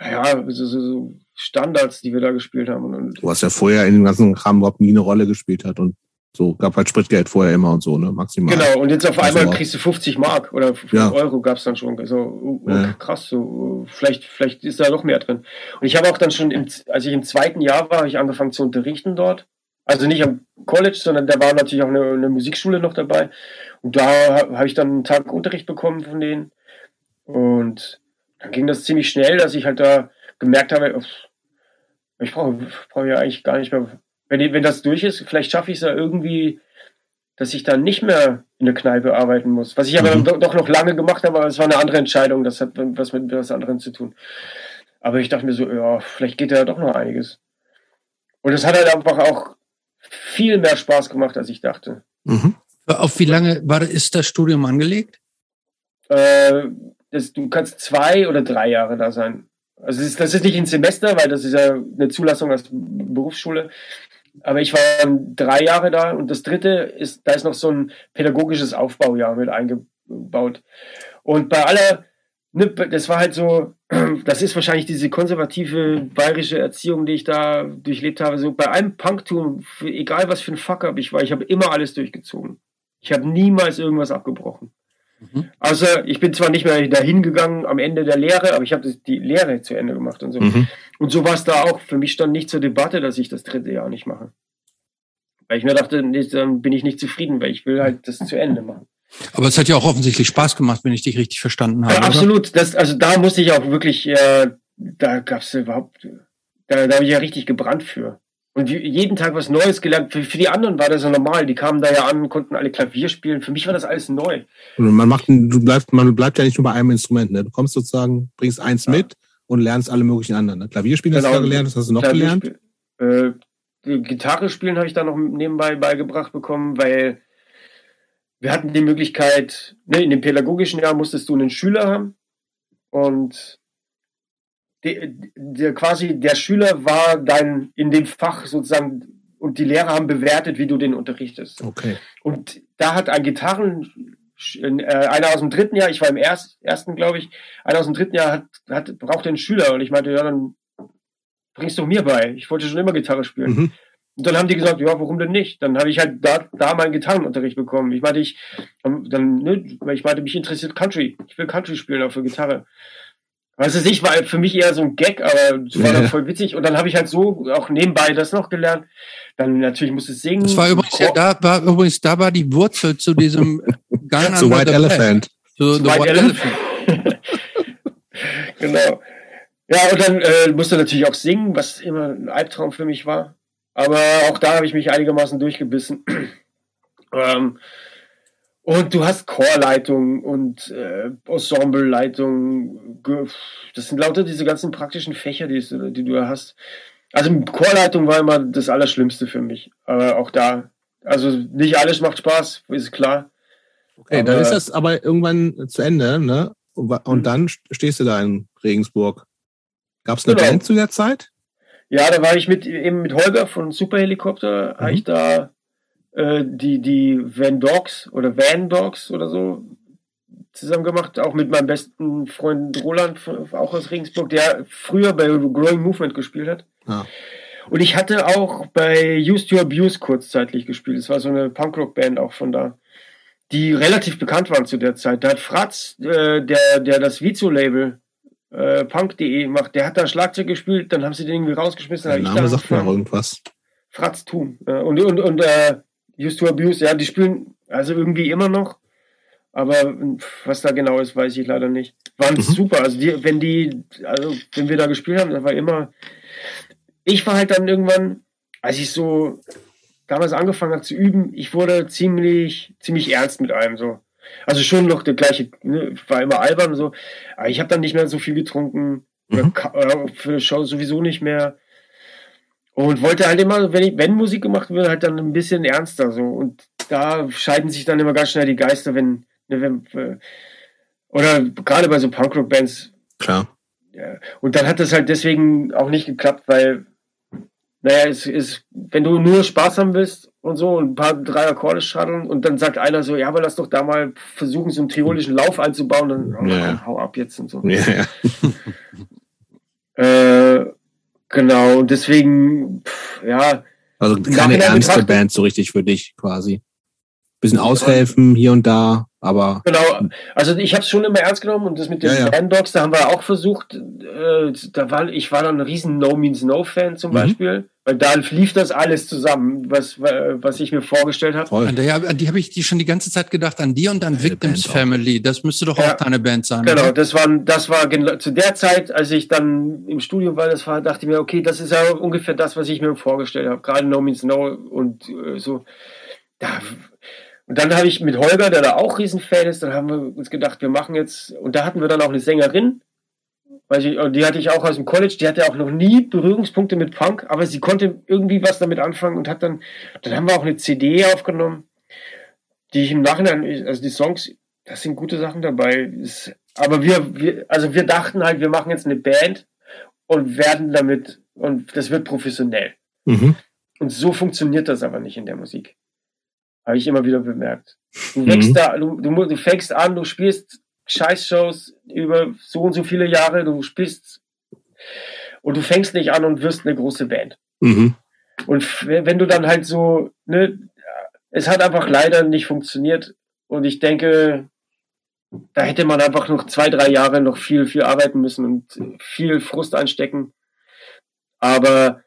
ja, so, so, Standards, die wir da gespielt haben. Und, du hast ja vorher in dem ganzen Kram überhaupt nie eine Rolle gespielt hat und so, gab halt Spritgeld vorher immer und so, ne, maximal. Genau, und jetzt auf also einmal kriegst du 50 Mark oder 5 ja. Euro gab's dann schon. So, oh, oh, ja. krass, so, vielleicht, vielleicht ist da noch mehr drin. Und ich habe auch dann schon, im, als ich im zweiten Jahr war, habe ich angefangen zu unterrichten dort. Also nicht am College, sondern da war natürlich auch eine, eine Musikschule noch dabei. Und da habe ich dann einen Tag Unterricht bekommen von denen. Und dann ging das ziemlich schnell, dass ich halt da gemerkt habe, ich brauche brauch ja eigentlich gar nicht mehr wenn, wenn das durch ist, vielleicht schaffe ich es ja irgendwie, dass ich dann nicht mehr in der Kneipe arbeiten muss. Was ich aber mhm. doch noch lange gemacht habe, aber es war eine andere Entscheidung. Das hat was mit was anderem zu tun. Aber ich dachte mir so, ja, vielleicht geht da doch noch einiges. Und es hat halt einfach auch viel mehr Spaß gemacht, als ich dachte. Mhm. Auf wie lange war, ist das Studium angelegt? Äh, das, du kannst zwei oder drei Jahre da sein. Also das ist, das ist nicht ein Semester, weil das ist ja eine Zulassung als Berufsschule. Aber ich war drei Jahre da und das dritte ist, da ist noch so ein pädagogisches Aufbaujahr mit eingebaut. Und bei aller, ne, das war halt so, das ist wahrscheinlich diese konservative bayerische Erziehung, die ich da durchlebt habe. So bei einem Punktum, egal was für ein Fuck-up ich war, ich habe immer alles durchgezogen. Ich habe niemals irgendwas abgebrochen. Mhm. Also ich bin zwar nicht mehr dahin gegangen am Ende der Lehre, aber ich habe die Lehre zu Ende gemacht und so. Mhm. Und so war es da auch. Für mich stand nicht zur Debatte, dass ich das dritte Jahr nicht mache. Weil ich mir dachte, nee, dann bin ich nicht zufrieden, weil ich will halt das zu Ende machen. Aber es hat ja auch offensichtlich Spaß gemacht, wenn ich dich richtig verstanden habe. Ja, absolut. Das, also da musste ich auch wirklich, äh, da gab es überhaupt, da, da habe ich ja richtig gebrannt für. und jeden Tag was Neues gelernt. Für, für, die anderen war das ja normal. Die kamen da ja an, konnten alle Klavier spielen. Für mich war das alles neu. Und man macht, du bleibst, man bleibt ja nicht nur bei einem Instrument. Ne? Du kommst sozusagen, bringst eins ja. mit und lernst alle möglichen anderen. Ne? Klavierspielen genau. hast du genau. gelernt, was hast du noch gelernt? Äh, Gitarre spielen habe ich da noch nebenbei beigebracht bekommen, weil wir hatten die Möglichkeit, ne, in dem pädagogischen Jahr musstest du einen Schüler haben und der, der quasi der Schüler war dein in dem Fach sozusagen und die Lehrer haben bewertet, wie du den unterrichtest. Okay. Und da hat ein Gitarren äh, einer aus dem dritten Jahr, ich war im erst, ersten, glaube ich, einer aus dem dritten Jahr hat, hat brauchte einen Schüler und ich meinte, ja, dann bringst du mir bei. Ich wollte schon immer Gitarre spielen. Mhm. Und dann haben die gesagt, ja, warum denn nicht? Dann habe ich halt da, da meinen Gitarrenunterricht bekommen. Ich meinte, ich, dann, ne, ich meinte, mich interessiert Country. Ich will Country spielen, auch für Gitarre. Weißt du, ich war für mich eher so ein Gag, aber es war ja. dann voll witzig. Und dann habe ich halt so auch nebenbei das noch gelernt. Dann natürlich musste es singen. Das war übrigens, ja, da war übrigens, da war die Wurzel zu diesem Gun Zu White Elephant. Zu The White, White Elephant. genau. Ja, und dann äh, musste natürlich auch singen, was immer ein Albtraum für mich war. Aber auch da habe ich mich einigermaßen durchgebissen. ähm, und du hast Chorleitung und äh, Ensembleleitung. Das sind lauter diese ganzen praktischen Fächer, die, die du hast. Also Chorleitung war immer das Allerschlimmste für mich. Aber auch da, also nicht alles macht Spaß, ist klar. Okay, aber, dann ist das aber irgendwann zu Ende, ne? Und mhm. dann stehst du da in Regensburg. Gab es eine genau. Band zu der Zeit? Ja, da war ich mit eben mit Holger von Superhelikopter, mhm. habe ich da äh, die, die Van Dogs oder Van Dogs oder so zusammen gemacht, auch mit meinem besten Freund Roland, auch aus Regensburg, der früher bei Growing Movement gespielt hat. Ah. Und ich hatte auch bei Used to Abuse kurzzeitig gespielt. Das war so eine Punkrock-Band auch von da, die relativ bekannt waren zu der Zeit. Da hat Fratz, äh, der, der das Vizo-Label äh, punk.de macht, der hat da Schlagzeug gespielt, dann haben sie den irgendwie rausgeschmissen. Der Name sagt mir irgendwas. Fratz Thun. Äh, und, und, und äh, Used to Abuse, ja, die spielen also irgendwie immer noch. Aber was da genau ist, weiß ich leider nicht. Waren mhm. super. Also die, wenn die, also wenn wir da gespielt haben, das war immer. Ich war halt dann irgendwann, als ich so damals angefangen habe zu üben, ich wurde ziemlich, ziemlich ernst mit allem so. Also schon noch der gleiche, ne, war immer albern so. Aber ich habe dann nicht mehr so viel getrunken. Mhm. Oder für eine Show sowieso nicht mehr. Und wollte halt immer, wenn, ich, wenn Musik gemacht wird, halt dann ein bisschen ernster so. Und da scheiden sich dann immer ganz schnell die Geister, wenn, ne, wenn äh, oder gerade bei so Punkrock-Bands. Klar. Ja. Und dann hat das halt deswegen auch nicht geklappt, weil, naja, es ist, wenn du nur Spaß haben willst und so und ein paar drei Akkorde schaddeln und dann sagt einer so, ja, aber lass doch da mal versuchen, so einen triolischen Lauf einzubauen, dann oh, ja. hau ab jetzt und so. Ja, ja. äh, Genau, und deswegen, pff, ja. Also keine ernste Band so richtig für dich quasi. Bisschen aushelfen hier und da, aber. Genau, also ich habe es schon immer ernst genommen und das mit den ja, ja. Dogs, da haben wir auch versucht, äh, da war, ich war dann ein riesen No Means No Fan zum mhm. Beispiel. Weil da lief das alles zusammen, was, was ich mir vorgestellt habe. An, an die habe ich die schon die ganze Zeit gedacht, an die und an Victims Family. Das müsste doch ja, auch deine Band sein. Genau, oder? das war, das war zu der Zeit, als ich dann im Studio war, das war, dachte ich mir, okay, das ist ja ungefähr das, was ich mir vorgestellt habe. Gerade No Means No und äh, so. Da, und dann habe ich mit Holger, der da auch Riesenfan ist, dann haben wir uns gedacht, wir machen jetzt, und da hatten wir dann auch eine Sängerin, weil ich, die hatte ich auch aus dem College, die hatte auch noch nie Berührungspunkte mit Punk, aber sie konnte irgendwie was damit anfangen und hat dann, dann haben wir auch eine CD aufgenommen, die ich im Nachhinein, also die Songs, das sind gute Sachen dabei. aber wir, wir, also wir dachten halt, wir machen jetzt eine Band und werden damit, und das wird professionell. Mhm. Und so funktioniert das aber nicht in der Musik. Habe ich immer wieder bemerkt. Du mhm. wächst da, du, du, du fängst an, du spielst Scheißshows über so und so viele Jahre, du spielst und du fängst nicht an und wirst eine große Band. Mhm. Und wenn du dann halt so, ne, es hat einfach leider nicht funktioniert und ich denke, da hätte man einfach noch zwei, drei Jahre noch viel, viel arbeiten müssen und viel Frust einstecken. Aber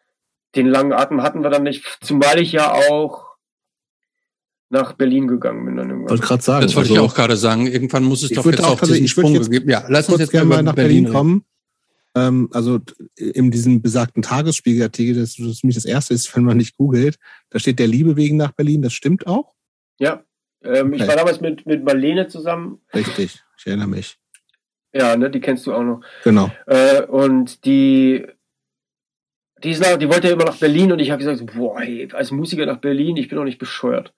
den langen Atem hatten wir dann nicht, zumal ich ja auch nach Berlin gegangen bin dann irgendwann. Wollte gerade sagen. Das wollte also, ich auch gerade sagen. Irgendwann muss es doch jetzt auch diesen Sprung geben. Ja, lass uns jetzt gerne mal nach Berlin, Berlin kommen. ähm, also in diesem besagten Tagesspiegelartikel, das, das mich das erste ist, wenn man nicht googelt, da steht der Liebe wegen nach Berlin, das stimmt auch? Ja, ähm, okay. ich war damals mit, mit Marlene zusammen. Richtig, ich erinnere mich. Ja, ne, die kennst du auch noch. Genau. Äh, und die, die, ist nach, die wollte ja immer nach Berlin und ich habe gesagt, boah, ey, als Musiker nach Berlin, ich bin doch nicht bescheuert.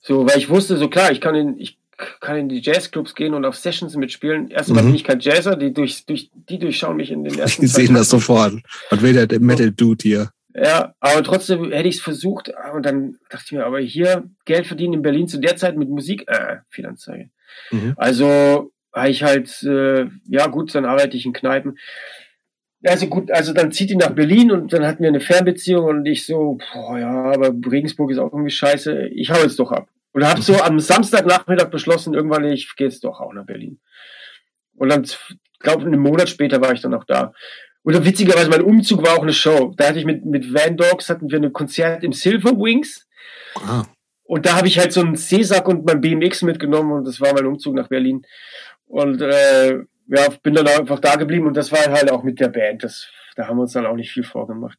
So, weil ich wusste, so klar, ich kann in, ich kann in die Jazzclubs gehen und auf Sessions mitspielen. Erstmal mhm. bin ich kein Jazzer, die, durch, durch, die durchschauen mich in den ersten Ich sehe das sofort. Was will der Metal-Dude hier? Ja, aber trotzdem hätte ich es versucht und dann dachte ich mir, aber hier Geld verdienen in Berlin zu der Zeit mit Musik, äh, Fehlanzeige. Mhm. Also habe ich halt, äh, ja gut, dann arbeite ich in Kneipen. Also gut, also dann zieht die nach Berlin und dann hatten wir eine Fernbeziehung und ich so, boah, ja, aber Regensburg ist auch irgendwie scheiße, ich hau jetzt doch ab. Und habe so am Samstagnachmittag beschlossen, irgendwann, ich gehe jetzt doch auch nach Berlin. Und dann, glaube einen Monat später war ich dann auch da. Und witzigerweise, mein Umzug war auch eine Show. Da hatte ich mit, mit Van Dogs, hatten wir ein Konzert im Silver Wings. Ah. Und da habe ich halt so einen Seesack und mein BMX mitgenommen und das war mein Umzug nach Berlin. Und äh, ja, bin dann einfach da geblieben und das war halt auch mit der Band. Das, da haben wir uns dann auch nicht viel vorgemacht.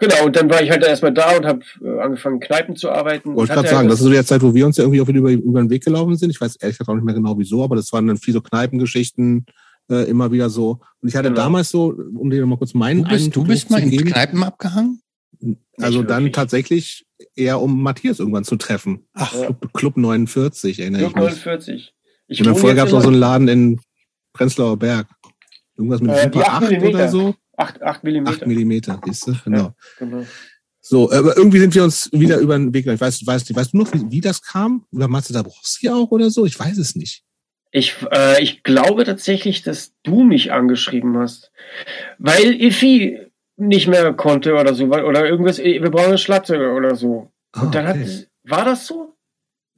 Genau, und dann war ich halt erstmal da und habe äh, angefangen, Kneipen zu arbeiten. Wollte gerade sagen, das ist so die Zeit, wo wir uns ja irgendwie auch wieder über, über den Weg gelaufen sind. Ich weiß ehrlich gesagt auch nicht mehr genau wieso, aber das waren dann viele so Kneipengeschichten, äh, immer wieder so. Und ich hatte genau. damals so, um dir mal kurz meinen Du bist, du bist mal in geben, Kneipen abgehangen? Also dann wirklich. tatsächlich eher um Matthias irgendwann zu treffen. Ach, ja. Club, Club 49, erinnere Club ich mich. 49. Ich und vorher gab es noch so einen Laden in Prenzlauer Berg. Irgendwas mit äh, Super 8 oder so. 8, 8 Millimeter. 8 Millimeter, siehst du? Genau. Ja, genau. So, aber irgendwie sind wir uns wieder über den Weg. Ich weiß, weißt, weißt du noch, wie, wie das kam? Oder Matze Dabrowski auch oder so? Ich weiß es nicht. Ich, äh, ich glaube tatsächlich, dass du mich angeschrieben hast. Weil Ifi nicht mehr konnte oder so, oder irgendwas, wir brauchen eine Schlagzeuger oder so. Und ah, dann okay. hat, war das so?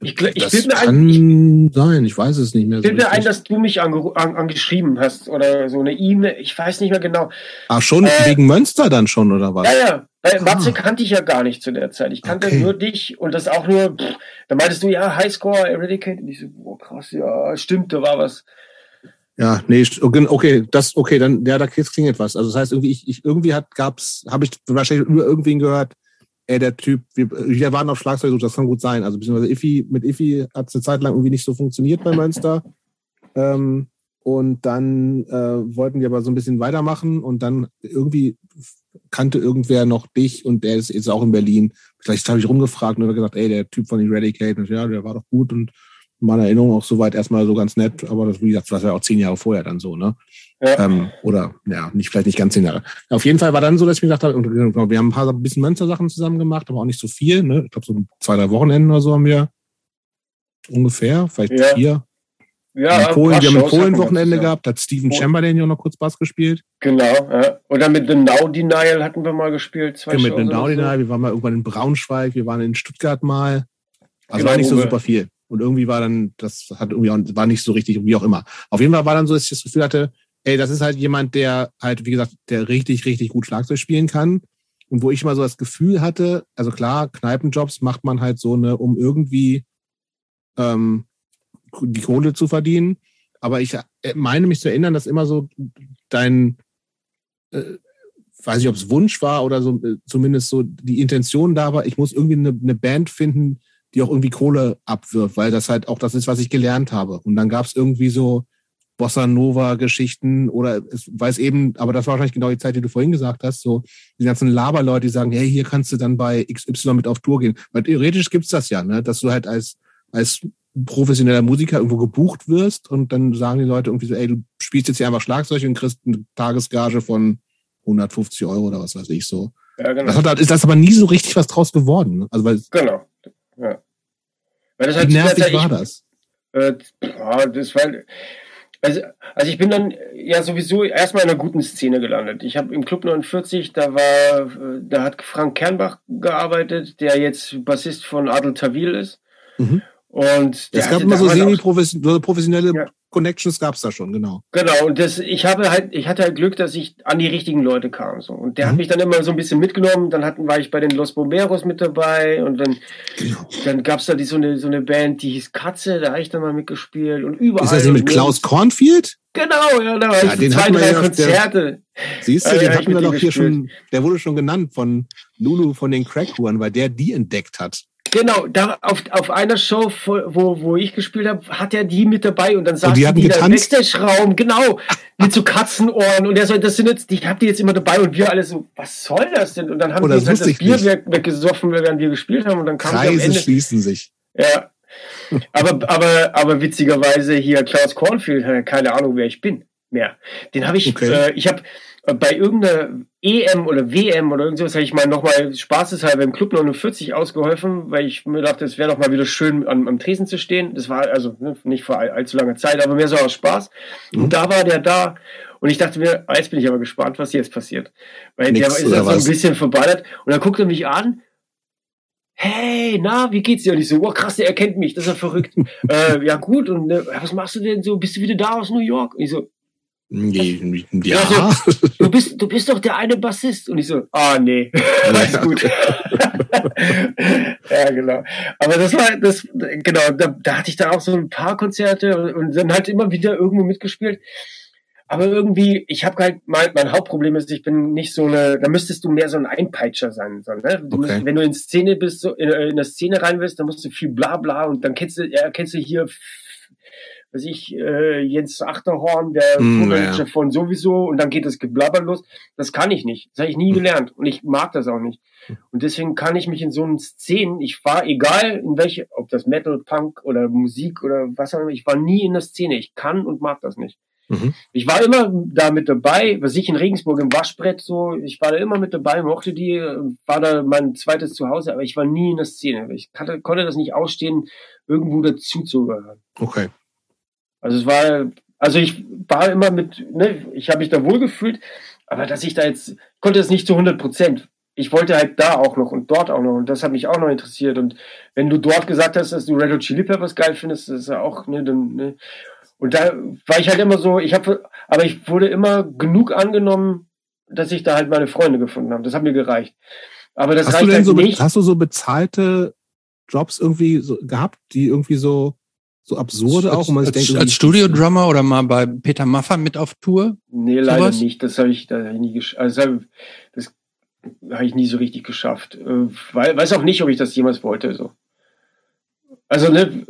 Ich, ich das kann ein, ich, sein, ich weiß es nicht mehr. Ich bilde so ein, dass du mich ange, an, angeschrieben hast oder so eine E-Mail, ich weiß nicht mehr genau. Ach schon, äh, wegen Münster dann schon oder was? Ja, ja. Weil ah. Matze kannte ich ja gar nicht zu der Zeit. Ich kannte okay. nur dich und das auch nur, pff, da meintest du, ja, Highscore, Eradicate. Und ich so, boah, krass, ja, stimmt, da war was. Ja, nee, okay, das, okay, dann, ja, da klingt etwas. Also das heißt, irgendwie, ich, ich irgendwie hat, gab's, habe ich wahrscheinlich nur irgendwen gehört, ey, der Typ, wir, wir waren auf Schlagzeug, das kann gut sein. Also beziehungsweise Iffy, mit Iffy hat es eine Zeit lang irgendwie nicht so funktioniert bei Münster. Ähm, und dann äh, wollten wir aber so ein bisschen weitermachen und dann irgendwie kannte irgendwer noch dich und der ist jetzt auch in Berlin. Vielleicht habe ich rumgefragt und gesagt, ey, der Typ von Eradicate, und ja, der war doch gut und meine Erinnerung auch soweit erstmal so ganz nett, aber das, wie gesagt, das war ja auch zehn Jahre vorher dann so, ne? Ja. Ähm, oder ja, nicht vielleicht nicht ganz zehn Jahre. Auf jeden Fall war dann so, dass ich mir gedacht habe, genau, wir haben ein paar ein bisschen Münster-Sachen zusammen gemacht, aber auch nicht so viel. Ne? Ich glaube, so zwei, drei Wochenenden oder so haben wir ungefähr, vielleicht ja. vier. Ja, in Polen, wir haben ein Polen-Wochenende ja. gehabt, da hat Steven Polen. Chamberlain ja noch kurz Bass gespielt. Genau, ja. Oder mit The Now Denial hatten wir mal gespielt. Zwei ja, mit The Now Denial, so. wir waren mal irgendwann in Braunschweig, wir waren in Stuttgart mal. Also genau, war nicht so super viel. Und irgendwie war dann, das hat irgendwie auch, war nicht so richtig, wie auch immer. Auf jeden Fall war dann so, dass ich das Gefühl hatte, ey, das ist halt jemand, der halt, wie gesagt, der richtig, richtig gut Schlagzeug spielen kann. Und wo ich immer so das Gefühl hatte, also klar, Kneipenjobs macht man halt so eine, um irgendwie ähm, die Kohle zu verdienen. Aber ich äh, meine mich zu erinnern, dass immer so dein, äh, weiß ich, ob es Wunsch war oder so, äh, zumindest so die Intention da war, ich muss irgendwie eine, eine Band finden, die auch irgendwie Kohle abwirft, weil das halt auch das ist, was ich gelernt habe. Und dann gab es irgendwie so Bossa Nova Geschichten oder es weiß eben, aber das war wahrscheinlich genau die Zeit, die du vorhin gesagt hast, so die ganzen Laberleute, die sagen, hey, hier kannst du dann bei XY mit auf Tour gehen. Weil theoretisch gibt's das ja, ne, dass du halt als, als professioneller Musiker irgendwo gebucht wirst und dann sagen die Leute irgendwie so, ey, du spielst jetzt hier einfach Schlagzeug und kriegst eine Tagesgage von 150 Euro oder was weiß ich so. Ja, genau. Das hat, ist das aber nie so richtig was draus geworden. Ne? Also weil genau. Ja. Weil das halt Wie nervig war das? Äh, das war, also, also ich bin dann ja sowieso erstmal in einer guten Szene gelandet. Ich habe im Club 49, da war, da hat Frank Kernbach gearbeitet, der jetzt Bassist von Adel Tawil ist. Mhm. Und es gab immer so semi-professionelle ja. Connections gab es da schon, genau. Genau, und das, ich habe halt, ich hatte halt Glück, dass ich an die richtigen Leute kam. So. Und der mhm. hat mich dann immer so ein bisschen mitgenommen. Dann hatten, war ich bei den Los Bomberos mit dabei und dann, genau. dann gab es da die, so, eine, so eine Band, die hieß Katze, da habe ich dann mal mitgespielt und überall. Ist das nicht mit Klaus Kornfield? Genau, ja, da war Ja, ich den zwei, drei ja auf der- Konzerte. Siehst du, Ja, den ja, hatten wir doch hier schon, der wurde schon genannt von Lulu von den Crackhuren, weil der die entdeckt hat. Genau, da auf, auf einer Show, wo, wo ich gespielt habe, hat er die mit dabei und dann saßen die hatten die da? Backstage-Raum, genau, mit so Katzenohren und er so, das sind jetzt, ich hab die jetzt immer dabei und wir alle so, was soll das denn? Und dann haben Oh, die das wusste das ich Bier weg, weggesoffen, während wir gespielt haben und dann kam sie am Kreise Ende. schließen sich. Ja. Aber, aber, aber witzigerweise hier Klaus Kornfield hat ja keine Ahnung, wer ich bin mehr. Den habe ich, Okay. äh, ich habe äh, bei irgendeiner EM oder WM oder irgendwas habe ich mal nochmal spaßeshalber im Club 49 ausgeholfen, weil ich mir dachte, es wäre doch mal wieder schön am, am Tresen zu stehen. Das war also ne, nicht vor all, allzu langer Zeit, aber mehr so aus Spaß. Mhm. Und da war der da und ich dachte mir, ah, jetzt bin ich aber gespannt, was jetzt passiert. Weil Nix, der ist da so ein bisschen verballert und dann guckt er mich an hey, na, wie geht's dir? Und ich so, wow, krass, der erkennt mich, das ist ja verrückt. äh, ja, gut, und äh, was machst du denn so? Bist du wieder da aus New York? Und ich so, Nee, Ja, Ja. du bist, du bist doch der eine Bassist. Und ich so, ah, nee, alles gut. ja, genau. Aber das war, das, genau, da, da hatte ich dann auch so ein paar Konzerte und, und dann halt immer wieder irgendwo mitgespielt. Aber irgendwie, ich habe halt, mein, mein Hauptproblem ist, ich bin nicht so eine, da müsstest du mehr so ein Einpeitscher sein. So, ne? du Okay. musst, wenn du in Szene bist, so in, in der Szene rein willst, dann musst du viel bla bla und dann kennst du, ja, kennst du hier, weiß ich, äh, Jens Achterhorn, der Mm, Tourmanager ja. von sowieso und dann geht das Geblabber los. Das kann ich nicht. Das habe ich nie gelernt und ich mag das auch nicht. Und deswegen kann ich mich in so einen Szenen, ich war egal in welche, ob das Metal, Punk oder Musik oder was auch immer, ich war nie in der Szene. Ich kann und mag das nicht. Mhm. Ich war immer da mit dabei, was ich in Regensburg im Waschbrett so, ich war da immer mit dabei, mochte die, war da mein zweites Zuhause, aber ich war nie in der Szene. Ich kannte, konnte das nicht ausstehen, irgendwo dazu zu gehören. Okay. Also es war, also ich war immer mit, ne, ich habe mich da wohl gefühlt, aber dass ich da jetzt, konnte das nicht zu 100 Prozent. Ich wollte halt da auch noch und dort auch noch und das hat mich auch noch interessiert. Und wenn du dort gesagt hast, dass du Red Hot Chili Peppers geil findest, das ist ja auch, ne, dann, ne. Und da war ich halt immer so, ich habe, aber ich wurde immer genug angenommen, dass ich da halt meine Freunde gefunden habe. Das hat mir gereicht. Aber das Hast du reicht denn halt so, nicht. hast du so bezahlte Jobs irgendwie so gehabt, die irgendwie so, so absurde auch, als, denkt, als Studiodrummer oder mal bei Peter Maffay mit auf Tour? Nee, leider Sowas? nicht. Das habe ich, das hab ich nie geschafft. Also, das hab- das habe ich nie so richtig geschafft. Äh, Weil, weiß auch nicht, ob ich das jemals wollte. So. Also, ne,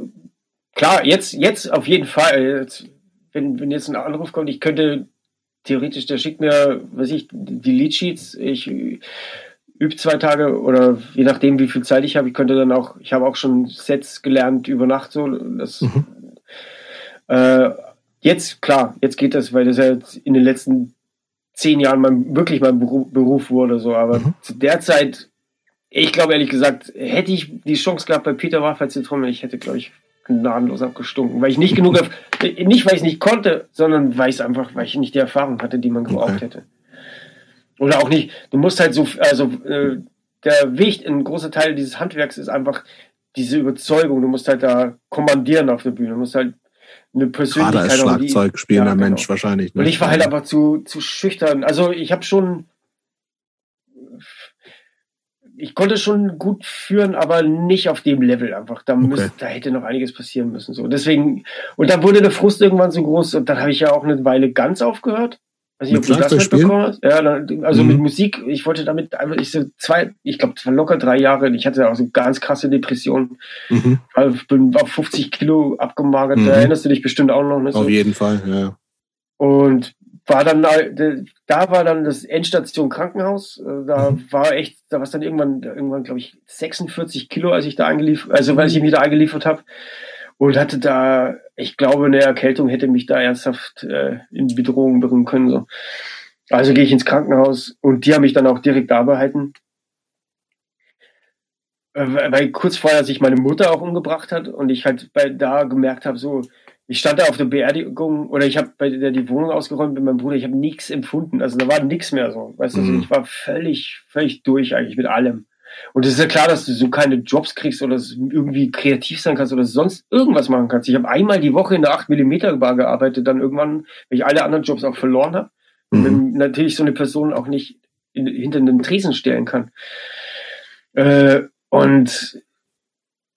klar, jetzt, jetzt auf jeden Fall. Jetzt, wenn, wenn jetzt ein Anruf kommt, ich könnte theoretisch, der schickt mir, weiß ich, die Leadsheets, ich übe zwei Tage oder je nachdem, wie viel Zeit ich habe, ich könnte dann auch, ich habe auch schon Sets gelernt über Nacht so. Das, Mhm. äh, jetzt, klar, jetzt geht das, weil das ja jetzt in den letzten zehn Jahren mein, wirklich mein Beruf, wurde, so. Aber Mhm. zu der Zeit, ich glaube ehrlich gesagt, hätte ich die Chance gehabt bei Peter Maffay zu trommeln, ich hätte, glaube ich, gnadenlos abgestunken, weil ich nicht genug, auf, nicht weil ich es nicht konnte, sondern weil ich es einfach, weil ich nicht die Erfahrung hatte, die man gebraucht Okay. hätte. Oder auch nicht, du musst halt so, also äh, der Weg, ein großer Teil dieses Handwerks ist einfach diese Überzeugung, du musst halt da kommandieren auf der Bühne, du musst halt eine gerade Persönlichkeit als haben, die- Schlagzeug spielender Ja, genau. Mensch wahrscheinlich. ne? und ich war halt aber zu, zu schüchtern. Also ich habe schon, ich konnte schon gut führen, aber nicht auf dem Level einfach. Da, müsste, Okay. da hätte noch einiges passieren müssen. So deswegen und dann wurde der Frust irgendwann so groß und dann habe ich ja auch eine Weile ganz aufgehört. Weiß nicht, ob du das mitbekommen hast. Ja, also Mhm. mit Musik. Ich wollte damit einfach, ich so zwei, ich glaube, locker drei Jahre. Ich hatte auch so ganz krasse Depressionen. Mhm. Also Ich bin auf 50 Kilo abgemagert. Mhm. Da erinnerst du dich bestimmt auch noch. Ne? So. Auf jeden Fall, ja. Und war dann, da war dann das Endstation Krankenhaus. Äh, Da Mhm. war echt, da war es dann irgendwann, irgendwann glaube ich 46 Kilo, als ich da eingeliefert, also als ich mich da eingeliefert habe. Und hatte da, ich glaube, eine Erkältung hätte mich da ernsthaft äh, in Bedrohung bringen können. So. Also gehe ich ins Krankenhaus und die haben mich dann auch direkt da behalten. Äh, Weil kurz vorher sich meine Mutter auch umgebracht hat und ich halt bei da gemerkt habe, so, ich stand da auf der Beerdigung oder ich habe bei der die Wohnung ausgeräumt mit meinem Bruder, ich habe nichts empfunden. Also da war nichts mehr so. Weißt du, Mhm. ich war völlig, völlig durch eigentlich mit allem. Und es ist ja klar, dass du so keine Jobs kriegst oder irgendwie kreativ sein kannst oder sonst irgendwas machen kannst. Ich habe einmal die Woche in der 8 mm Bar gearbeitet, dann irgendwann, weil ich alle anderen Jobs auch verloren habe. Mhm. Wenn natürlich so eine Person auch nicht in, hinter den Tresen stellen kann. Äh, und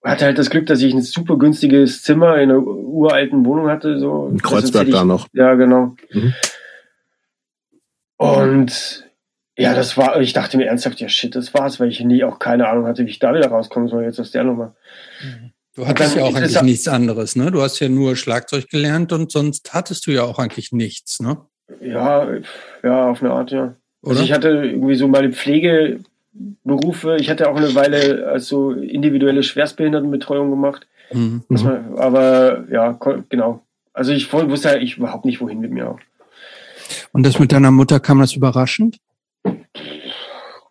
hatte halt das Glück, dass ich ein super günstiges Zimmer in einer uralten Wohnung hatte. So. In Kreuzberg da noch. Ja, genau. Mhm. Und ja, das war, ich dachte mir ernsthaft, ja shit, das war's, weil ich nie auch keine Ahnung hatte, wie ich da wieder rauskommen soll, jetzt aus der Nummer. Du hattest ja auch eigentlich nichts anderes, ne? Du hast ja nur Schlagzeug gelernt und sonst hattest du ja auch eigentlich nichts, ne? Ja, ja, auf eine Art, ja. Also Oder? Also ich hatte irgendwie so meine Pflegeberufe, ich hatte auch eine Weile als so individuelle Schwerstbehindertenbetreuung gemacht. Mhm. Man, aber ja, genau. Also ich wusste ja ich überhaupt nicht, wohin mit mir auch. Und das mit deiner Mutter kam das überraschend?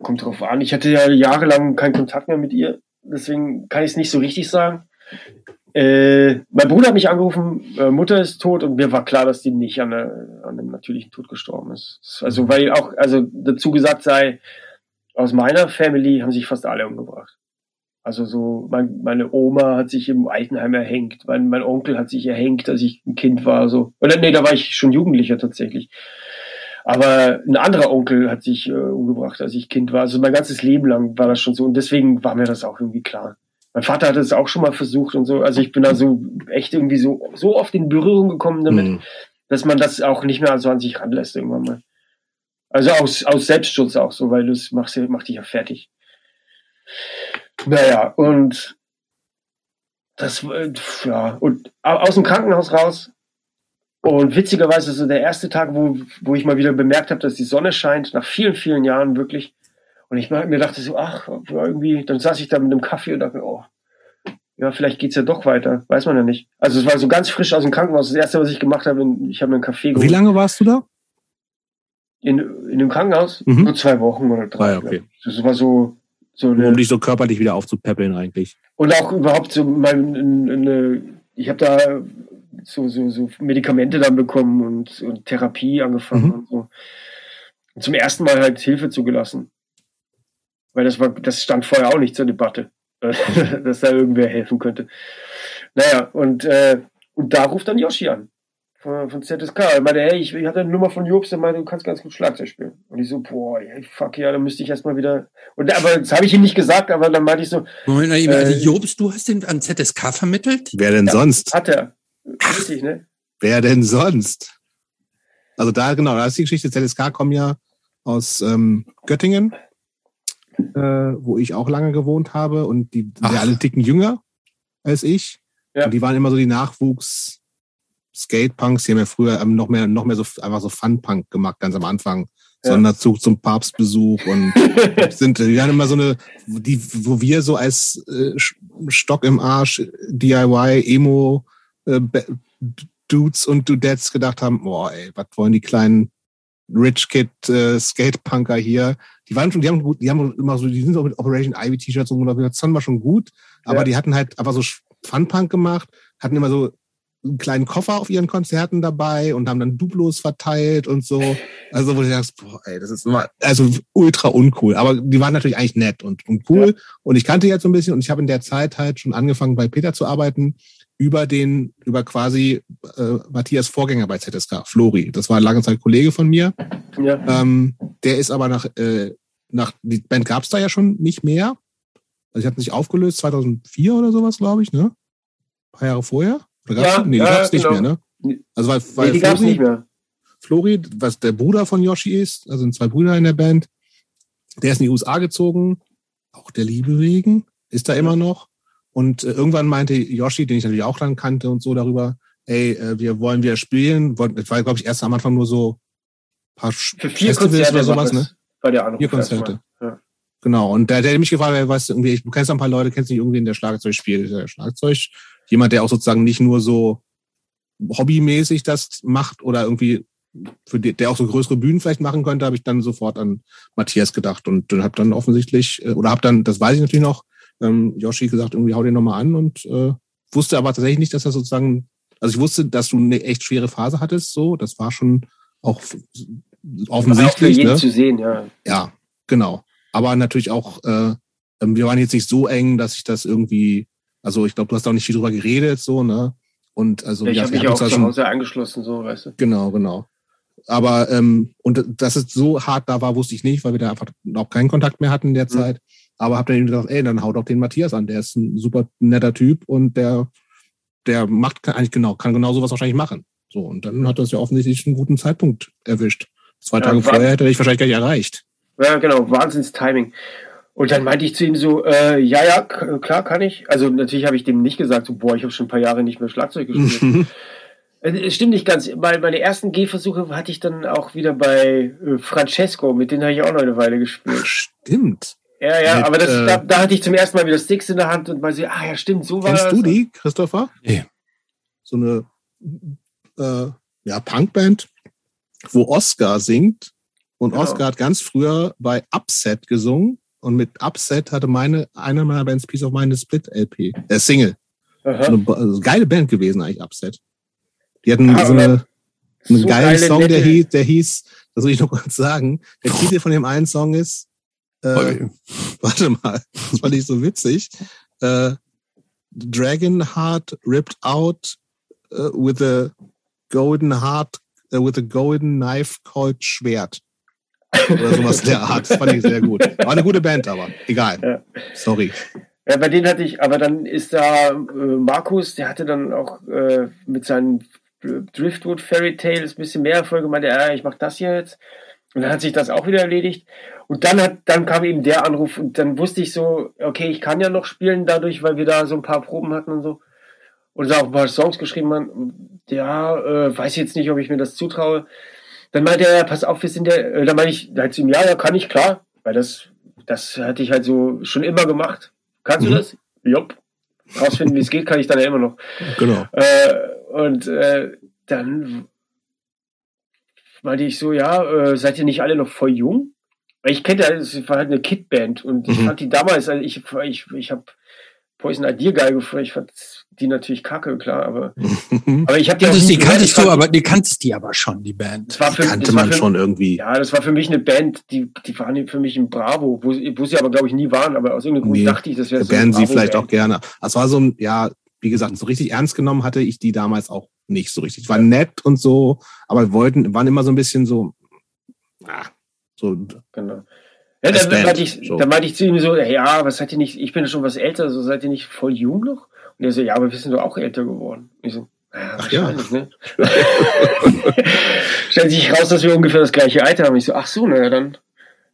Kommt drauf an. Ich hatte ja jahrelang keinen Kontakt mehr mit ihr, deswegen kann ich es nicht so richtig sagen. Äh, mein Bruder hat mich angerufen, äh, Mutter ist tot und mir war klar, dass die nicht an, eine, an einem natürlichen Tod gestorben ist. Also mhm. weil auch, also dazu gesagt sei, aus meiner Family haben sich fast alle umgebracht. Also so, mein, meine Oma hat sich im Altenheim erhängt, mein, mein Onkel hat sich erhängt, als ich ein Kind war. So. Oder nee, da war ich schon Jugendlicher tatsächlich. Aber ein anderer Onkel hat sich äh, umgebracht, als ich Kind war. Also mein ganzes Leben lang war das schon so. Und deswegen war mir das auch irgendwie klar. Mein Vater hat es auch schon mal versucht und so. Also ich bin da so echt irgendwie so, so oft in Berührung gekommen damit, mhm. dass man das auch nicht mehr so an sich ranlässt irgendwann mal. Also aus, aus Selbstschutz auch so, weil das macht, macht dich ja fertig. Naja, und das, äh, ja, und aus dem Krankenhaus raus und witzigerweise so der erste Tag, wo, wo ich mal wieder bemerkt habe, dass die Sonne scheint, nach vielen, vielen Jahren wirklich. Und ich mir dachte so, ach, irgendwie, dann saß ich da mit einem Kaffee und dachte, oh, ja, vielleicht geht's ja doch weiter. Weiß man ja nicht. Also es war so ganz frisch aus dem Krankenhaus. Das erste, was ich gemacht habe, ich habe mir einen Kaffee geholt. Wie lange warst du da? In, in dem Krankenhaus? Mhm. Nur zwei Wochen oder drei. Ah, ja, okay. Das war so, so eine, Um dich so körperlich wieder aufzupäppeln eigentlich. Und auch überhaupt so mein, eine, ich habe da so, so, so Medikamente dann bekommen und, und Therapie angefangen mhm. und so. Und zum ersten Mal halt Hilfe zugelassen. Weil das war, das stand vorher auch nicht zur Debatte, dass da irgendwer helfen könnte. Naja, und, äh, und da ruft dann Yoshi an. Von, von ZSK. Er meinte, hey, ich, ich hatte eine Nummer von Jobs, der meinte, du kannst ganz gut Schlagzeug spielen. Und ich so, boah, fuck ja, dann müsste ich erstmal wieder. Und aber das habe ich ihm nicht gesagt, aber dann meinte ich so. Moment, äh, Jobs, du hast den an ZSK vermittelt? Wer denn ja, sonst? Hat er. Richtig, ne? Wer denn sonst? Also da, genau, da ist die Geschichte. ZSK kommen ja aus ähm, Göttingen, äh, wo ich auch lange gewohnt habe und die sind ja alle dicken jünger als ich. Ja. Und die waren immer so die Nachwuchs Skatepunks, die haben ja früher ähm, noch mehr, noch mehr so einfach so Funpunk gemacht, ganz am Anfang. Ja. Sonderzug zum Papstbesuch und sind, die haben immer so eine, die, wo wir so als äh, Stock im Arsch, DIY, Emo, äh, Dudes und Dudettes gedacht haben, boah, ey, was wollen die kleinen Rich Kid äh, Skatepunker hier? Die waren schon, die haben gut, die haben immer so, die sind auch mit Operation Ivy T-Shirts und das war schon gut, aber ja. die hatten halt einfach so Funpunk gemacht, hatten immer so einen kleinen Koffer auf ihren Konzerten dabei und haben dann Duplos verteilt und so. Also wo du sagst, boah, ey, das ist immer, also ultra uncool. Aber die waren natürlich eigentlich nett und, und cool. Ja. Und ich kannte jetzt so ein bisschen und ich habe in der Zeit halt schon angefangen bei Peter zu arbeiten über den, über quasi äh, Matthias Vorgänger bei ZSK, Flori. Das war lange Zeit Kollege von mir. Ja. Ähm, der ist aber nach, äh, nach, die Band gab's da ja schon nicht mehr. Also sie hatten sich aufgelöst 2004 oder sowas, glaube ich, ne? Ein paar Jahre vorher. Oder gab's ja? Nee, die ja, gab's nicht genau. mehr, ne? Also weil, weil nee, die Flori, gab's nicht mehr. Flori, was der Bruder von Yoshi ist, also sind zwei Brüder in der Band, der ist in die USA gezogen, auch der Liebe wegen, ist da immer noch. Und äh, irgendwann meinte Yoshi, den ich natürlich auch dann kannte und so darüber, ey, äh, wir wollen wieder spielen. Das war, glaube ich, erst am Anfang nur so paar Für vier Festivals Konzerte oder sowas, ne? Bei der Anruf Vier Konzerte. Ja. Genau. Und der, der hat mich gefragt, weißt du, irgendwie, du kennst ein paar Leute, kennst nicht irgendwen, der Schlagzeug spielt, der Schlagzeug. Jemand, der auch sozusagen nicht nur so hobbymäßig das macht oder irgendwie für die, der auch so größere Bühnen vielleicht machen könnte, habe ich dann sofort an Matthias gedacht und, und habe dann offensichtlich äh, oder habe dann, das weiß ich natürlich noch, ähm, Yoshi gesagt, irgendwie hau den nochmal an und äh, wusste aber tatsächlich nicht, dass er sozusagen, also ich wusste, dass du eine echt schwere Phase hattest, so, das war schon auch offensichtlich. Auch ne? zu sehen, ja. Ja, genau. Aber natürlich auch, äh, ähm, wir waren jetzt nicht so eng, dass ich das irgendwie, also ich glaube, du hast auch nicht viel drüber geredet, so, ne? Und also ja, ich ja, habe mich auch zu Hause angeschlossen, so, weißt du. Genau, genau. Aber ähm, und dass es so hart da war, wusste ich nicht, weil wir da einfach auch keinen Kontakt mehr hatten in der mhm. Aber habe dann eben gesagt, ey, dann hau doch den Matthias an, der ist ein super netter Typ und der, der macht eigentlich genau, kann genau sowas wahrscheinlich machen. So, und dann hat das ja offensichtlich einen guten Zeitpunkt erwischt. Zwei Tage ja, vorher hätte ich wahrscheinlich gar nicht erreicht. Ja, genau, Wahnsinns-Timing. Und dann meinte ich zu ihm so, äh, ja, ja, klar kann ich. Also natürlich habe ich dem nicht gesagt, so, boah, ich habe schon ein paar Jahre nicht mehr Schlagzeug gespielt. Äh, es stimmt nicht ganz. Weil meine ersten Gehversuche hatte ich dann auch wieder bei äh, Francesco, mit denen habe ich auch noch eine Weile gespielt. Stimmt. Ja, ja, mit, aber das, äh, da, da, hatte ich zum ersten Mal wieder Sticks in der Hand und mal so, ah ja, stimmt, so war kennst das. Kennst du die, Christopher? Nee. So eine äh, ja, Punkband, wo Oscar singt. Und genau. Oscar hat ganz früher bei Upset gesungen. Und mit Upset hatte meine, eine meiner Bands Piece of Mind eine Split-LP, äh, Single. Aha. Eine, also geile Band gewesen eigentlich, Upset. Die hatten ah, so eine, einen so geilen Song, der hieß, der hieß, das will ich noch kurz sagen, der Titel von dem einen Song ist, äh, warte mal, das fand ich so witzig, äh, Dragon Heart ripped out uh, with a golden heart, uh, with a golden knife called Schwert. Oder sowas der Art. Das fand ich sehr gut. War eine gute Band, aber egal. Ja. Sorry. Ja, bei denen hatte ich, aber dann ist da äh, Markus, der hatte dann auch äh, mit seinen Driftwood Fairy Tales ein bisschen mehr Erfolg gemacht, ja, ich mach das hier jetzt. Und dann hat sich das auch wieder erledigt. Und dann hat, dann kam eben der Anruf und dann wusste ich so, okay, ich kann ja noch spielen dadurch, weil wir da so ein paar Proben hatten und so. Und da auch ein paar Songs geschrieben haben. Ja, äh, weiß jetzt nicht, ob ich mir das zutraue. Dann meinte er, pass auf, wir sind ja, äh, dann meinte ich halt zu ihm, ja, ja, kann ich, klar. Weil das, das hatte ich halt so schon immer gemacht. Kannst mhm. du das? Jupp. Rausfinden, wie es geht, kann ich dann ja immer noch. Genau. Äh, und äh, dann meinte ich so, ja, äh, seid ihr nicht alle noch voll jung? Weil ich kenne ja, es war halt eine Kid-Band und ich mhm. fand die damals, also ich, ich, ich habe Poison Idea geil gefunden. Ich fand die natürlich kacke, klar, aber, aber ich habe die, also die kanntest du, aber die kanntest die aber schon, die Band. Das war für, kannte das man für, schon irgendwie. Ja, das war für mich eine Band, die, die waren für mich im Bravo, wo, wo sie aber, glaube ich, nie waren, aber aus irgendeinem Grund dachte ich, das wäre so. Wären sie vielleicht auch gerne. Das war so ein, ja, wie gesagt, so richtig ernst genommen hatte ich die damals auch nicht so richtig. War nett und so, aber wollten, waren immer so ein bisschen so, ah, so. Genau. Ja, dann, Band, meinte ich, so. meinte ich zu ihm so, ja, was seid ihr nicht, ich bin ja schon was älter, so seid ihr nicht voll jung noch? Und er so, ja, aber wir sind doch auch älter geworden. Ich so, ja, ach ja. ne? Stellt sich raus, dass wir ungefähr das gleiche Alter haben. Ich so, ach so, naja, dann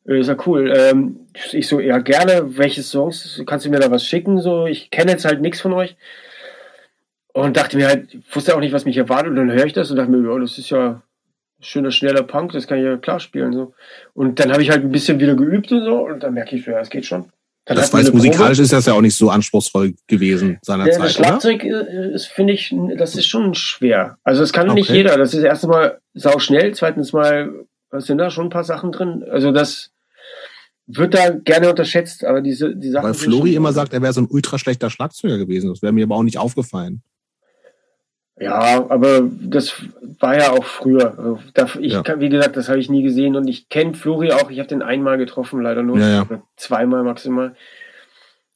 äh, ist ja cool. Ähm, ich so, ja, gerne, welche Songs, kannst du mir da was schicken? So, ich kenne jetzt halt nichts von euch. Und dachte mir halt, ich wusste auch nicht, was mich erwartet. Und dann höre ich das und dachte mir, ja, das ist ja schöner, schneller Punk, das kann ich ja klar spielen. So. Und dann habe ich halt ein bisschen wieder geübt und so. Und dann merke ich, ja, es geht schon. Dann das weiß, musikalisch Probe. ist das ja auch nicht so anspruchsvoll gewesen seinerzeit. Ja, das Schlagzeug oder? ist, finde ich, das ist schon schwer. Also das kann okay. nicht jeder. Das ist erstens mal sau schnell, zweitens mal, was sind da schon ein paar Sachen drin? Also das wird da gerne unterschätzt, aber diese die Sachen. Weil Flori immer sagt, er wäre so ein ultra schlechter Schlagzeuger gewesen. Das wäre mir aber auch nicht aufgefallen. Ja, aber das war ja auch früher. Also, ich, ja. wie gesagt, das habe ich nie gesehen und ich kenne Flori auch. Ich habe den einmal getroffen, leider nur. Ja, ja. Zweimal maximal.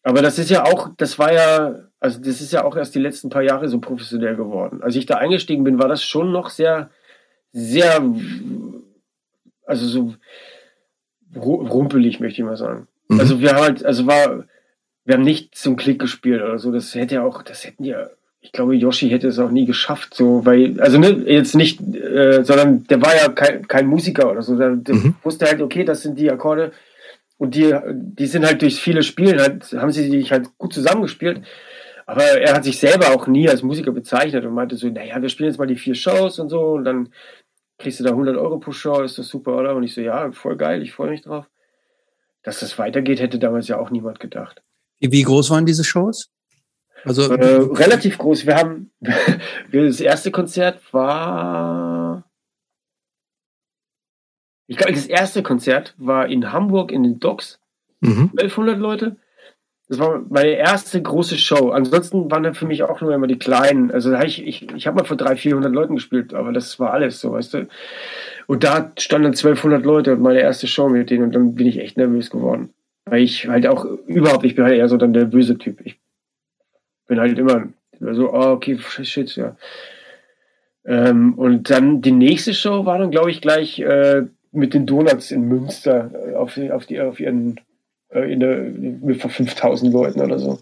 Aber das ist ja auch, das war ja, also das ist ja auch erst die letzten paar Jahre so professionell geworden. Als ich da eingestiegen bin, war das schon noch sehr, sehr, also so rumpelig, möchte ich mal sagen. Mhm. Also wir haben halt, also war, wir haben nicht zum Klick gespielt oder so. Das hätte ja auch, das hätten ja ich glaube, Yoshi hätte es auch nie geschafft, so, weil, also ne, jetzt nicht, äh, sondern der war ja kein, kein Musiker oder so, der, der mhm. wusste halt, okay, das sind die Akkorde und die, die sind halt durch viele Spiele, halt, haben sie sich halt gut zusammengespielt. Aber er hat sich selber auch nie als Musiker bezeichnet und meinte so, naja, wir spielen jetzt mal die vier Shows und so und dann kriegst du da 100 Euro pro Show, ist das super, oder? Und ich so, ja, voll geil, ich freue mich drauf. Dass das weitergeht, hätte damals ja auch niemand gedacht. Wie groß waren diese Shows? Also äh, relativ groß. Wir haben das erste Konzert war ich glaube, das erste Konzert war in Hamburg in den Docks. Mhm. 1200 Leute. Das war meine erste große Show. Ansonsten waren dann für mich auch nur immer die kleinen. Also da ich, ich, ich habe mal vor 300, 400 Leuten gespielt, aber das war alles so, weißt du. Und da standen 1200 Leute und meine erste Show mit denen und dann bin ich echt nervös geworden. Weil ich halt auch überhaupt, ich bin halt eher so dann der böse Typ. Ich bin halt immer so, oh, okay, shit, ja. Ähm, und dann die nächste Show war dann, glaube ich, gleich äh, mit den Donuts in Münster äh, auf, auf, die, auf ihren äh, in der, mit vor 5000 Leuten oder so.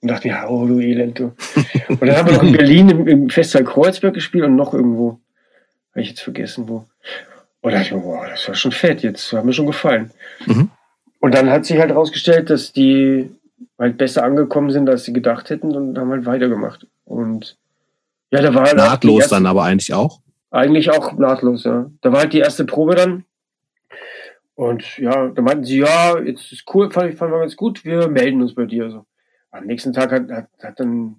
Und dachte mir, oh du Elend, du. Und dann haben wir noch in Berlin im, im Festsaal Kreuzberg gespielt und noch irgendwo. Habe ich jetzt vergessen, wo. Und da dachte ich mir, wow, das war schon fett, jetzt hat mir schon gefallen. Mhm. Und dann hat sich halt herausgestellt, dass die halt besser angekommen sind, als sie gedacht hätten und haben halt weitergemacht. Und ja, da war halt nahtlos erste, dann aber eigentlich auch. Eigentlich auch nahtlos, ja. Da war halt die erste Probe dann. Und ja, da meinten sie, ja, jetzt ist cool, fand ich fand mal ganz gut, wir melden uns bei dir. So. Am nächsten Tag hat, hat, hat dann,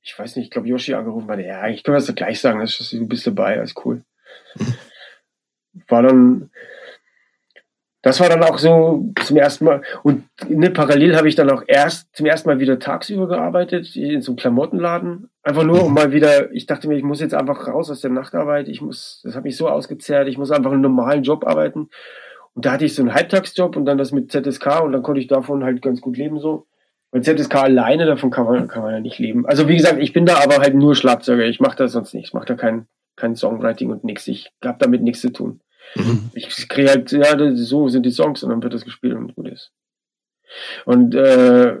ich weiß nicht, ich glaube, Yoshi angerufen, meinte, ja, ich kann das gleich sagen, das ist, du bist dabei, alles cool. War dann, das war dann auch so zum ersten Mal. Und ne, parallel habe ich dann auch erst zum ersten Mal wieder tagsüber gearbeitet in so einem Klamottenladen. Einfach nur, um mal wieder, ich dachte mir, ich muss jetzt einfach raus aus der Nachtarbeit. Ich muss, das hat mich so ausgezehrt, ich muss einfach einen normalen Job arbeiten. Und da hatte ich so einen Halbtagsjob und dann das mit ZSK und dann konnte ich davon halt ganz gut leben so. Weil ZSK alleine, davon kann man, kann man ja nicht leben. Also wie gesagt, ich bin da aber halt nur Schlagzeuger. Ich mache da sonst nichts. Ich mache da kein, kein Songwriting und nichts. Ich habe damit nichts zu tun. Mhm. Ich kriege halt, ja, so sind die Songs und dann wird das gespielt und gut ist. Und äh,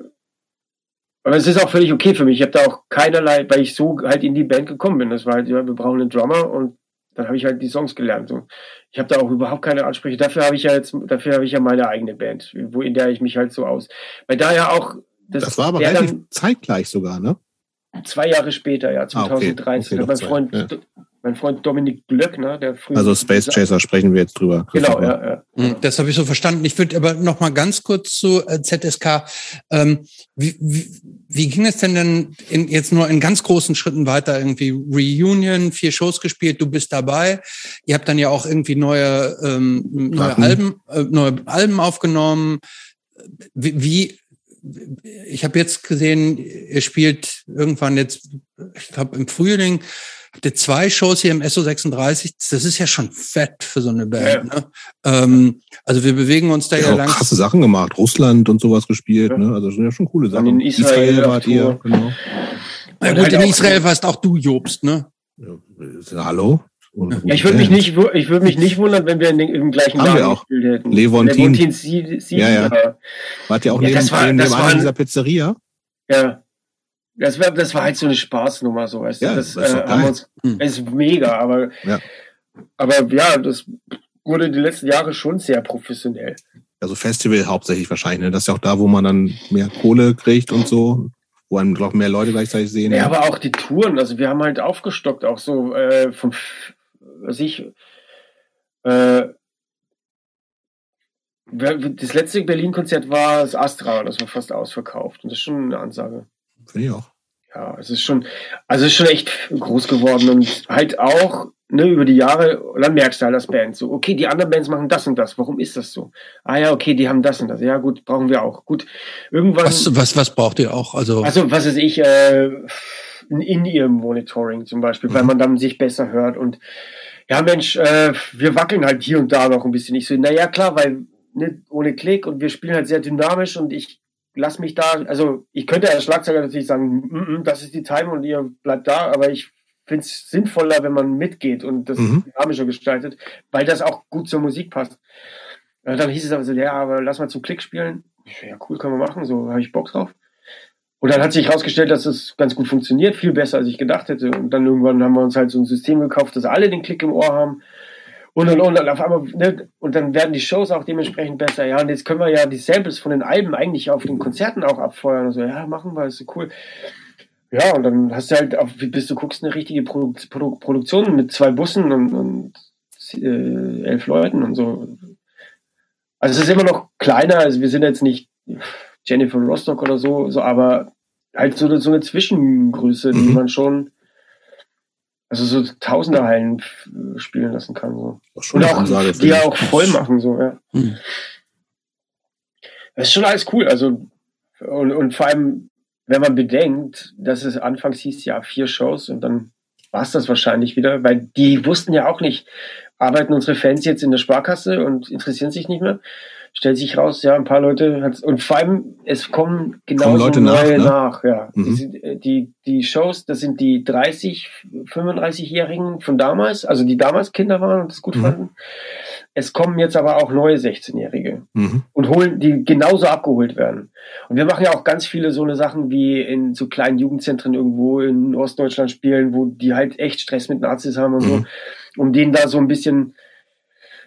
aber es ist auch völlig okay für mich. Ich habe da auch keinerlei, weil ich so halt in die Band gekommen bin. Das war halt, ja, wir brauchen einen Drummer und dann habe ich halt die Songs gelernt. So. Ich habe da auch überhaupt keine Ansprüche. Dafür habe ich ja jetzt, dafür habe ich ja meine eigene Band, wo in der ich mich halt so aus. Weil da ja auch das, das war aber relativ zeitgleich sogar, ne? Zwei Jahre später, ja, 2013. Ah, okay. Okay, mein Freund ja mein Freund Dominik Glöckner, der früher. Also Space Chaser sprechen wir jetzt drüber. Genau, ja, ja. Hm, das habe ich so verstanden. Ich würde aber noch mal ganz kurz zu äh, ZSK. Ähm, wie, wie, wie ging es denn denn in, jetzt nur in ganz großen Schritten weiter? Irgendwie Reunion, vier Shows gespielt, du bist dabei. Ihr habt dann ja auch irgendwie neue, ähm, neue Alben, äh, neue Alben aufgenommen. Wie, wie ich habe jetzt gesehen, ihr spielt irgendwann jetzt, ich glaube im Frühling ihr zwei Shows hier im SO36. Das ist ja schon fett für so eine Band. Ja. Ne? Ähm, also wir bewegen uns da ja, ja lang. krasse Sachen gemacht. Russland und sowas gespielt. Ja. Ne? Also das sind ja schon coole Sachen. in Israel, Israel wart ihr. Genau. Na gut, halt in Israel warst auch du, Jobst, ne? Ja, hallo? Ja, ich würde mich nicht, ich würde mich nicht wundern, wenn wir in den, im gleichen Haben wir auch. gespielt hätten. Levontin. Levontin sie, sie, ja, ja. Wart ihr auch ja, neben, das war, neben das dem war, dieser Pizzeria? Ja. Das war, das war halt so eine Spaßnummer, so weißt du. Ja, das, das äh, haben uns, hm. ist mega, aber, ja. aber ja, das wurde die letzten Jahre schon sehr professionell. Also Festival hauptsächlich wahrscheinlich, ne? Das ist ja auch da, wo man dann mehr Kohle kriegt und so, wo einem noch mehr Leute gleichzeitig sehen. Ja, ja, aber auch die Touren, also wir haben halt aufgestockt, auch so äh, vom, was ich, äh, das letzte Berlin-Konzert war das Astra, das war fast ausverkauft und das ist schon eine Ansage. Finde ich auch. Ja, es ist schon, also es ist schon echt groß geworden und halt auch ne, über die Jahre, dann merkst du halt als Band so, okay, die anderen Bands machen das und das, warum ist das so? Ah ja, okay, die haben das und das, ja gut, brauchen wir auch. Gut, irgendwann. Was, was, was braucht ihr auch? Also, also was ist ich, äh, ein In-Ear-Monitoring zum Beispiel, mhm. weil man dann sich besser hört und ja Mensch, äh, wir wackeln halt hier und da noch ein bisschen. Ich so, naja klar, weil ne, ohne Klick und wir spielen halt sehr dynamisch und ich lass mich da, also ich könnte als Schlagzeuger natürlich sagen, mm -mm, das ist die Time und ihr bleibt da, aber ich finde es sinnvoller, wenn man mitgeht und das mhm. dynamischer gestaltet, weil das auch gut zur Musik passt. Und dann hieß es aber so, ja, aber lass mal zum Klick spielen. Ja, cool, können wir machen, so habe ich Bock drauf. Und dann hat sich herausgestellt, dass es ganz gut funktioniert, viel besser als ich gedacht hätte. Und dann irgendwann haben wir uns halt so ein System gekauft, dass alle den Klick im Ohr haben und und und, und auf einmal, ne, und dann werden die Shows auch dementsprechend besser. Ja, und jetzt können wir ja die Samples von den Alben eigentlich auf den Konzerten auch abfeuern. Und so, ja, machen wir, ist so cool. Ja, und dann hast du halt, auf, bis du guckst, eine richtige Produ Produ Produktion mit zwei Bussen und, und äh, elf Leuten und so. Also es ist immer noch kleiner, also wir sind jetzt nicht Jennifer Rostock oder so, so aber halt so, so eine Zwischengröße, die mhm. man schon also so tausende Hallen spielen lassen kann. So. Und auch, Ansage, die ja auch voll machen, so, ja. Hm. Das ist schon alles cool. Also, und, und vor allem, wenn man bedenkt, dass es anfangs hieß, ja, vier Shows und dann war es das wahrscheinlich wieder, weil die wussten ja auch nicht, arbeiten unsere Fans jetzt in der Sparkasse und interessieren sich nicht mehr. Stellt sich raus, ja, ein paar Leute und vor allem, es kommen genau Leute neue nach, ne? nach ja. Mhm. Die, die, die Shows, das sind die 30, 35-Jährigen von damals, also die damals Kinder waren und das gut mhm. fanden. Es kommen jetzt aber auch neue 16-Jährige mhm. und holen, die genauso abgeholt werden. Und wir machen ja auch ganz viele so eine Sachen wie in so kleinen Jugendzentren irgendwo in Ostdeutschland spielen, wo die halt echt Stress mit Nazis haben und so, mhm. um denen da so ein bisschen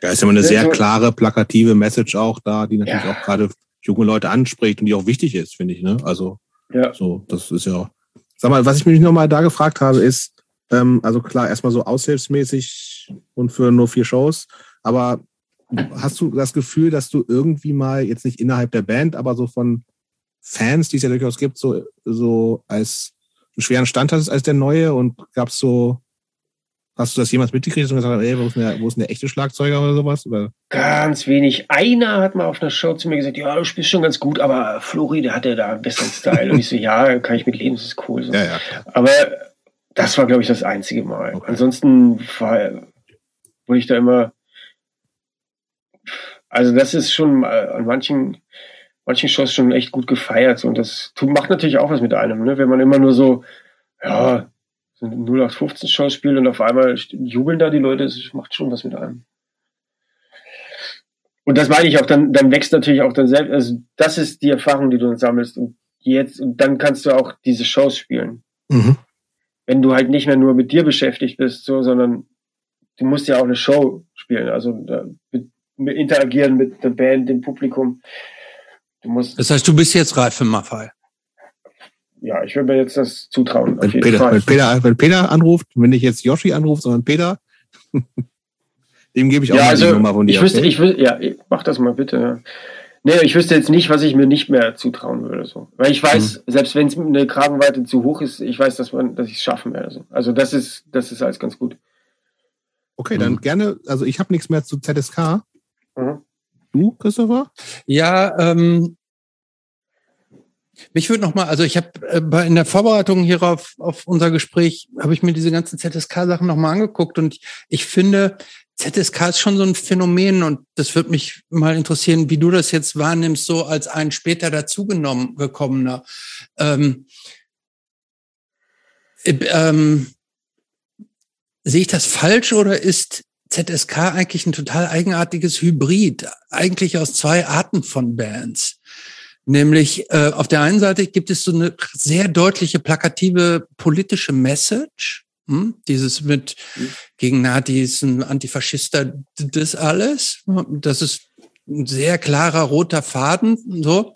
ja, ist immer eine sehr klare, plakative Message auch da, die natürlich ja. auch gerade junge Leute anspricht und die auch wichtig ist, finde ich. Ne? Also ja. so, das ist ja. Sag mal, was ich mich nochmal da gefragt habe, ist, ähm, also klar, erstmal so aushilfsmäßig und für nur vier Shows, aber hast du das Gefühl, dass du irgendwie mal, jetzt nicht innerhalb der Band, aber so von Fans, die es ja durchaus gibt, so, so als einen schweren Stand hattest als der Neue und gab es so Hast du das jemals mitgekriegt und gesagt, ey, wo ist, der, wo ist denn der echte Schlagzeuger oder sowas? Oder? Ganz wenig. Einer hat mal auf einer Show zu mir gesagt, ja, du spielst schon ganz gut, aber Flori, der hatte da einen besseren Style. und ich so, ja, kann ich mit leben, das ist cool. So. Ja, ja. Aber das war, glaube ich, das einzige Mal. Okay. Ansonsten war, wurde ich da immer, also das ist schon an manchen, manchen Shows schon echt gut gefeiert. Und das macht natürlich auch was mit einem, ne? wenn man immer nur so, ja, so ein 0815 Schauspiel und auf einmal jubeln da die Leute, das macht schon was mit einem. Und das meine ich auch, dann, dann wächst natürlich auch dann selbst, also das ist die Erfahrung, die du dann sammelst und jetzt, und dann kannst du auch diese Shows spielen. Mhm. Wenn du halt nicht mehr nur mit dir beschäftigt bist, so, sondern du musst ja auch eine Show spielen, also mit, mit interagieren mit der Band, dem Publikum. Du musst. Das heißt, du bist jetzt reif für Maffei ja, ich würde mir jetzt das zutrauen. Wenn Peter, wenn, Peter, wenn Peter anruft, wenn nicht jetzt Yoshi anruft, sondern Peter, dem gebe ich auch ja, mal also, die Nummer von dir. Ich wüsste, okay? ich will, ja, mach das mal bitte. Nee, ich wüsste jetzt nicht, was ich mir nicht mehr zutrauen würde. So. Weil ich weiß, mhm. selbst wenn es eine Kragenweite zu hoch ist, ich weiß, dass man, dass ich es schaffen werde. So. Also das ist, das ist alles ganz gut. Okay, mhm. dann gerne, also ich habe nichts mehr zu ZSK. Mhm. Du, Christopher? Ja, ähm, mich würde noch mal, also ich habe äh, in der Vorbereitung hierauf auf unser Gespräch habe ich mir diese ganzen ZSK-Sachen noch mal angeguckt und ich finde ZSK ist schon so ein Phänomen und das würde mich mal interessieren, wie du das jetzt wahrnimmst, so als ein später dazugenommen gekommener. Ähm, äh, ähm, sehe ich das falsch oder ist ZSK eigentlich ein total eigenartiges Hybrid, eigentlich aus zwei Arten von Bands? Nämlich äh, auf der einen Seite gibt es so eine sehr deutliche plakative politische Message. Hm? Dieses mit gegen Nazis, ein Antifaschister, das alles. Das ist ein sehr klarer roter Faden, so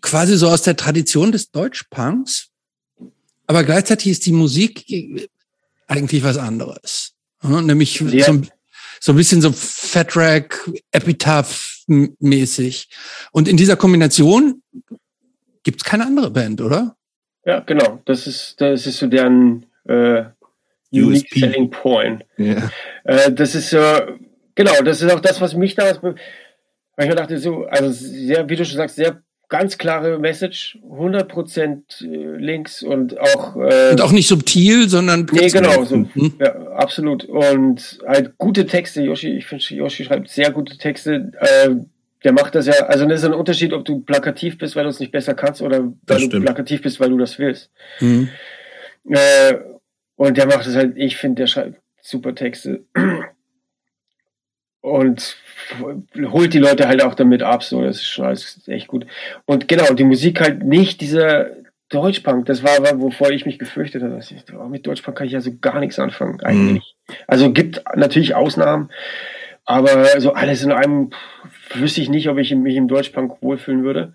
quasi so aus der Tradition des Deutschpunks. Aber gleichzeitig ist die Musik eigentlich was anderes. Nämlich ja. so, so ein bisschen so Fat Rack, Epitaph mäßig. Und in dieser Kombination gibt es keine andere Band, oder? Ja, genau. Das ist, das ist so deren äh, Unique USP. Selling Point. Yeah. Äh, das ist so, genau, das ist auch das, was mich damals, weil ich mir dachte, so, also sehr, wie du schon sagst, sehr ganz klare Message, 100% äh, links und auch. Äh, und auch nicht subtil, sondern. Nee, genau, so, mhm. ja, absolut. Und halt gute Texte. Yoshi, ich finde, Yoshi schreibt sehr gute Texte. Äh, der macht das ja, also das ist ein Unterschied, ob du plakativ bist, weil du es nicht besser kannst, oder weil du plakativ bist, weil du das willst. Mhm. Äh, und der macht es halt, ich finde, der schreibt super Texte und holt die Leute halt auch damit ab, so, das ist schon alles echt gut. Und genau, die Musik halt nicht dieser Deutschpunk, das war, war wovor ich mich gefürchtet habe. Ich, oh, mit Deutschpunk kann ich ja so gar nichts anfangen, eigentlich. Mhm. Also gibt natürlich Ausnahmen, aber so alles in einem wüsste ich nicht, ob ich mich im Deutschpunk wohlfühlen würde.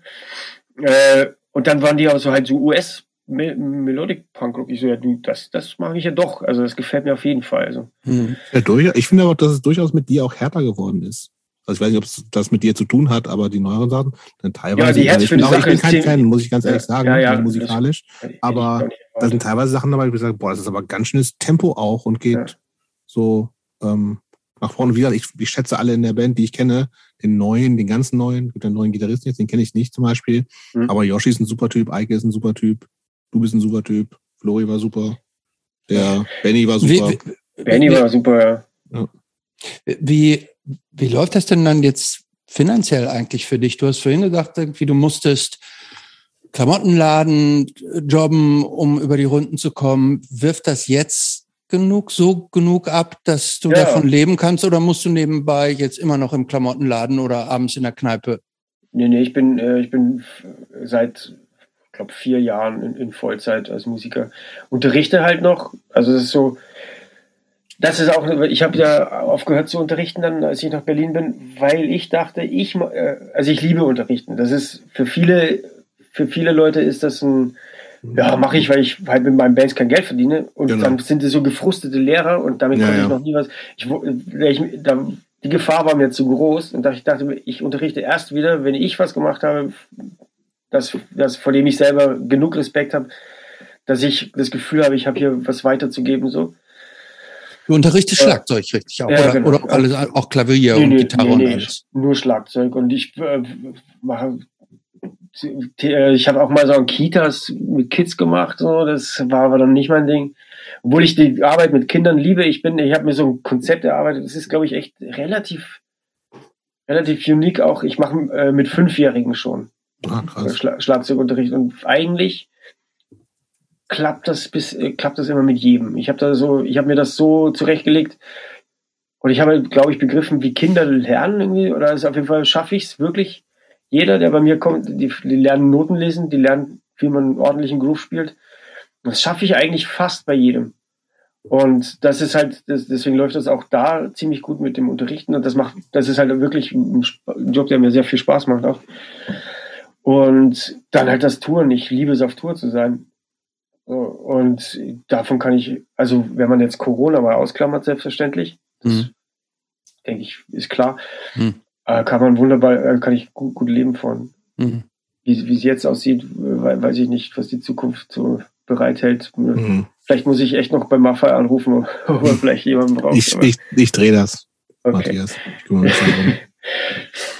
Äh, und dann waren die auch so halt so US Melodic Punk Rock. Ich so, ja, du, das, das mag ich ja doch. Also das gefällt mir auf jeden Fall. Also. Mhm. Ja, durch, ich finde aber, dass es durchaus mit dir auch härter geworden ist. Also ich weiß nicht, ob das mit dir zu tun hat, aber die neueren Sachen, dann teilweise. Ja, die ich, bin auch, ich bin kein Fan, muss ich ganz ehrlich sagen, ja, ja, musikalisch. aber da sind teilweise Sachen dabei, wo ich sage, boah, das ist aber ganz schönes Tempo auch und geht so ähm, nach vorne. Wie gesagt, ich, ich schätze alle in der Band, die ich kenne, den neuen, den ganzen neuen, den neuen Gitarristen jetzt, den kenne ich nicht zum Beispiel. Mhm. Aber Yoshi ist ein super Typ, Eike ist ein super Typ, du bist ein super Typ, Flori war super, der Benny war super. Wie, Benny war super, ja. Wie, wie läuft das denn dann jetzt finanziell eigentlich für dich? Du hast vorhin gesagt, irgendwie du musstest Klamottenladen jobben, um über die Runden zu kommen. Wirft das jetzt genug, so genug ab, dass du ja. davon leben kannst oder musst du nebenbei jetzt immer noch im Klamottenladen oder abends in der Kneipe? Nee, nee, ich bin, äh, ich bin seit, glaube vier Jahren in, in, Vollzeit als Musiker. Unterrichte halt noch. Also es ist so, das ist auch, ich habe ja aufgehört zu unterrichten dann, als ich nach Berlin bin, weil ich dachte, ich, äh, also ich liebe Unterrichten. Das ist für viele, für viele Leute ist das ein, ja, mache ich, weil ich halt mit meinem Bands kein Geld verdiene. Und genau. dann sind es so gefrustete Lehrer und damit ja, konnte ja. ich noch nie was. Ich, ich, da, die Gefahr war mir zu groß und ich dachte, ich unterrichte erst wieder, wenn ich was gemacht habe, das, das, vor dem ich selber genug Respekt habe, dass ich das Gefühl habe, ich habe hier was weiterzugeben. So. Du unterrichtest Schlagzeug richtig auch, ja, oder, genau. oder auch, alles, auch Klavier nee, und nee, Gitarre nee, und alles? Nur Schlagzeug und ich äh, mache äh, ich habe auch mal so ein Kitas mit Kids gemacht, so das war aber dann nicht mein Ding. Obwohl ich die Arbeit mit Kindern liebe, ich bin, ich habe mir so ein Konzept erarbeitet. Das ist, glaube ich, echt relativ, relativ unique. Auch ich mache äh, mit Fünfjährigen schon ah, Schla Schlagzeugunterricht und eigentlich klappt das bis äh, klappt das immer mit jedem. Ich habe da so, ich habe mir das so zurechtgelegt und ich habe, glaube ich, begriffen, wie Kinder lernen irgendwie oder ist auf jeden Fall schaffe ich es wirklich jeder, der bei mir kommt, die, die lernen Noten lesen, die lernen, wie man einen ordentlichen Groove spielt. Das schaffe ich eigentlich fast bei jedem. Und das ist halt, das, deswegen läuft das auch da ziemlich gut mit dem Unterrichten. Und das macht, das ist halt wirklich ein Job, der mir sehr viel Spaß macht auch. Und dann halt das Touren. Ich liebe es, auf Tour zu sein. Und davon kann ich, also wenn man jetzt Corona mal ausklammert, selbstverständlich, das mhm. denke ich, ist klar. Mhm äh, kann man wunderbar, äh, kann ich gut, gut leben von. Mhm. Wie, es jetzt aussieht, weiß ich nicht, was die Zukunft so bereithält. Mhm. Vielleicht muss ich echt noch bei Maffei anrufen, ob er vielleicht jemanden braucht. Ich, ich, ich drehe das, okay. Matthias.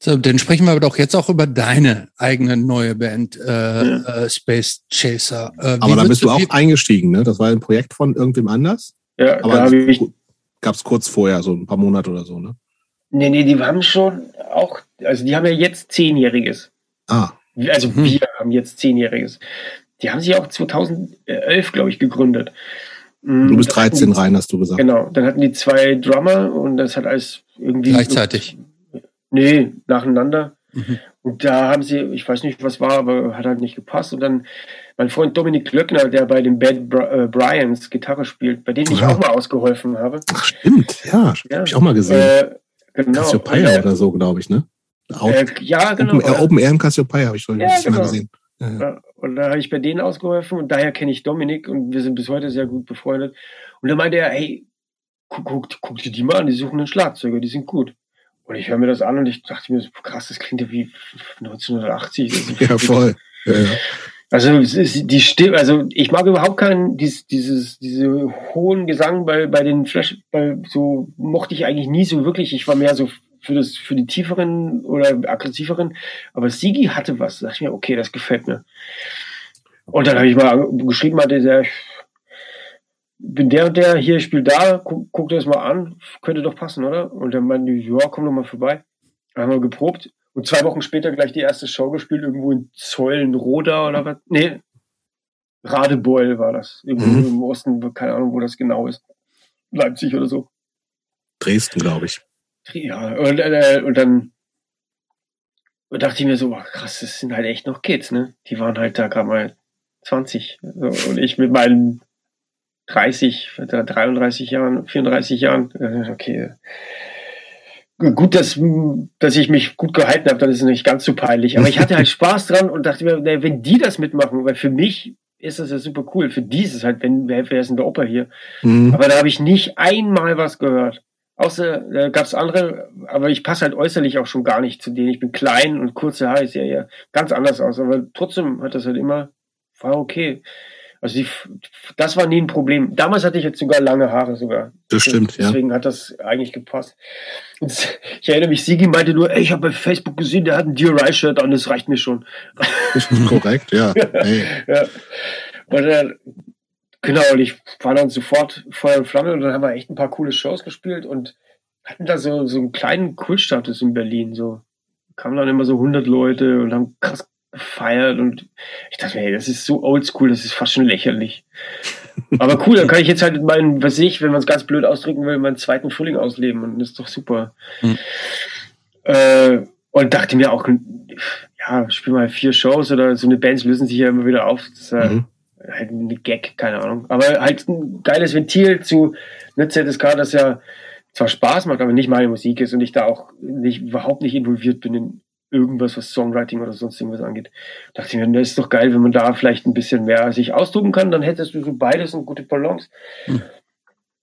So, dann sprechen wir doch jetzt auch über deine eigene neue Band, äh, ja. äh, Space Chaser. Äh, aber da bist du auch eingestiegen, ne? Das war ein Projekt von irgendwem anders? Ja, aber da habe ich. Gab es kurz vorher, so ein paar Monate oder so, ne? Nee, nee, die haben schon auch, also die haben ja jetzt Zehnjähriges. Ah. Also hm. wir haben jetzt Zehnjähriges. Die haben sich auch 2011, glaube ich, gegründet. Du bist 13 rein, hast du gesagt. Genau, dann hatten die zwei Drummer und das hat alles irgendwie. Gleichzeitig? Nee, nacheinander. Mhm. Und da haben sie, ich weiß nicht, was war, aber hat halt nicht gepasst. Und dann mein Freund Dominik Glöckner, der bei den Bad äh, Bryans Gitarre spielt, bei dem ich ja. auch mal ausgeholfen habe. Ach, stimmt, ja, ja. habe ich auch mal gesehen. Äh, Genau. Cassiopeia äh, oder so, glaube ich, ne? Auch, äh, ja, genau. Open, äh, Open Air im Cassiopeia habe ich schon ja, genau. mal gesehen. Ja. Und da habe ich bei denen ausgeholfen und daher kenne ich Dominik und wir sind bis heute sehr gut befreundet. Und da meinte er, hey, guck, guck, guck dir die mal an, die suchen einen Schlagzeuger, die sind gut. Und ich höre mir das an und ich dachte mir, krass, das klingt ja wie 1980. ja, voll. Ja, ja. Also die Stimme, also ich mag überhaupt keinen dieses dieses diese hohen Gesang bei bei den Flash, bei so mochte ich eigentlich nie so wirklich. Ich war mehr so für das für die tieferen oder aggressiveren, aber Sigi hatte was. Da dachte ich mir, okay, das gefällt mir. Und dann habe ich mal geschrieben, hatte der bin der und der hier spielt da, guck, guck dir das mal an, könnte doch passen, oder? Und dann meinte ich, ja, komm doch mal vorbei. Dann haben wir geprobt und zwei Wochen später gleich die erste Show gespielt, irgendwo in Zollenroda oder was? Nee, Radebeul war das. Irgendwo mhm. im Osten, keine Ahnung, wo das genau ist. Leipzig oder so. Dresden, glaube ich. Ja, und, äh, und dann und dachte ich mir so, krass, das sind halt echt noch Kids, ne? Die waren halt da gerade mal 20. So, und ich mit meinen 30, 33 Jahren, 34 Jahren, äh, okay, gut, dass, dass ich mich gut gehalten habe, dann ist es nicht ganz so peinlich. Aber ich hatte halt Spaß dran und dachte mir, wenn die das mitmachen, weil für mich ist das ja super cool. Für die ist es halt, wenn wer, wer ist in der Oper hier. Mhm. Aber da habe ich nicht einmal was gehört. Außer da gab es andere, aber ich passe halt äußerlich auch schon gar nicht zu denen. Ich bin klein und kurze Haare, ist ja, ja ganz anders aus. Aber trotzdem hat das halt immer, war okay. Also die, das war nie ein Problem. Damals hatte ich jetzt sogar lange Haare sogar. Das stimmt, Deswegen ja. Deswegen hat das eigentlich gepasst. Und ich erinnere mich, Sigi meinte nur, ey, ich habe bei Facebook gesehen, der hat ein DRI-Shirt an, das reicht mir schon. Das ist korrekt, ja. Hey. ja. Und dann, genau, und ich war dann sofort Feuer und Flamme und dann haben wir echt ein paar coole Shows gespielt und hatten da so, so einen kleinen Kultstatus in Berlin, so. Kamen dann immer so 100 Leute und haben krass gefeiert und ich dachte mir, hey, das ist so oldschool, das ist fast schon lächerlich. Aber cool, dann kann ich jetzt halt meinen, was ich, wenn man es ganz blöd ausdrücken will, meinen zweiten Frühling ausleben und das ist doch super. Hm. Äh, und dachte mir auch, ja, spiel mal vier Shows oder so eine Bands lösen sich ja immer wieder auf. Das ist mhm. halt ein Gag, keine Ahnung. Aber halt ein geiles Ventil zu einer ZSK, das ja zwar Spaß macht, aber nicht meine Musik ist und ich da auch nicht, überhaupt nicht involviert bin in irgendwas, was Songwriting oder sonst irgendwas angeht. Dachte ich mir, das ist doch geil, wenn man da vielleicht ein bisschen mehr sich ausdrucken kann, dann hättest du so beides eine gute Balance. Hm.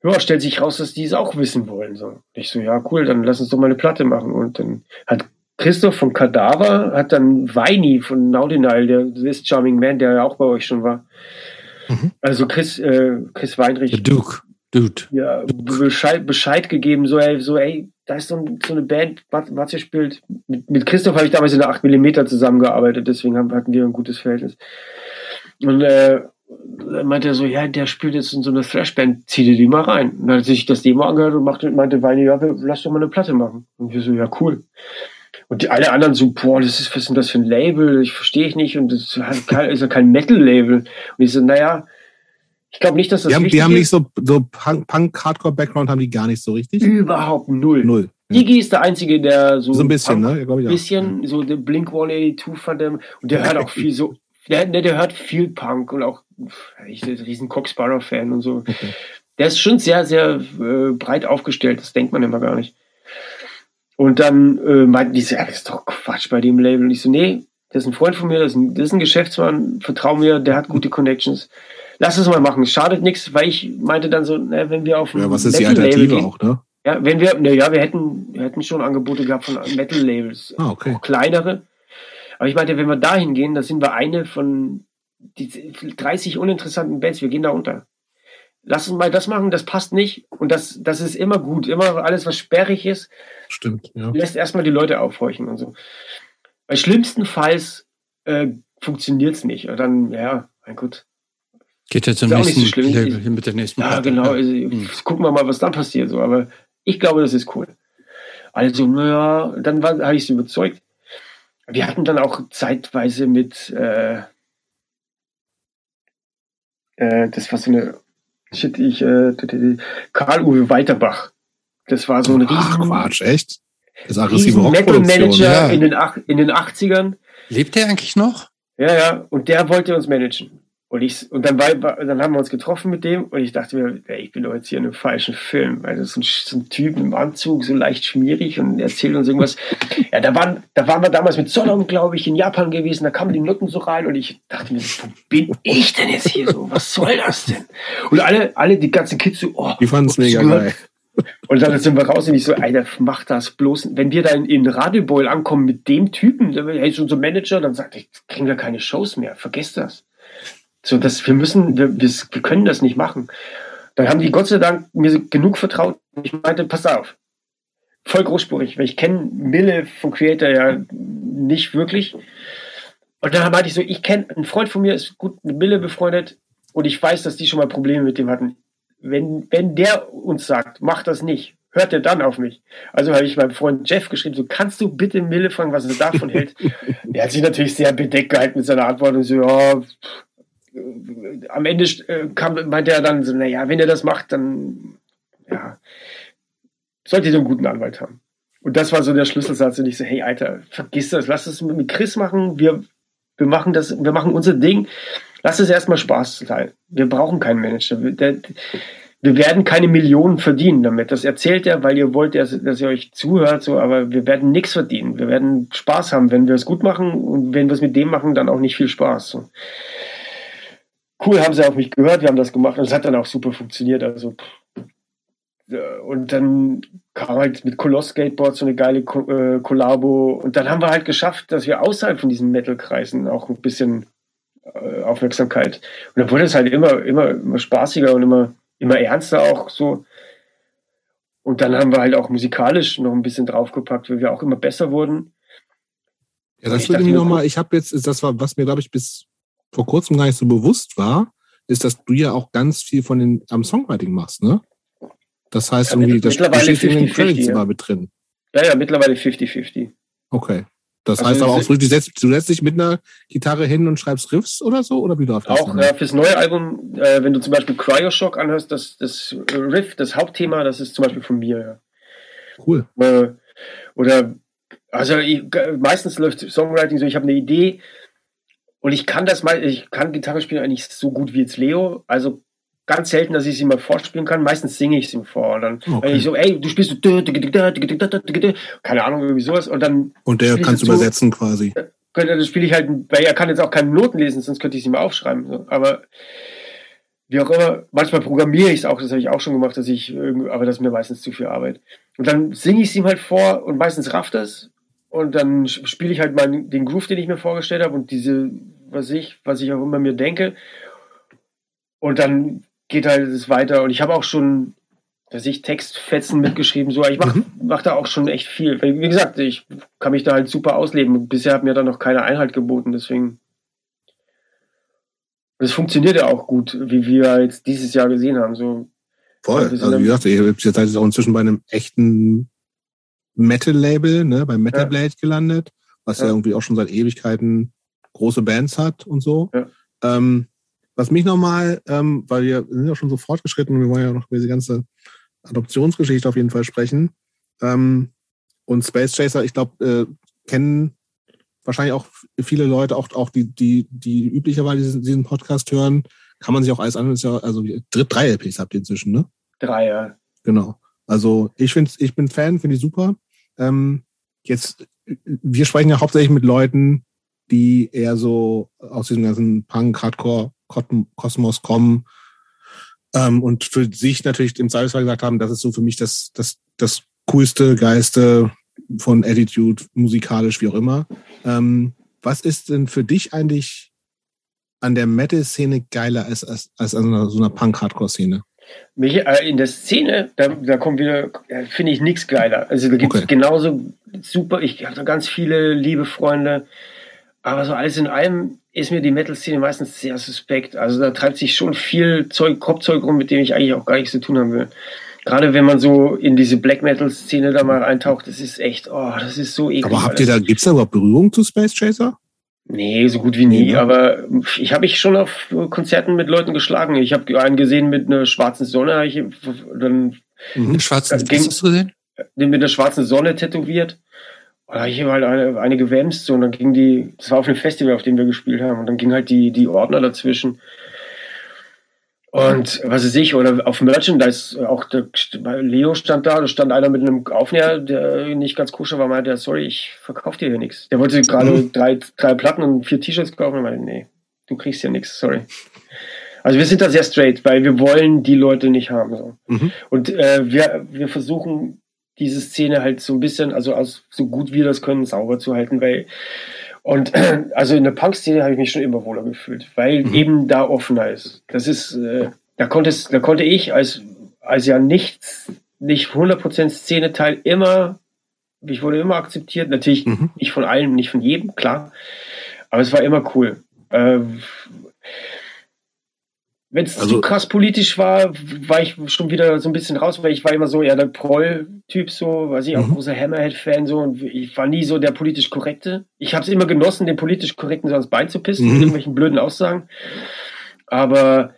Ja, stellt sich raus, dass die es auch wissen wollen. So. Ich so, ja, cool, dann lass uns doch mal eine Platte machen. Und dann hat Christoph von Kadaver, hat dann Weini von Naudinal, der This Charming Man, der ja auch bei euch schon war. Mhm. Also Chris, äh, Chris Weinrich. The Duke. Dude. Ja, Bescheid, Bescheid gegeben, so, ey, so, ey, da ist so, so eine Band, was ihr spielt. Mit, mit Christoph habe ich damals in der 8 mm zusammengearbeitet, deswegen haben, hatten wir ein gutes Verhältnis. Und äh, meinte er so, ja, der spielt jetzt in so eine Thrashband, zieh dir die mal rein. Und dann hat sich das Demo angehört und machte, meinte Weine, ja, lass doch mal eine Platte machen. Und wir so, ja, cool. Und die alle anderen so, boah, das ist, was ist denn das für ein Label? Ich verstehe ich nicht. Und das ist ja kein Metal-Label. Und ich so, naja, ich glaube nicht, dass das die haben, die haben nicht so, so Punk-Hardcore-Background, haben die gar nicht so richtig? Überhaupt null. Null. Ja. Iggy ist der Einzige, der so. So ein bisschen, Punk, ne? Ein ja. bisschen, so der Blink 182 von dem. Und der hört auch viel so, der, der, der hört viel Punk und auch, ich bin ein riesen Cox-Sparrow-Fan und so. Okay. Der ist schon sehr, sehr äh, breit aufgestellt, das denkt man immer gar nicht. Und dann äh, meinten die so, ja, das ist doch Quatsch bei dem Label. Und ich so, nee, das ist ein Freund von mir, das ist ein, das ist ein Geschäftsmann, vertrau mir, der hat gute Connections lass es mal machen, es schadet nichts, weil ich meinte dann so, na, wenn wir auf ja, was ist die Alternative gehen, auch, ne? Ja, wenn wir, na ja, wir hätten, wir hätten schon Angebote gehabt von Metal-Labels, ah, okay. auch kleinere. Aber ich meinte, wenn wir dahin gehen, da sind wir eine von die 30 uninteressanten Bands, wir gehen da unter. Lass uns mal das machen, das passt nicht. Und das, das ist immer gut. Immer alles, was sperrig ist, Stimmt, ja. lässt erstmal die Leute aufhorchen und so. Bei schlimmstenfalls äh, funktioniert es nicht. Und dann, ja, mein Gott, Geht jetzt im nächsten so Level mit der nächsten Ja, Platte. genau. Also, hm. Gucken wir mal, was dann passiert. So. Aber ich glaube, das ist cool. Also, naja, dann habe ich sie überzeugt. Wir hatten dann auch zeitweise mit, äh, äh, das war so eine, shit, ich, äh, Karl-Uwe Weiterbach. Das war so ein riesen, Ach, Quatsch, echt? Das aggressive Metal Manager ja. in, den, in den 80ern. Lebt der eigentlich noch? Ja, ja, und der wollte uns managen. Und, ich, und dann, war, dann haben wir uns getroffen mit dem und ich dachte mir, ey, ich bin doch jetzt hier in einem falschen Film. Also so ein, so ein Typ im Anzug, so leicht schmierig und erzählt uns irgendwas. ja, da waren, da waren wir damals mit Solon, glaube ich, in Japan gewesen, da kamen die Nutten so rein und ich dachte mir, wo bin ich denn jetzt hier so? Was soll das denn? Und alle, alle, die ganzen Kids so, oh. Die fanden es mega geil. Und dann sind wir raus und ich so, Alter, mach das bloß. Wenn wir da in, Radioboil ankommen mit dem Typen, der ist unser Manager, dann sagt ich, kriegen wir keine Shows mehr. Vergesst das. So, dass wir müssen, wir, wir, wir können das nicht machen. Dann haben die Gott sei Dank mir genug vertraut. Ich meinte, pass auf. Voll großspurig, weil ich kenne Mille vom Creator ja nicht wirklich. Und dann meinte ich so, ich kenne, ein Freund von mir ist gut mit Mille befreundet und ich weiß, dass die schon mal Probleme mit dem hatten. Wenn, wenn der uns sagt, mach das nicht, hört er dann auf mich. Also habe ich meinem Freund Jeff geschrieben, so kannst du bitte Mille fragen, was er davon hält. er hat sich natürlich sehr bedeckt gehalten mit seiner Antwort und so, ja, am Ende äh, kam, meinte er dann so, naja, wenn er das macht, dann ja, sollte ihr einen guten Anwalt haben. Und das war so der Schlüsselsatz und ich so, hey Alter, vergiss das, lass es mit Chris machen, wir, wir machen das, wir machen unser Ding, lass es erstmal Spaß sein. Wir brauchen keinen Manager. Der, wir werden keine Millionen verdienen damit. Das erzählt er, weil ihr wollt, dass, dass ihr euch zuhört, so, aber wir werden nichts verdienen. Wir werden Spaß haben, wenn wir es gut machen und wenn wir es mit dem machen, dann auch nicht viel Spaß. So cool, haben sie auf mich gehört, wir haben das gemacht und es hat dann auch super funktioniert. Also und dann kam halt mit Koloss Skateboard so eine geile äh, Kollabo und dann haben wir halt geschafft, dass wir außerhalb von diesen Metal-Kreisen auch ein bisschen äh, Aufmerksamkeit und dann wurde es halt immer, immer, immer spaßiger und immer, immer ernster auch so. Und dann haben wir halt auch musikalisch noch ein bisschen draufgepackt, weil wir auch immer besser wurden. Ja, das würde mich nochmal, ich habe jetzt, das war, was mir, glaube ich, bis vor kurzem gar nicht so bewusst war, ist, dass du ja auch ganz viel von den am Songwriting machst, ne? Das heißt ja, irgendwie, das steht in den Credits immer mit drin. Ja, ja, mittlerweile 50-50. Okay. Das also heißt aber auch so, du setzt, du setzt dich mit einer Gitarre hin und schreibst Riffs oder so? Oder wie läuft das? Auch ja, fürs neue Album, äh, wenn du zum Beispiel Cryoshock anhörst, das, das Riff, das Hauptthema, das ist zum Beispiel von mir. Ja. Cool. Äh, oder, also ich, meistens läuft Songwriting so, ich habe eine Idee und ich kann das mal, ich kann Gitarre spielen eigentlich so gut wie jetzt Leo. Also ganz selten, dass ich sie mal vorspielen kann. Meistens singe ich sie vor. Und dann, okay. wenn ich so, ey, du spielst so, keine Ahnung, irgendwie sowas. Und dann. Und der kannst du übersetzen so, quasi. Dann spiele ich halt, weil er kann jetzt auch keine Noten lesen, sonst könnte ich sie mal aufschreiben. So. Aber wie auch immer, manchmal programmiere ich es auch, das habe ich auch schon gemacht, dass ich, aber das ist mir meistens zu viel Arbeit. Und dann singe ich es ihm halt vor und meistens rafft es. Und dann spiele ich halt mal den Groove, den ich mir vorgestellt habe und diese, was ich, was ich auch immer mir denke. Und dann geht halt es weiter. Und ich habe auch schon, dass ich Textfetzen mitgeschrieben, so, ich mache mhm. mach da auch schon echt viel. Wie gesagt, ich kann mich da halt super ausleben. Und bisher hat mir da noch keine Einheit geboten, deswegen. Es funktioniert ja auch gut, wie wir jetzt dieses Jahr gesehen haben. So, Voll. Also wie gesagt, ihr habt jetzt auch inzwischen bei einem echten Metal-Label, ne, bei Metal Blade ja. gelandet, was ja. ja. irgendwie auch schon seit Ewigkeiten große Bands hat und so. Ja. Ähm, was mich nochmal, ähm, weil wir sind ja schon so fortgeschritten und wir wollen ja noch über diese ganze Adoptionsgeschichte auf jeden Fall sprechen. Ähm, und Space Chaser, ich glaube, äh, kennen wahrscheinlich auch viele Leute, auch, auch die, die, die üblicherweise diesen, diesen Podcast hören, kann man sich auch alles an, ja, also drei LPs habt ihr inzwischen, ne? Drei, ja. Genau. Also ich finde ich bin Fan, finde ich super. Ähm, jetzt, wir sprechen ja hauptsächlich mit Leuten, die eher so aus diesem ganzen Punk, Hardcore, Kosmos kommen ähm, und für sich natürlich im Zweifelsfall gesagt haben, das ist so für mich das, das, das coolste, geiste von Attitude, musikalisch, wie auch immer. Ähm, was ist denn für dich eigentlich an der Metal-Szene geiler als, als, als an so einer Punk-Hardcore-Szene? Mich, äh, in der Szene, da, da kommt wieder, äh, finde ich nichts geiler. Also da gibt es okay. genauso super, ich habe da ganz viele liebe Freunde, aber so alles in allem ist mir die Metal-Szene meistens sehr suspekt. Also da treibt sich schon viel Zeug, Kopfzeug rum, mit dem ich eigentlich auch gar nichts zu tun haben will. Gerade wenn man so in diese Black Metal-Szene da mal eintaucht, das ist echt, oh, das ist so eklig. Aber habt ihr da, gibt's da überhaupt Berührung zu Space Chaser? Nee, so gut wie nie. Nee, aber ich habe mich schon auf Konzerten mit Leuten geschlagen. Ich habe einen gesehen mit einer schwarzen Sonne. Ich, dann mhm, schwarzen, ging, hast du gesehen? Den mit einer schwarzen Sonne tätowiert. Da ich habe halt eine, eine gewämst so, und dann ging die, das war auf einem Festival, auf dem wir gespielt haben, und dann ging halt die, die Ordner dazwischen. Und was weiß ich, oder auf Merchandise, auch der, Leo stand da, da stand einer mit einem Aufnäher, der nicht ganz koscher war, meinte, sorry, ich verkaufe dir hier nichts. Der wollte gerade mhm. drei, drei Platten und vier T-Shirts kaufen und meinte, nee, du kriegst hier nichts, sorry. Also wir sind da sehr straight, weil wir wollen die Leute nicht haben. So. Mhm. Und äh, wir, wir versuchen diese Szene halt so ein bisschen, also aus, so gut wir das können, sauber zu halten, weil und also in der Punk-Szene habe ich mich schon immer wohler gefühlt, weil mhm. eben da offener ist. Das ist, äh, da konnte es, da konnte ich als als ja nichts, nicht 100% Szene-Teil immer, ich wurde immer akzeptiert, natürlich mhm. nicht von allen, nicht von jedem, klar, aber es war immer cool. Äh, wenn es also, zu krass politisch war, war ich schon wieder so ein bisschen raus, weil ich war immer so eher der Proll-Typ, so, weiß ich, auch mhm. großer Hammerhead-Fan, so, und ich war nie so der politisch Korrekte. Ich habe es immer genossen, den politisch Korrekten so ans Bein zu pissen, mhm. mit irgendwelchen blöden Aussagen. Aber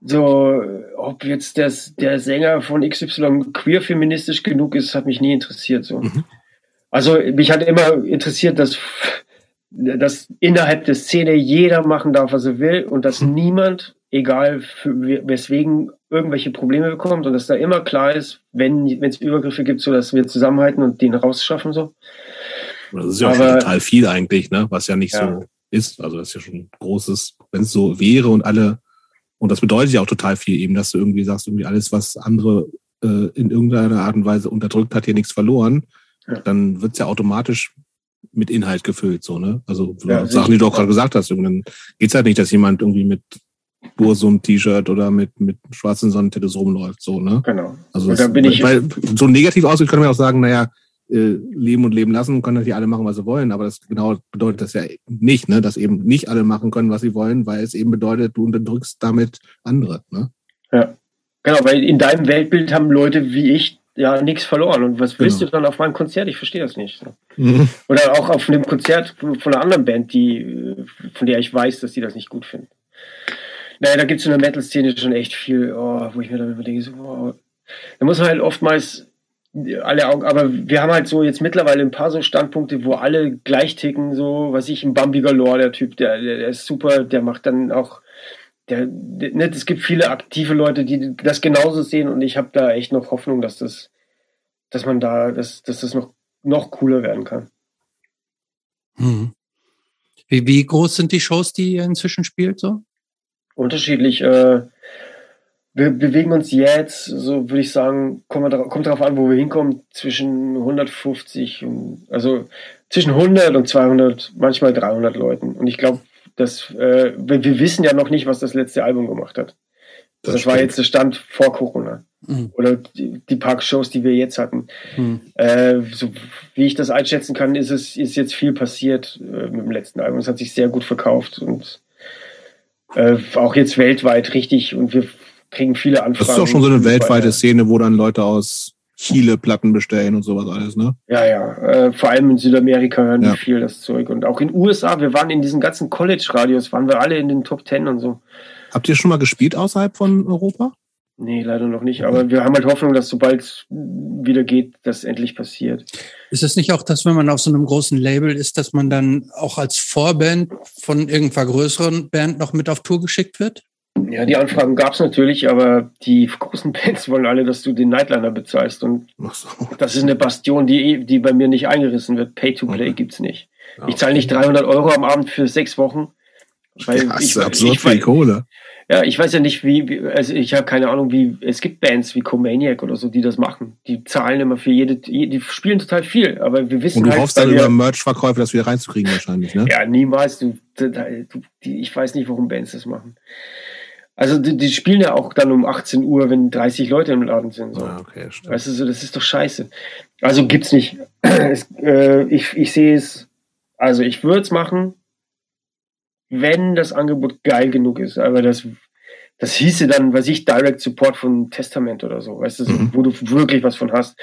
so, ob jetzt das, der Sänger von XY queer-feministisch genug ist, hat mich nie interessiert, so. Mhm. Also, mich hat immer interessiert, dass, dass innerhalb der Szene jeder machen darf, was er will und dass mhm. niemand egal für, weswegen irgendwelche Probleme bekommt und dass da immer klar ist, wenn es Übergriffe gibt, so dass wir zusammenhalten und den rausschaffen so. Das ist ja Aber, auch total viel eigentlich, ne? Was ja nicht ja. so ist. Also das ist ja schon ein großes, wenn es so wäre und alle, und das bedeutet ja auch total viel eben, dass du irgendwie sagst, irgendwie alles, was andere äh, in irgendeiner Art und Weise unterdrückt, hat hier nichts verloren, ja. dann wird's ja automatisch mit Inhalt gefüllt, so, ne? Also ja, Sachen, die du auch gerade gesagt hast, dann geht's halt nicht, dass jemand irgendwie mit Bursum-T-Shirt oder mit, mit schwarzen Sonnentattoos rumläuft, so, ne? Genau. Also und dann bin ich weil, so negativ ausgeht, können wir auch sagen, naja, äh, leben und leben lassen, können natürlich alle machen, was sie wollen, aber das genau bedeutet das ja nicht, ne, dass eben nicht alle machen können, was sie wollen, weil es eben bedeutet, du unterdrückst damit andere, ne? Ja, Genau, weil in deinem Weltbild haben Leute wie ich ja nichts verloren. Und was willst genau. du dann auf meinem Konzert? Ich verstehe das nicht. Mhm. Oder auch auf einem Konzert von einer anderen Band, die, von der ich weiß, dass die das nicht gut finden. Naja, da gibt es in der Metal-Szene schon echt viel, oh, wo ich mir dann überlege, so, oh. da muss man halt oftmals alle Augen, aber wir haben halt so jetzt mittlerweile ein paar so Standpunkte, wo alle gleich ticken, so, was ich, ein Bambi Galore, der Typ, der, der, der ist super, der macht dann auch, der, der, ne, es gibt viele aktive Leute, die das genauso sehen und ich habe da echt noch Hoffnung, dass das, dass man da, dass, dass das noch, noch cooler werden kann. Hm. Wie, wie groß sind die Shows, die ihr inzwischen spielt, so? Unterschiedlich, äh, wir bewegen uns jetzt, so würde ich sagen, kommt, kommt darauf an, wo wir hinkommen, zwischen 150 und, also zwischen 100 und 200, manchmal 300 Leuten. Und ich glaube, dass äh, wir, wir, wissen ja noch nicht, was das letzte Album gemacht hat. Das, das war jetzt der Stand vor Corona. Mhm. Oder die, die Parkshows, die wir jetzt hatten. Mhm. Äh, so wie ich das einschätzen kann, ist es ist jetzt viel passiert äh, mit dem letzten Album. Es hat sich sehr gut verkauft und äh, auch jetzt weltweit richtig. Und wir kriegen viele Anfragen. Das ist auch schon so eine weltweite Szene, wo dann Leute aus Chile Platten bestellen und sowas alles, ne? Ja, ja. Äh, vor allem in Südamerika hören ja. viel das Zeug. Und auch in USA, wir waren in diesen ganzen College-Radios, waren wir alle in den Top Ten und so. Habt ihr schon mal gespielt außerhalb von Europa? Nee, leider noch nicht. Aber wir haben halt Hoffnung, dass sobald es wieder geht, das endlich passiert. Ist es nicht auch, dass wenn man auf so einem großen Label ist, dass man dann auch als Vorband von irgendeiner größeren Band noch mit auf Tour geschickt wird? Ja, die Anfragen gab es natürlich, aber die großen Bands wollen alle, dass du den Nightliner bezahlst. Und so. das ist eine Bastion, die, die bei mir nicht eingerissen wird. Pay-to-Play okay. es nicht. Ja, ich zahle nicht 300 Euro am Abend für sechs Wochen. Weil ja, ich, absurd ich, viel Kohle. Ja, ich weiß ja nicht, wie, also ich habe keine Ahnung, wie, es gibt Bands wie Comaniac oder so, die das machen. Die zahlen immer für jede, die spielen total viel, aber wir wissen Und du halt, hoffst dann über Merch-Verkäufe das wieder reinzukriegen wahrscheinlich, ne? Ja, niemals. Du, du, du, ich weiß nicht, warum Bands das machen. Also die, die, spielen ja auch dann um 18 Uhr, wenn 30 Leute im Laden sind. So. Ja, okay, stimmt. Weißt du, so, das ist doch scheiße. Also gibt's nicht. es, äh, ich ich sehe es, also ich würde es machen, wenn das Angebot geil genug ist. Aber das, das hieße dann, was ich, Direct Support von Testament oder so, weißt du, mhm. wo du wirklich was von hast.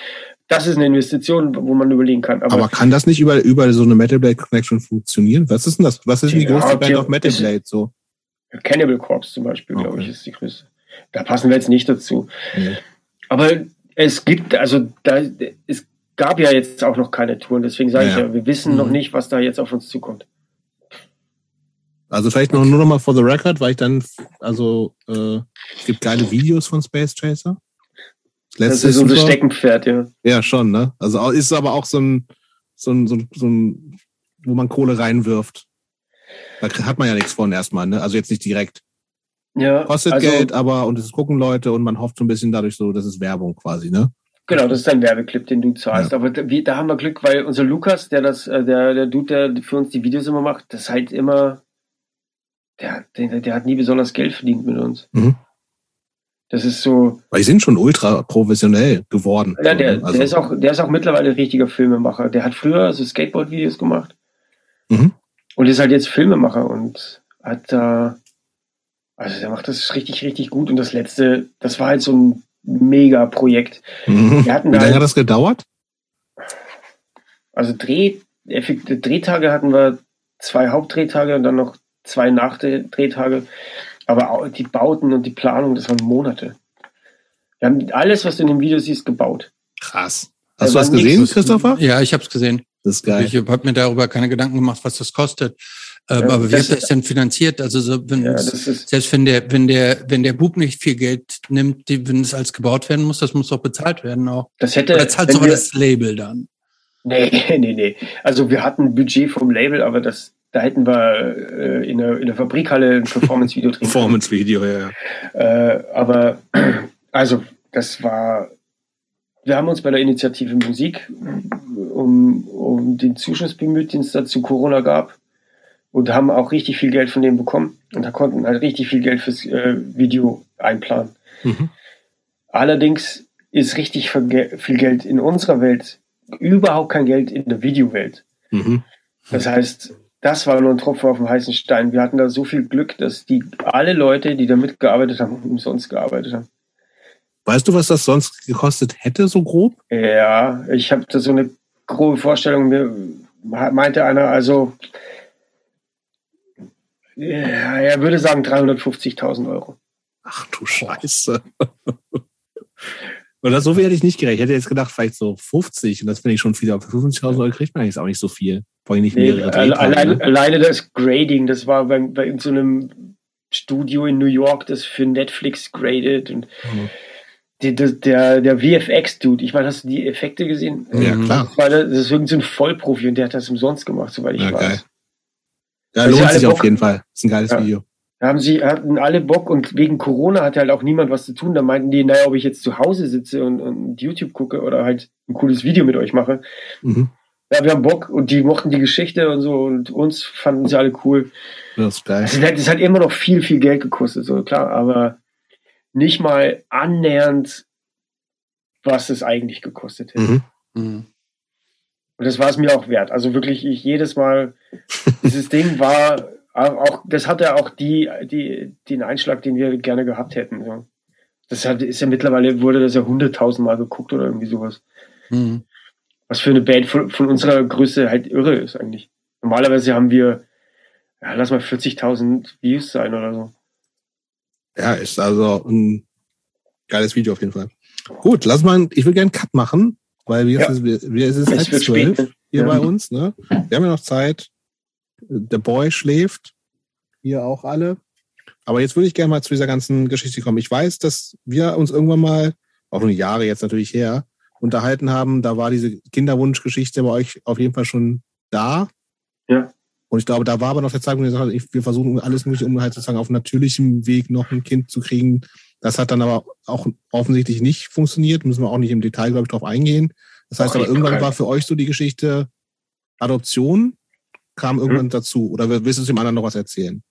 Das ist eine Investition, wo man überlegen kann. Aber, Aber kann das nicht über, über so eine Metal Blade Connection funktionieren? Was ist denn das? Was ist die ja, größte Band auf Metal Blade so? Cannibal Corpse zum Beispiel, okay. glaube ich, ist die größte. Da passen wir jetzt nicht dazu. Nee. Aber es gibt, also da, es gab ja jetzt auch noch keine Touren, deswegen sage ja. ich ja, wir wissen mhm. noch nicht, was da jetzt auf uns zukommt. Also vielleicht noch nur noch mal for the record, weil ich dann, also äh, es gibt geile Videos von Space Chaser. Das, das ist unser Steckenpferd, ja. Ja, schon, ne? Also ist aber auch so ein, so ein, so ein, so ein wo man Kohle reinwirft. Da hat man ja nichts von erstmal, ne? Also jetzt nicht direkt. Ja. Kostet also, Geld, aber und es gucken Leute und man hofft so ein bisschen dadurch so, das ist Werbung quasi, ne? Genau, das ist ein Werbeclip, den du zahlst. Ja. Aber da, da haben wir Glück, weil unser Lukas, der das, äh, der, der Dude, der für uns die Videos immer macht, das ist halt immer, der, der, der hat nie besonders Geld verdient mit uns. Mhm. Das ist so. Weil die sind schon ultra professionell geworden. Ja, der, also. der ist auch, der ist auch mittlerweile ein richtiger Filmemacher. Der hat früher so Skateboard-Videos gemacht. Mhm. Und ist halt jetzt Filmemacher und hat da, also der macht das richtig, richtig gut. Und das letzte, das war halt so ein Mega-Projekt. Mhm. Wie lange halt, hat das gedauert? Also Dreh, Drehtage hatten wir zwei Hauptdrehtage und dann noch zwei Nachdrehtage. Aber auch die Bauten und die Planung, das waren Monate. Wir haben alles, was du in dem Video siehst, gebaut. Krass. Hast du das gesehen, Christopher? Ja, ich habe es gesehen. Das ist geil. Ich habe mir darüber keine Gedanken gemacht, was das kostet. Ähm, ja, aber wie das, das denn finanziert? Also so, wenn ja, selbst wenn der, wenn der, wenn der Bub nicht viel Geld nimmt, die, wenn es als gebaut werden muss, das muss doch bezahlt werden auch. Das hätte. Oder zahlt sogar das Label dann. Nee, nee, nee. Also wir hatten ein Budget vom Label, aber das, da hätten wir äh, in, der, in der Fabrikhalle ein Performance-Video drin. Performance-Video, ja. ja. Äh, aber also das war wir haben uns bei der Initiative Musik um, um den Zuschuss bemüht, den es da zu Corona gab. Und haben auch richtig viel Geld von denen bekommen. Und da konnten halt richtig viel Geld fürs äh, Video einplanen. Mhm. Allerdings ist richtig viel Geld in unserer Welt überhaupt kein Geld in der Videowelt. Mhm. Das heißt, das war nur ein Tropfen auf dem heißen Stein. Wir hatten da so viel Glück, dass die alle Leute, die da mitgearbeitet haben, umsonst gearbeitet haben. Weißt du, was das sonst gekostet hätte, so grob? Ja, ich habe da so eine grobe Vorstellung. Mir meinte einer, also ja, er würde sagen 350.000 Euro. Ach du Scheiße. Oder so hätte ich nicht gerechnet. Ich hätte jetzt gedacht, vielleicht so 50. Und das finde ich schon viel. Aber für 50.000 Euro kriegt man eigentlich auch nicht so viel. Vor allem nicht nee, mehrere alleine, ne? alleine das Grading, das war bei, bei so einem Studio in New York, das für Netflix gradet. Und mhm. die, das, der, der VFX-Dude, ich meine, hast du die Effekte gesehen? Ja, klar. Das, war, das ist irgendein so Vollprofi und der hat das umsonst gemacht, soweit ich ja, weiß. Geil. Ja, lohnt sich auf jeden Fall. Das ist ein geiles ja. Video. Da haben sie, hatten alle Bock und wegen Corona hatte halt auch niemand was zu tun. Da meinten die, naja, ob ich jetzt zu Hause sitze und, und YouTube gucke oder halt ein cooles Video mit euch mache. Mhm. Ja, wir haben Bock und die mochten die Geschichte und so und uns fanden sie alle cool. Das ist geil. Das hat, das hat immer noch viel, viel Geld gekostet, so klar, aber nicht mal annähernd, was es eigentlich gekostet hätte. Mhm. Mhm. Und das war es mir auch wert. Also wirklich, ich jedes Mal, dieses Ding war auch, das hatte auch die, die, den Einschlag, den wir gerne gehabt hätten. Ja. Das hat, ist ja mittlerweile, wurde das ja hunderttausendmal geguckt oder irgendwie sowas. Mhm. Was für eine Band von, von, unserer Größe halt irre ist eigentlich. Normalerweise haben wir, ja, lass mal 40.000 Views sein oder so. Ja, ist also ein geiles Video auf jeden Fall. Gut, lass mal, ich will gerne einen Cut machen, weil wir, ja. ist, wir, wir ist es halb zwölf hier ja. bei uns, ne? Wir haben ja noch Zeit der Boy schläft. Ihr auch alle. Aber jetzt würde ich gerne mal zu dieser ganzen Geschichte kommen. Ich weiß, dass wir uns irgendwann mal, auch nur Jahre jetzt natürlich her, unterhalten haben. Da war diese Kinderwunschgeschichte bei euch auf jeden Fall schon da. Ja. Und ich glaube, da war aber noch der Zeitpunkt, ihr wir versuchen alles mögliche, um halt sozusagen auf natürlichem Weg noch ein Kind zu kriegen. Das hat dann aber auch offensichtlich nicht funktioniert. Müssen wir auch nicht im Detail, glaube ich, drauf eingehen. Das heißt aber, irgendwann war für euch so die Geschichte Adoption kam irgendwann mhm. dazu? Oder willst du dem anderen noch was erzählen?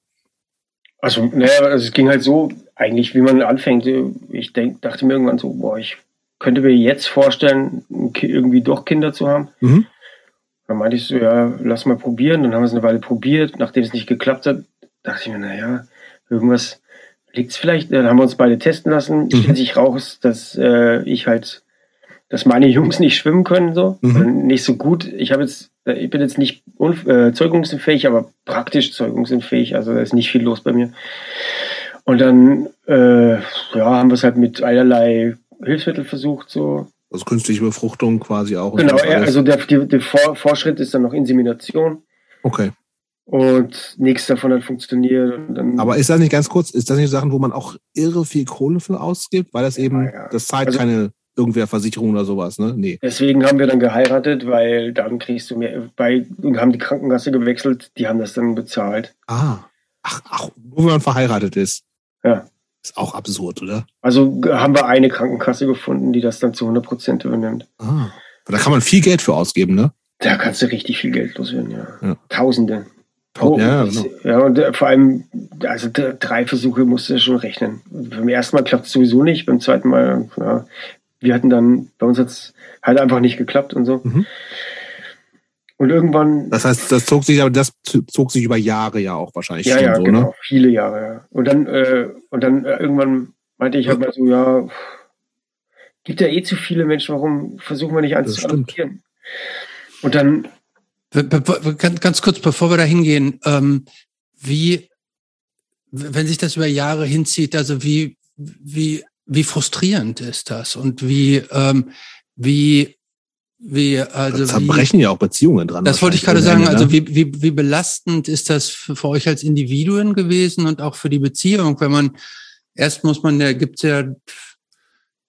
Also, naja, also es ging halt so, eigentlich, wie man anfängt. Ich denk, dachte mir irgendwann so, boah, ich könnte mir jetzt vorstellen, irgendwie doch Kinder zu haben. Mhm. Dann meinte ich so, ja, lass mal probieren. Dann haben wir es eine Weile probiert. Nachdem es nicht geklappt hat, dachte ich mir, naja, irgendwas liegt es vielleicht. Dann haben wir uns beide testen lassen. Mhm. Stellt sich raus, dass äh, ich halt, dass meine Jungs nicht schwimmen können, so. Mhm. Nicht so gut. Ich habe jetzt äh, ich bin jetzt nicht äh, zeugungsunfähig, aber praktisch zeugungsunfähig. Also da ist nicht viel los bei mir. Und dann äh, ja, haben wir es halt mit allerlei Hilfsmitteln versucht, so. Also künstliche Befruchtung quasi auch. Genau, ja, also der, der, der Vor Vorschritt ist dann noch Insemination. Okay. Und nichts davon hat funktioniert. Aber ist das nicht ganz kurz, ist das nicht Sachen, wo man auch irre viel Kohle für ausgibt, weil das eben, ja, ja. das zahlt also, keine irgendwer Versicherung oder sowas, ne? Nee. Deswegen haben wir dann geheiratet, weil dann kriegst du mehr, bei, und haben die Krankenkasse gewechselt, die haben das dann bezahlt. Ah. Ach, ach, nur wenn man verheiratet ist. Ja. Ist auch absurd, oder? Also haben wir eine Krankenkasse gefunden, die das dann zu 100 Prozent übernimmt. Ah. Da kann man viel Geld für ausgeben, ne? Da kannst du richtig viel Geld loswerden, ja. ja. Tausende. Oh, ja, genau. ja, und äh, vor allem, also drei Versuche musst du schon rechnen. Beim ersten Mal klappt es sowieso nicht, beim zweiten Mal, ja, wir hatten dann, bei uns hat es halt einfach nicht geklappt und so. Mhm. Und irgendwann. Das heißt, das zog sich, aber das zog sich über Jahre ja auch wahrscheinlich ja, ja, so, genau, ne? viele Jahre, ja. Und dann, äh, und dann äh, irgendwann meinte ich halt mal so, ja, gibt ja eh zu viele Menschen, warum versuchen wir nicht eins zu adoptieren? Und dann. Ganz kurz, bevor wir da hingehen, ähm, wie, wenn sich das über Jahre hinzieht, also wie, wie wie frustrierend ist das und wie, ähm, wie, wie, also. Da zerbrechen wie, ja auch Beziehungen dran. Das wollte ich gerade sagen. Also wie, wie, wie belastend ist das für, für euch als Individuen gewesen und auch für die Beziehung, wenn man, erst muss man, da gibt's ja,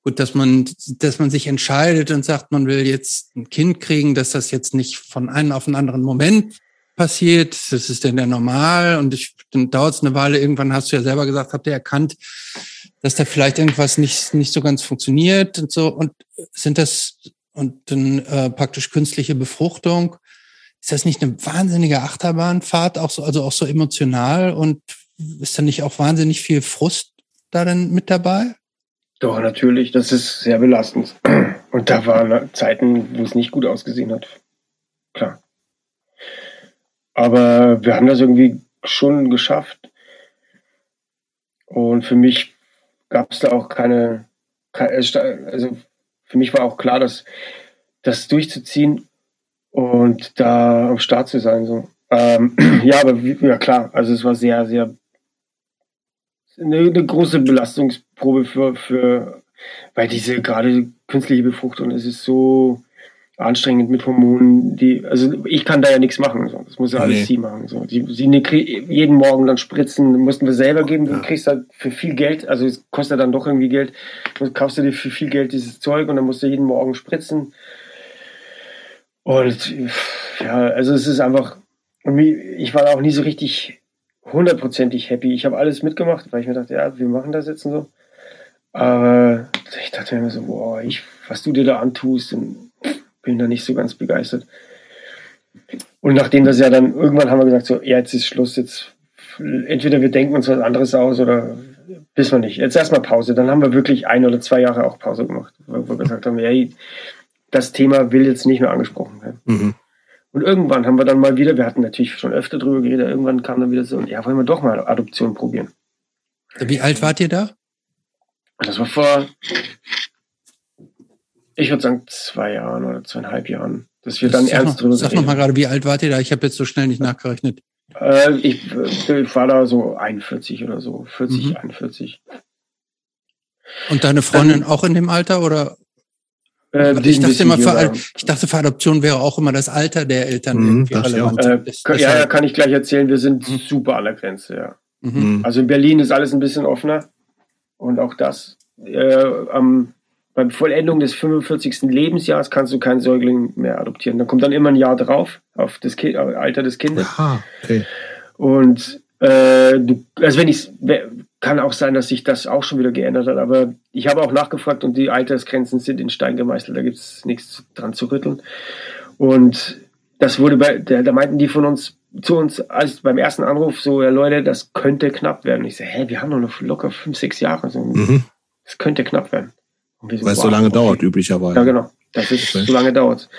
gut, dass man, dass man sich entscheidet und sagt, man will jetzt ein Kind kriegen, dass das jetzt nicht von einem auf einen anderen Moment passiert. Das ist denn ja normal und ich, dann dauert es eine Weile. Irgendwann hast du ja selber gesagt, habt ihr erkannt, dass da vielleicht irgendwas nicht, nicht so ganz funktioniert und so. Und sind das, und dann äh, praktisch künstliche Befruchtung, ist das nicht eine wahnsinnige Achterbahnfahrt, auch so, also auch so emotional und ist da nicht auch wahnsinnig viel Frust darin mit dabei? Doch, natürlich, das ist sehr belastend. Und da waren Zeiten, wo es nicht gut ausgesehen hat. Klar. Aber wir haben das irgendwie schon geschafft. Und für mich gab es da auch keine, also für mich war auch klar, dass das durchzuziehen und da am Start zu sein. So. Ähm, ja, aber ja klar, also es war sehr, sehr eine, eine große Belastungsprobe für, für, weil diese gerade künstliche Befruchtung, es ist so anstrengend mit Hormonen, die, also ich kann da ja nichts machen, so. das muss ja alles nee. sie machen. So. Die, sie ne, jeden Morgen dann spritzen, mussten wir selber geben, du ja. kriegst halt für viel Geld, also es kostet dann doch irgendwie Geld, du kaufst du dir für viel Geld dieses Zeug und dann musst du jeden Morgen spritzen. Und ja, also es ist einfach, ich war auch nie so richtig hundertprozentig happy. Ich habe alles mitgemacht, weil ich mir dachte, ja, wir machen das jetzt und so. Aber ich dachte mir so, boah, ich, was du dir da antust, bin da nicht so ganz begeistert. Und nachdem das ja dann, irgendwann haben wir gesagt, so, ja, jetzt ist Schluss, jetzt entweder wir denken uns was anderes aus oder wissen wir nicht. Jetzt erstmal Pause. Dann haben wir wirklich ein oder zwei Jahre auch Pause gemacht, wo wir gesagt haben, hey, das Thema will jetzt nicht mehr angesprochen werden. Mhm. Und irgendwann haben wir dann mal wieder, wir hatten natürlich schon öfter drüber geredet, irgendwann kam dann wieder so, ja, wollen wir doch mal Adoption probieren. Wie alt wart ihr da? Das war vor, ich würde sagen, zwei Jahren oder zweieinhalb Jahren, dass wir dann ernst noch, drüber Sag noch mal gerade, wie alt wart ihr da? Ich habe jetzt so schnell nicht nachgerechnet. Äh, ich, ich, war da so 41 oder so, 40, mhm. 41. Und deine Freundin ähm, auch in dem Alter oder? Äh, ich, dachte immer, für, ich dachte, für Adoption wäre auch immer das Alter der Eltern mhm, irgendwie relevant. Äh, das, ja, ja, kann ich gleich erzählen. Wir sind mhm. super an der Grenze, ja. Mhm. Also in Berlin ist alles ein bisschen offener. Und auch das, äh, am, beim Vollendung des 45. Lebensjahres kannst du keinen Säugling mehr adoptieren. Dann kommt dann immer ein Jahr drauf auf das kind, Alter des Kindes. Aha, okay. Und äh, du, also wenn ich kann auch sein, dass sich das auch schon wieder geändert hat, aber ich habe auch nachgefragt und die Altersgrenzen sind in Stein gemeißelt, da gibt es nichts dran zu rütteln. Und das wurde bei, da, da, meinten die von uns zu uns als beim ersten Anruf so, ja Leute, das könnte knapp werden. ich so, hä, wir haben doch noch locker fünf, sechs Jahre. So, mhm. Das könnte knapp werden. So, Weil es so lange okay. dauert, üblicherweise. Ja, genau. Das ist okay. so lange dauert.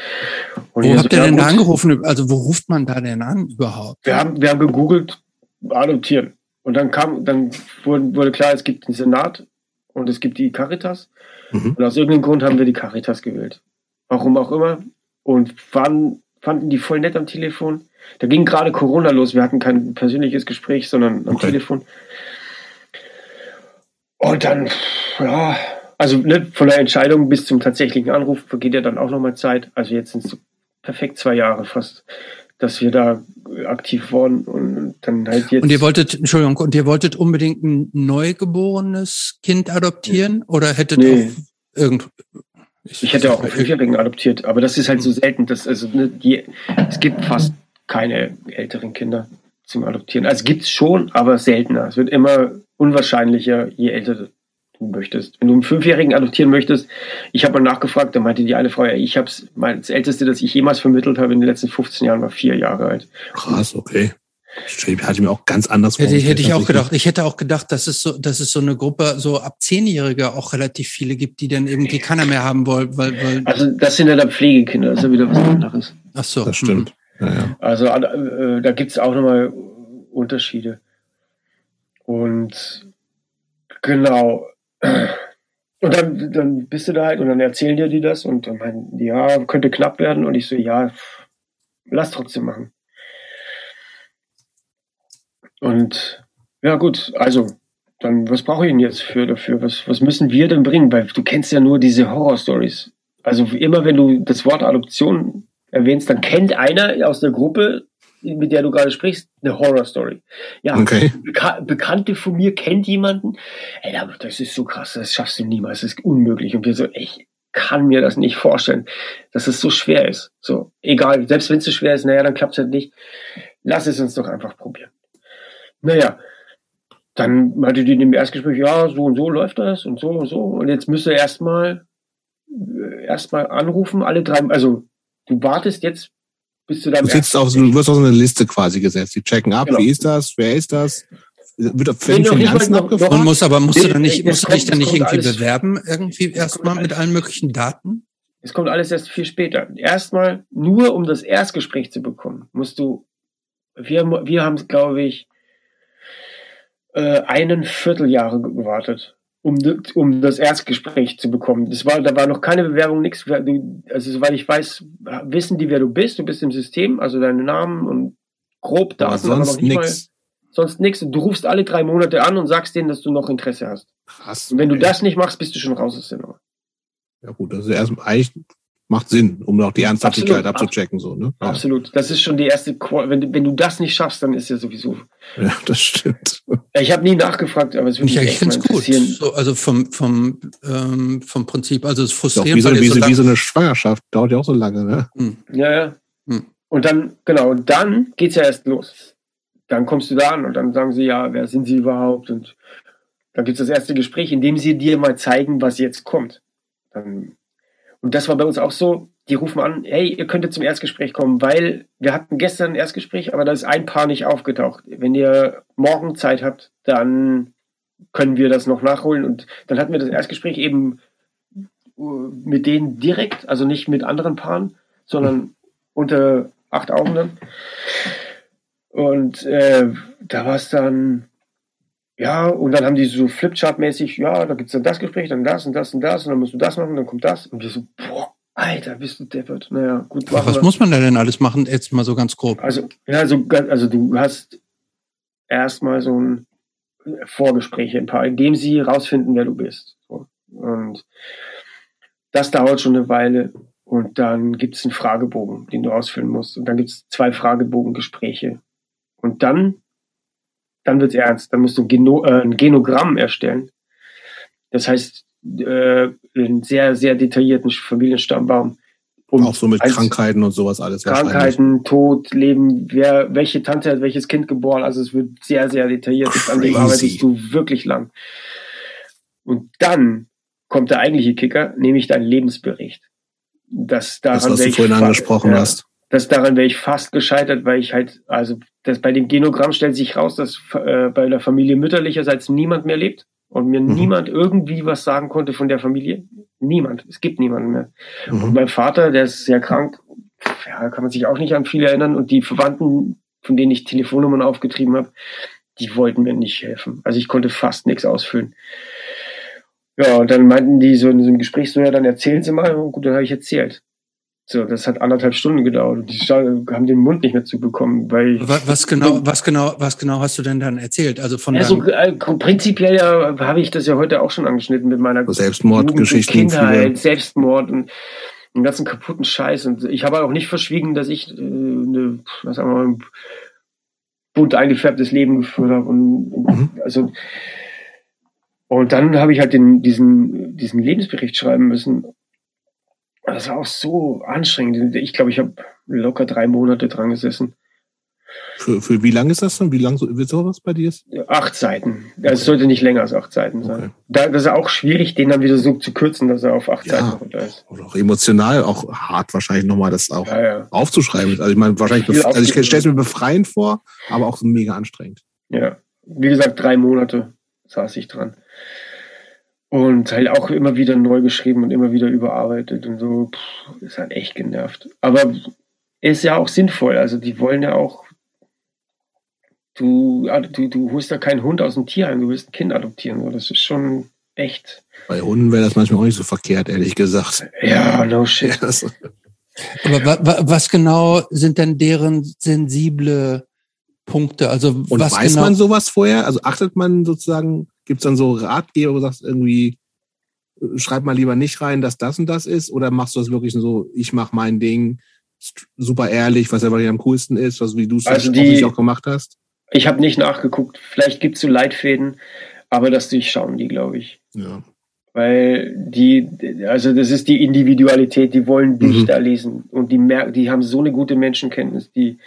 Und wo habt ihr denn da angerufen? Also wo ruft man da denn an überhaupt? Wir haben, wir haben gegoogelt, adoptieren. Und dann kam, dann wurde, wurde klar, es gibt den Senat und es gibt die Caritas. Mhm. Und aus irgendeinem Grund haben wir die Caritas gewählt. Warum auch immer. Und waren, fanden die voll nett am Telefon. Da ging gerade Corona los. Wir hatten kein persönliches Gespräch, sondern am okay. Telefon. Und dann, ja, also ne, von der Entscheidung bis zum tatsächlichen Anruf vergeht ja dann auch nochmal Zeit. Also jetzt sind es perfekt zwei Jahre fast dass wir da aktiv waren und dann halt jetzt. Und ihr wolltet, Entschuldigung, und ihr wolltet unbedingt ein neugeborenes Kind adoptieren oder hättet nee. auch irgend ich, ich hätte auch einen Fünfjährigen adoptiert, aber das ist halt so selten, dass also ne, die, es gibt fast keine älteren Kinder zum Adoptieren. Also gibt es schon, aber seltener. Es wird immer unwahrscheinlicher, je älter möchtest. Wenn du einen Fünfjährigen adoptieren möchtest, ich habe mal nachgefragt, da meinte die eine Frau, ja, ich habe das Älteste, das ich jemals vermittelt habe in den letzten 15 Jahren, war vier Jahre alt. Krass, okay. Hatte ich mir auch ganz anders Hätte, hätte ich auch gedacht. Ich hätte auch gedacht, dass es so, dass es so eine Gruppe so ab Zehnjährige auch relativ viele gibt, die dann irgendwie keiner mehr haben wollen, weil, weil Also das sind ja dann Pflegekinder, das ist ja wieder was anderes. Ach so. Das stimmt. Mhm. Ja, ja. Also äh, da gibt's auch nochmal Unterschiede. Und genau, und dann, dann bist du da halt und dann erzählen dir die das und dann meinen die, ja, könnte knapp werden. Und ich so, ja, lass trotzdem machen. Und ja, gut, also, dann, was brauche ich denn jetzt für dafür? Was, was müssen wir denn bringen? Weil du kennst ja nur diese Horror-Stories. Also immer wenn du das Wort Adoption erwähnst, dann kennt einer aus der Gruppe mit der du gerade sprichst, eine Horror-Story. Ja, okay. Beka Bekannte von mir kennt jemanden. Ey, das ist so krass, das schaffst du niemals, das ist unmöglich. Und wir so, ich kann mir das nicht vorstellen, dass es so schwer ist. So, egal, selbst wenn es so schwer ist, naja, dann klappt es halt nicht. Lass es uns doch einfach probieren. Naja, dann meinte die in dem Erstgespräch, ja, so und so läuft das und so und so. Und jetzt müsste erstmal äh, erstmal anrufen, alle drei, also du wartest jetzt bist du dann. Du, sitzt auf so, du wirst auf so eine Liste quasi gesetzt. Die checken ab, genau. wie ist das, wer ist das? Wird auf nee, von Janssen abgefragt? muss aber musst du dann nicht, musst du dich dann nicht irgendwie bewerben, irgendwie erstmal mit allen möglichen Daten? Es kommt alles erst viel später. Erstmal, nur um das Erstgespräch zu bekommen, musst du, wir, wir haben, glaube ich, äh, einen Vierteljahre gewartet. Um, um das Erstgespräch zu bekommen. Das war, da war noch keine Bewerbung, nichts. Also soweit ich weiß, wissen die, wer du bist. Du bist im System, also deinen Namen und grob Daten, aber sonst noch nicht nix. mal sonst nichts. Du rufst alle drei Monate an und sagst denen, dass du noch Interesse hast. Krass. Und wenn du ey. das nicht machst, bist du schon raus aus der Nummer. Ja gut, das ist erst eigentlich macht Sinn, um auch die Ernsthaftigkeit Absolut. abzuchecken, so, ne? Ja. Absolut. Das ist schon die erste, Qua- wenn, du- wenn du das nicht schaffst, dann ist ja sowieso. ja, das stimmt. Ich habe nie nachgefragt, aber es würde Ich, mich ich echt finde mal es gut. interessieren. So, also vom, vom, ähm, vom Prinzip, also es auch frustrierend, wie so, wie, so wie so eine Schwangerschaft, dauert ja auch so lange, ne? Hm. Ja, ja. Hm. Und dann, genau, und dann geht's ja erst los. Dann kommst du da an und dann sagen sie, ja, wer sind sie überhaupt? Und dann gibt's das erste Gespräch, in dem sie dir mal zeigen, was jetzt kommt. Dann, und das war bei uns auch so, die rufen an, hey, ihr könntet zum Erstgespräch kommen, weil wir hatten gestern ein Erstgespräch, aber da ist ein Paar nicht aufgetaucht. Wenn ihr morgen Zeit habt, dann können wir das noch nachholen. Und dann hatten wir das Erstgespräch eben äh, mit denen direkt, also nicht mit anderen Paaren, sondern unter acht Augen dann. Und äh, da war es dann, ja, und dann haben die so Flipchart-mäßig, ja, da gibt's dann das Gespräch, dann das und das und das, und dann musst du das machen, dann kommt das. Und wir so, boah, Alter, bist du deppert. Naja, gut, machen was wir. muss man da denn alles machen? Jetzt mal so ganz grob. Also, ja, so, also du hast erstmal so ein Vorgespräch ein paar, in dem sie rausfinden, wer du bist. So. Und das dauert schon eine Weile. Und dann gibt es einen Fragebogen, den du ausfüllen musst. Und dann gibt es zwei Fragebogengespräche. Und dann, dann wird's ernst. Dann musst du Geno äh, ein Genogramm erstellen. Das heißt, äh, einen sehr, sehr detaillierten Familienstammbaum. Um auch so mit Krankheiten und sowas alles. Krankheiten, Tod, Leben, wer, welche Tante hat welches Kind geboren. Also es wird sehr, sehr detailliert. An dem Crazy. arbeitest du wirklich lang. Und dann kommt der eigentliche Kicker, nämlich dein Lebensbericht. Das daran Das, was du vorhin angesprochen ja, hast. Das daran wäre ich fast gescheitert, weil ich halt, also das bei dem Genogramm stellt sich raus, dass äh, bei der Familie mütterlicherseits niemand mehr lebt und mir Mhm. niemand irgendwie was sagen konnte von der Familie. Niemand. Es gibt niemanden mehr. Und Mhm. mein Vater, der ist sehr krank, ja, kann man sich auch nicht an viel erinnern. Und die Verwandten, von denen ich Telefonnummern aufgetrieben habe, die wollten mir nicht helfen. Also ich konnte fast nichts ausfüllen. Ja, und dann meinten die so in so einem Gespräch so, ja, dann erzählen Sie mal. Und gut, dann habe ich erzählt. So, das hat anderthalb Stunden gedauert. Und die haben den Mund nicht mehr zubekommen, weil ich Wa- Was genau, was genau, was genau hast du denn dann erzählt? Also von ja, so, deinem, äh, prinzipiell ja, habe ich das ja heute auch schon angeschnitten mit meiner und Kindheit, Selbstmord und den ganzen kaputten Scheiß. Und ich habe auch nicht verschwiegen, dass ich äh, eine, was sagen wir mal, ein bunt eingefärbtes Leben geführt habe. Und, Mhm. also, und dann habe ich halt den, diesen, diesen Lebensbericht schreiben müssen. Das war auch so anstrengend. Ich glaube, ich habe locker drei Monate dran gesessen. Für, für wie lang ist das denn? Wie lang so, wird sowas bei dir? Acht Seiten. Ja, Es sollte nicht länger als acht Seiten sein. Okay. Da, das ist auch schwierig, den dann wieder so zu kürzen, dass er auf acht Ja. Seiten runter ist. Oder auch emotional, auch hart wahrscheinlich nochmal das auch Ja, ja. aufzuschreiben. Also ich meine, wahrscheinlich, also ich stelle es mir befreiend vor, aber auch so mega anstrengend. Ja. Wie gesagt, drei Monate saß ich dran. Und halt auch immer wieder neu geschrieben und immer wieder überarbeitet und so. Pff, ist halt echt genervt. Aber ist ja auch sinnvoll. Also die wollen ja auch. Du, du, du holst da keinen Hund aus dem Tierheim, du willst ein Kind adoptieren. So. Das ist schon echt. Bei Hunden wäre das manchmal auch nicht so verkehrt, ehrlich gesagt. Ja, no shit. Das, aber wa, wa, was genau sind denn deren sensible Punkte? Also und was weiß genau? man sowas vorher? Also achtet man sozusagen, gibt es dann so Ratgeber, wo du sagst irgendwie, äh, schreib mal lieber nicht rein, dass das und das ist? Oder machst du das wirklich so, ich mach mein Ding, super ehrlich, was einfach am coolsten ist, was wie du es Also die- auch gemacht hast? Ich habe nicht nachgeguckt. Vielleicht gibt's so Leitfäden, aber das durchschauen die, glaube ich. Ja. Weil die, also das ist die Individualität, die wollen dich Mhm. da lesen und die merken, die haben so eine gute Menschenkenntnis, die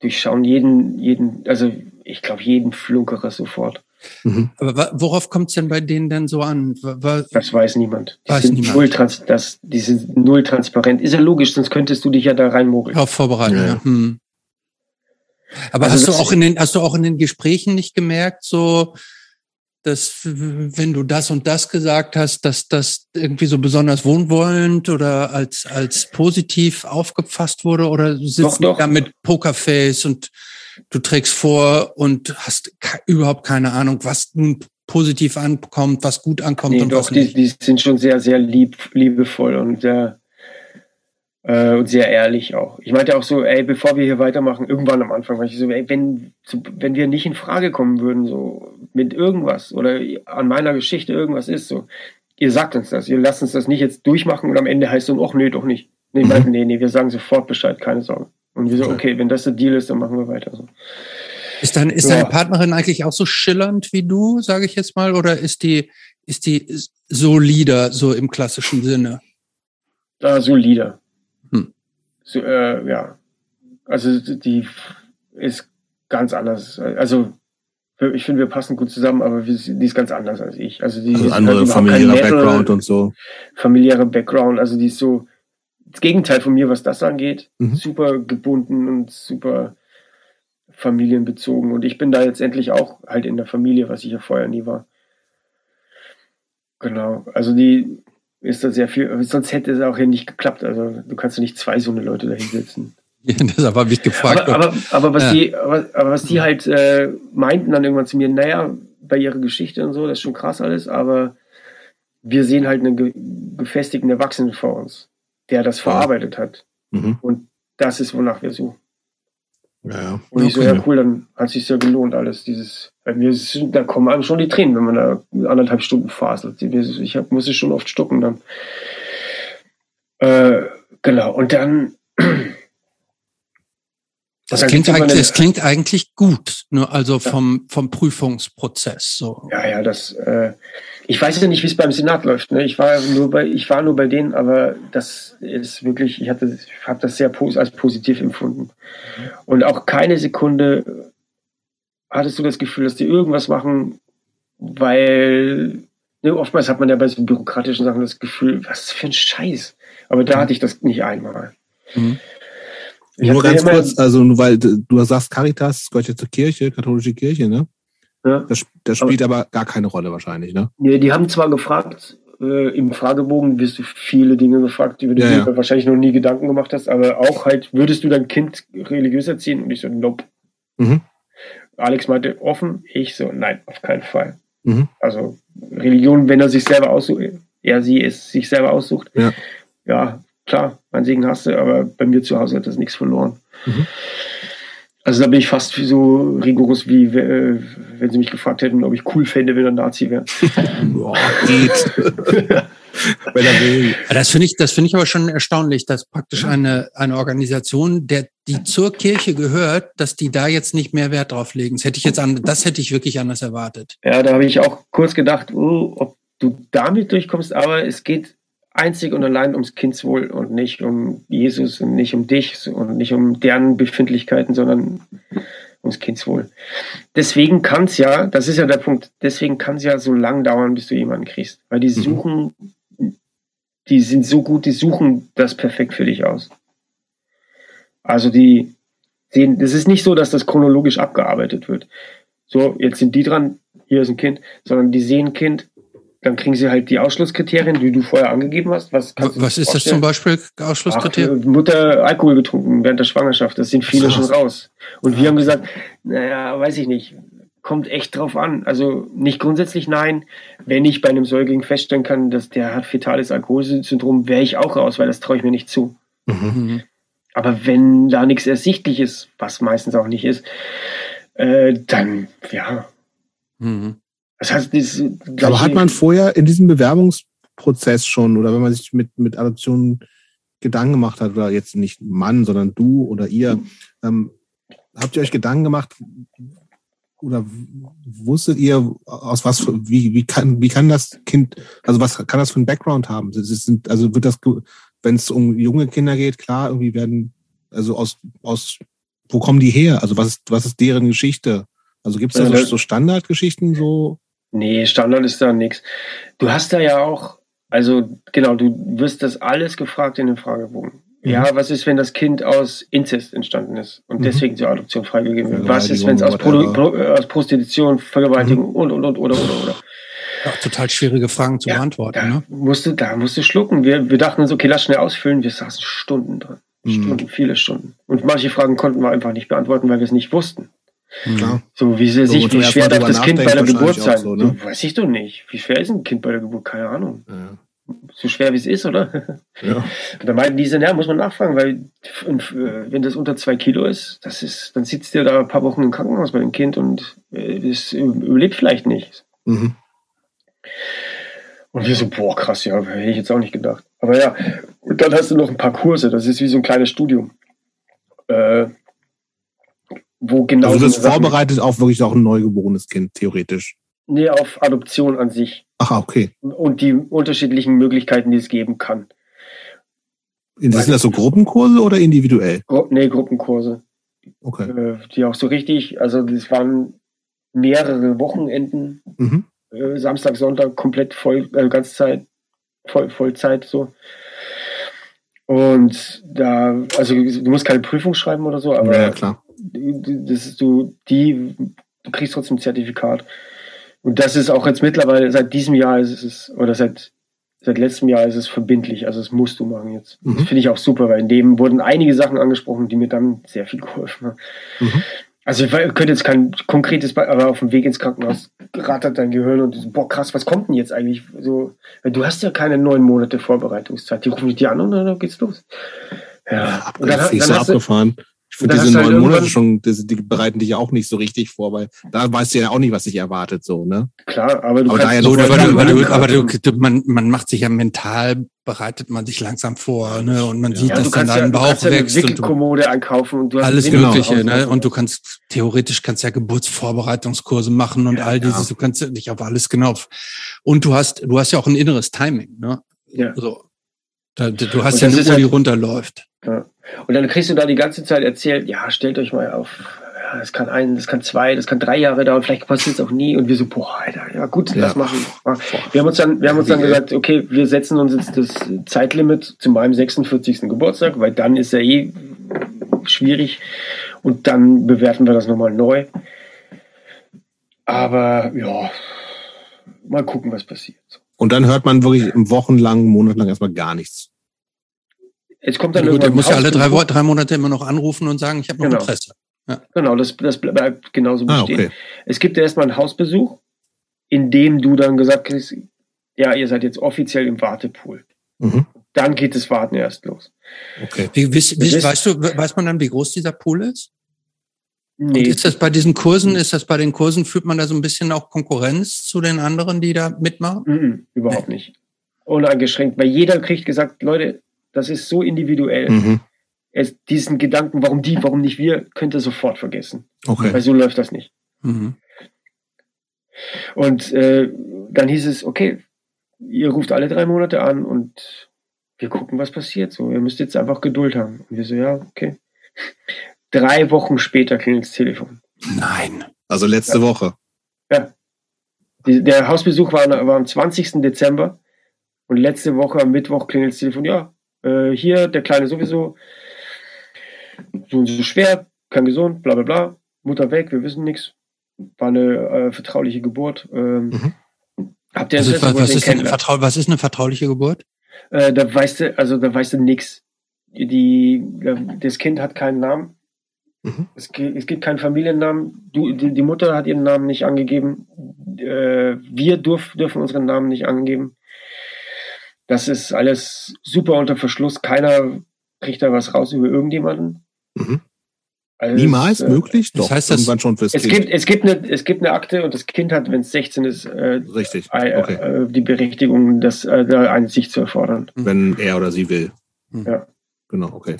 durchschauen jeden, jeden, also ich glaube jeden Flunkerer sofort. Mhm. aber worauf kommt es denn bei denen denn so an? Wa- wa- Das weiß niemand. Die Weiß sind niemand. null trans, das, die sind null transparent. Ist ja logisch, sonst könntest du dich ja da reinmogeln. Darauf vorbereiten, Ja. ja. Hm. Aber Also hast du auch in den, hast du auch in den Gesprächen nicht gemerkt, so, dass wenn du das und das gesagt hast, dass das irgendwie so besonders wohnwollend oder als, als positiv aufgefasst wurde oder sitzt Doch, doch. da mit Pokerface und du trägst vor und hast überhaupt keine Ahnung, was nun positiv ankommt, was gut ankommt nee, und doch, was nicht. Die, die sind schon sehr, sehr lieb, liebevoll und sehr, äh, und sehr ehrlich auch. Ich meinte auch so, ey, bevor wir hier weitermachen, irgendwann am Anfang war ich so, ey, wenn, so, wenn wir nicht in Frage kommen würden, so mit irgendwas oder an meiner Geschichte irgendwas ist, so, ihr sagt uns das, ihr lasst uns das nicht jetzt durchmachen und am Ende heißt es, ach nee, doch nicht. Nee, mhm. meinten, nee, nee, wir sagen sofort Bescheid, keine Sorge. Und wir so, okay, wenn das der Deal ist, dann machen wir weiter. So. Ist, dein, ist ja. deine Partnerin eigentlich auch so schillernd wie du, sage ich jetzt mal, oder ist die, ist die solider, so im klassischen Sinne? Ja, solider. Hm. So, äh, ja. Also die ist ganz anders. Also ich finde, wir passen gut zusammen, aber die ist ganz anders als ich. Also die also andere familiäre Background und so. Familiäre Background, also die ist so das Gegenteil von mir, was das angeht. Mhm. Super gebunden und super familienbezogen. Und ich bin da jetzt endlich auch halt in der Familie, was ich ja vorher nie war. Genau. Also die ist da sehr viel, sonst hätte es auch hier nicht geklappt. Also du kannst ja nicht zwei so eine Leute da hinsetzen. Ja, das habe ich gefragt. Aber, aber, aber was ja. die, aber, aber, was die halt äh, meinten dann irgendwann zu mir, naja, bei ihrer Geschichte und so, das ist schon krass alles, aber wir sehen halt einen ge gefestigten Erwachsenen vor uns, der das verarbeitet hat. Mhm. Und das ist, wonach wir suchen. Ja, Und ich okay. so, ja cool, dann hat sich ja gelohnt alles. Dieses, bei mir ist, da kommen einem schon die Tränen, wenn man da anderthalb Stunden faselt. Ich hab, muss es schon oft stucken dann. Äh, genau. Und dann. Das, klingt, eigentlich, das klingt eigentlich gut, nur also vom, vom Prüfungsprozess. So. Ja, ja, das. Äh, ich weiß ja nicht, wie es beim Senat läuft. Ne? Ich war nur bei, ich war nur bei denen, aber das ist wirklich, ich hatte, ich habe das sehr als positiv empfunden. Und auch keine Sekunde hattest du das Gefühl, dass die irgendwas machen, weil ne, oftmals hat man ja bei so bürokratischen Sachen das Gefühl, was für ein Scheiß. Aber da hatte ich das nicht einmal. Mhm. Nur ganz kurz, also weil du sagst Caritas, gehört ja zur Kirche, katholische Kirche, ne? Ja. Das, das spielt aber, aber, gar keine Rolle wahrscheinlich, ne? Nee, die haben zwar gefragt, äh, im Fragebogen wirst du viele Dinge gefragt, über die ja, du ja. wahrscheinlich noch nie Gedanken gemacht hast, aber auch halt, würdest du dein Kind religiös erziehen? Und ich so, nope. Mhm. Alex meinte offen, ich so, nein, auf keinen Fall. Mhm. Also Religion, wenn er sich selber aussucht, er sie es sich selber aussucht, ja, ja klar, mein Segen hast du, aber bei mir zu Hause hat das nichts verloren. Mhm. Also da bin ich fast so rigoros wie äh, wenn sie mich gefragt hätten, ob ich cool fände, wenn er Nazi wäre. Boah, geht. wenn er will. Das finde ich, das finde ich aber schon erstaunlich, dass praktisch eine, eine Organisation, der, die zur Kirche gehört, dass die da jetzt nicht mehr Wert drauf legen. Das hätte ich jetzt an, das hätte ich wirklich anders erwartet. Ja, da habe ich auch kurz gedacht, oh, ob du damit durchkommst, aber es geht einzig und allein ums Kindswohl und nicht um Jesus und nicht um dich und nicht um deren Befindlichkeiten, sondern ums Kindswohl. Deswegen kann es ja, das ist ja der Punkt, deswegen kann es ja so lang dauern, bis du jemanden kriegst. Weil die mhm. suchen, mhm. die sind so gut, die suchen das perfekt für dich aus. Also die sehen, das ist nicht so, dass das chronologisch abgearbeitet wird. So, jetzt sind die dran, hier ist ein Kind, sondern die sehen Kind, dann kriegen sie halt die Ausschlusskriterien, die du vorher angegeben hast. Was, was ist das zum Beispiel, Ausschlusskriterien? Ach, Mutter Alkohol getrunken während der Schwangerschaft, das sind viele so. schon raus. Und wir haben gesagt, naja, weiß ich nicht, kommt echt drauf an. Also nicht grundsätzlich nein. Wenn ich bei einem Säugling feststellen kann, dass der hat fetales Alkoholsyndrom, wäre ich auch raus, weil das traue ich mir nicht zu. Mhm. Aber wenn da nichts ersichtlich ist, was meistens auch nicht ist, äh, dann ja. Mhm. Das heißt, das Aber hat man vorher in diesem Bewerbungsprozess schon oder wenn man sich mit, mit Adoption Gedanken gemacht hat, oder jetzt nicht Mann, sondern du oder ihr, ähm, habt ihr euch Gedanken gemacht oder wusstet ihr, aus was, wie, wie kann, wie kann das Kind, also was kann das für ein Background haben? Ist, also wird das, wenn es um junge Kinder geht, klar, irgendwie werden, also aus, aus, wo kommen die her? Also was ist, was ist deren Geschichte? Also gibt es da so, so Standardgeschichten so? Nee, Standard ist da nichts. Du hast da ja auch, also genau, du wirst das alles gefragt in dem Fragebogen. Mhm. Ja, was ist, wenn das Kind aus Inzest entstanden ist und mhm. deswegen zur Adoption freigegeben wird? Was ist, wenn es aus, Pro, Pro, aus, Prostitution, Vergewaltigung mhm. und, und, und, oder, oder, oder. Ja, total schwierige Fragen zu ja, beantworten. Da, ne? musst du, da musst du schlucken. Wir, wir dachten uns, okay, lass schnell ausfüllen. Wir saßen Stunden dran. Mhm. Stunden, viele Stunden. Und manche Fragen konnten wir einfach nicht beantworten, weil wir es nicht wussten. Klar. So, wie, sie sich, wie schwer darf das Kind bei der Geburt sein? So, ne? so, weiß ich doch nicht. Wie schwer ist ein Kind bei der Geburt? Keine Ahnung. Ja. So schwer wie es ist, oder? Ja. da meinten die, ja, muss man nachfragen, weil äh, wenn das unter zwei Kilo ist, das ist, dann sitzt ihr da ein paar Wochen im Krankenhaus bei dem Kind und es äh, überlebt vielleicht nicht. Mhm. Und wir so, boah, krass, ja, hätte ich jetzt auch nicht gedacht. Aber ja, und dann hast du noch ein paar Kurse, das ist wie so ein kleines Studium. Äh, wo genau. Also das vorbereitet auf wirklich auch ein neugeborenes Kind, theoretisch. Nee, auf Adoption an sich. Ach, okay. Und die unterschiedlichen Möglichkeiten, die es geben kann. Sind das so Gruppenkurse oder individuell? Gru nee, Gruppenkurse. Okay. Äh, die auch so richtig, also das waren mehrere Wochenenden, mhm. äh, Samstag, Sonntag komplett voll, äh, ganze Zeit, voll, Vollzeit so. Und da, also du musst keine Prüfung schreiben oder so, aber ja, klar. Das ist du, die, du kriegst trotzdem ein Zertifikat. Und das ist auch jetzt mittlerweile, seit diesem Jahr ist es, oder seit, seit letztem Jahr ist es verbindlich, also das musst du machen jetzt. Mhm. Das finde ich auch super, weil in dem wurden einige Sachen angesprochen, die mir dann sehr viel geholfen haben. Mhm. Also ich könnte jetzt kein konkretes, aber auf dem Weg ins Krankenhaus rattert dein Gehirn und so, boah krass, was kommt denn jetzt eigentlich? So, du hast ja keine neun Monate Vorbereitungszeit. Die rufen dich an und dann geht's los. Ja, ja dann, dann, dann abgefahren. Du, ich finde diese neun halt Monate schon, die, die, bereiten dich ja auch nicht so richtig vor, weil da weißt du ja auch nicht, was dich erwartet, so, ne? Klar, aber du aber kannst... So, aber, du, aber, du, aber du, man, man macht sich ja mental, bereitet man sich langsam vor, ne? Und man ja. sieht, ja, dass dann dein ja, Bauch du wächst. Du Wickelkommode einkaufen und du hast Alles Mögliche, ne? Und du kannst, theoretisch kannst ja Geburtsvorbereitungskurse machen und all dieses, du kannst dich auf alles genau. Und du hast, du hast ja auch ein inneres Timing, ne? Ja. So. Da, du hast ja eine Uhr, halt, die runterläuft. Ja. Und dann kriegst du da die ganze Zeit erzählt, ja, stellt euch mal auf, ja, das kann ein, das kann zwei, das kann drei Jahre dauern, vielleicht passiert es auch nie. Und wir so, boah, Alter, ja gut, ja. das machen. Wir haben uns dann, wir haben uns dann gesagt, okay, wir setzen uns jetzt das Zeitlimit zu meinem 46. Geburtstag, weil dann ist ja eh schwierig. Und dann bewerten wir das nochmal neu. Aber ja, mal gucken, was passiert. Und dann hört man wirklich wochenlang, monatelang erstmal gar nichts. Es kommt dann ja, gut, der muss ja alle drei, drei, Monate immer noch anrufen und sagen, ich habe noch genau. Interesse. Ja. Genau, das, das bleibt genauso ah, bestehen. Okay. Es gibt erstmal einen Hausbesuch, in dem du dann gesagt hast, ja, ihr seid jetzt offiziell im Wartepool. Mhm. Dann geht das Warten erst los. Okay. Wie, wie, wie, weißt du, weiß man dann, wie groß dieser Pool ist? Nee. Und ist das bei diesen Kursen, ist das bei den Kursen, fühlt man da so ein bisschen auch Konkurrenz zu den anderen, die da mitmachen? Mhm, überhaupt nee. nicht. Uneingeschränkt, weil jeder kriegt gesagt, Leute, das ist so individuell. Mhm. Es, diesen Gedanken, warum die, warum nicht wir, könnt ihr sofort vergessen. Okay. Weil so läuft das nicht. Mhm. Und äh, dann hieß es, okay, ihr ruft alle drei Monate an und wir gucken, was passiert. So, ihr müsst jetzt einfach Geduld haben. Und wir so, ja, okay. Drei Wochen später klingelt das Telefon. Nein. Also letzte ja. Woche. Ja. Die, der Hausbesuch war, war am 20. Dezember und letzte Woche am Mittwoch klingelt das Telefon. Ja, äh, hier, der Kleine sowieso, so und so schwer, kein gesund, bla bla bla, Mutter weg, wir wissen nichts. War eine äh, vertrauliche Geburt. Ähm, mhm. Habt ihr Interesse, was, was, ist eine was ist eine vertrauliche Geburt? Äh, da weißt du, also da weißt du nichts. Die, das Kind hat keinen Namen. Mhm. Es, es, gibt keinen Familiennamen. Du, die, die, Mutter hat ihren Namen nicht angegeben. Äh, wir dürf, dürfen unseren Namen nicht angeben. Das ist alles super unter Verschluss. Keiner kriegt da was raus über irgendjemanden. Mhm. Also Niemals äh, möglich? Doch, das heißt das irgendwann schon fürs es Kind. Gibt, es, gibt eine, es gibt eine Akte und das Kind hat, wenn es 16 ist, äh, Richtig. Äh, okay. äh, die Berechtigung, das äh, da eine Sicht zu erfordern. Wenn er oder sie will. Mhm. Ja. Genau, okay.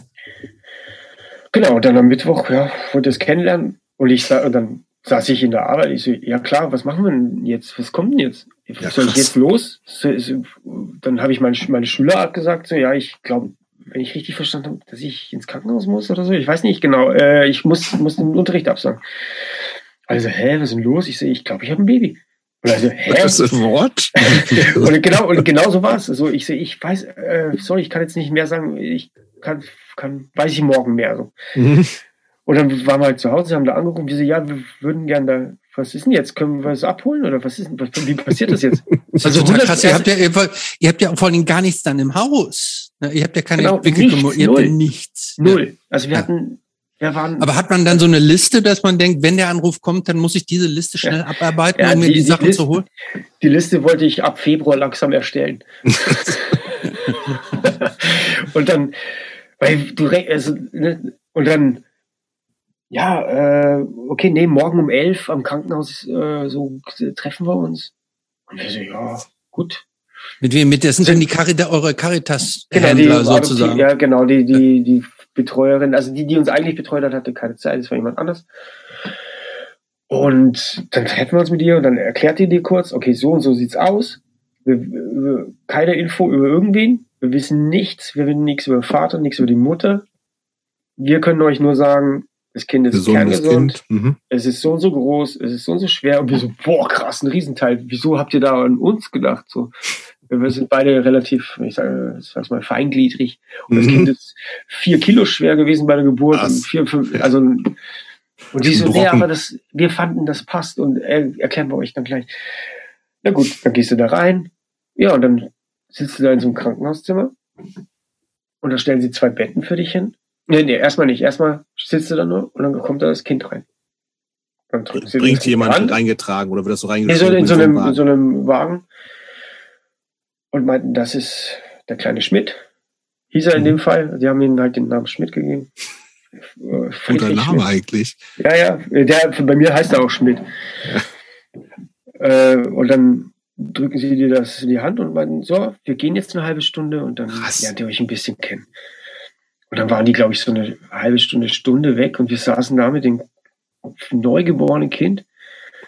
Genau, dann am Mittwoch, ja, wollte es kennenlernen. Und ich und dann saß ich in der Arbeit. Ich so, ja klar, was machen wir denn jetzt? Was kommt denn jetzt? Ja, Soll ich jetzt los? So, so, dann habe ich meine, meine Schüler abgesagt, so, ja, ich glaube, wenn ich richtig verstanden habe, dass ich ins Krankenhaus muss oder so. Ich weiß nicht genau. Äh, ich muss, muss den Unterricht absagen. Also, hä, was ist denn los? Ich sehe, ich glaube, ich habe ein Baby. Und also, hä? Das ist ein Wort? und genau, und genau so war es. Also, ich sehe, ich weiß, äh, sorry, ich kann jetzt nicht mehr sagen. Ich kann, kann, weiß ich morgen mehr. So. Mhm. Und dann waren wir halt zu Hause, haben da angerufen, wir so, ja, wir würden gerne da, was ist denn jetzt? Können wir es abholen oder was ist denn, was, wie passiert das jetzt? Das also krass, ihr habt ja, ihr, ihr, habt ja vor allem gar nichts dann im Haus. Ihr habt ja keine genau, nichts, ihr habt ja nichts. Null. Also wir ja. hatten Wer waren, Aber hat man dann so eine Liste, dass man denkt, wenn der Anruf kommt, dann muss ich diese Liste schnell ja. abarbeiten, ja, um mir die, die Sachen Liste, zu holen? Die Liste wollte ich ab Februar langsam erstellen. und dann, weil du, also, ne, und dann, ja, äh, okay, nee, morgen um elf am Krankenhaus äh, so treffen wir uns. Und wir so, ja, gut. Mit wem? Mit das sind dann die Carita, eure Caritas-Händler genau, sozusagen. Ja, genau, die, die, die Betreuerin, also die, die uns eigentlich betreut hat, hatte keine Zeit, das war jemand anders. Und dann treffen wir uns mit ihr und dann erklärt die dir kurz, okay, so und so sieht's aus. Wir, wir, keine Info über irgendwen. Wir wissen nichts. Wir wissen nichts über den Vater, nichts über die Mutter. Wir können euch nur sagen, das Kind ist Gesund, kerngesund. Mhm. Es ist so und so groß. Es ist so und so schwer. Und wir so, boah, krass, ein Riesenteil. Wieso habt ihr da an uns gedacht? So. Wir sind beide relativ, ich sage, ich sag's mal, feingliedrig. Und mhm. das Kind ist vier Kilo schwer gewesen bei der Geburt. Und vier, fünf, also, und die so, nee, aber das, wir fanden, das passt und er, erklären wir euch dann gleich. Na gut, dann gehst du da rein. Ja, und dann sitzt du da in so einem Krankenhauszimmer. Und da stellen sie zwei Betten für dich hin. Nee, nee, erstmal nicht. Erstmal sitzt du da nur und dann kommt da das Kind rein. Dann Bringt jemand an. reingetragen oder wird das so reingetragen? Nee, so in, so einem, in so einem Wagen und meinten, das ist der kleine Schmidt. Hieß er in mhm. dem Fall. Sie haben ihm halt den Namen Schmidt gegeben. Guter Name Schmidt. eigentlich. Ja, ja. Der, bei mir heißt er auch Schmidt. Ja. Äh, und dann drücken sie dir das in die Hand und meinten, so, wir gehen jetzt eine halbe Stunde und dann Krass. lernt ihr euch ein bisschen kennen. Und dann waren die, glaube ich, so eine halbe Stunde, Stunde weg und wir saßen da mit dem neugeborenen Kind.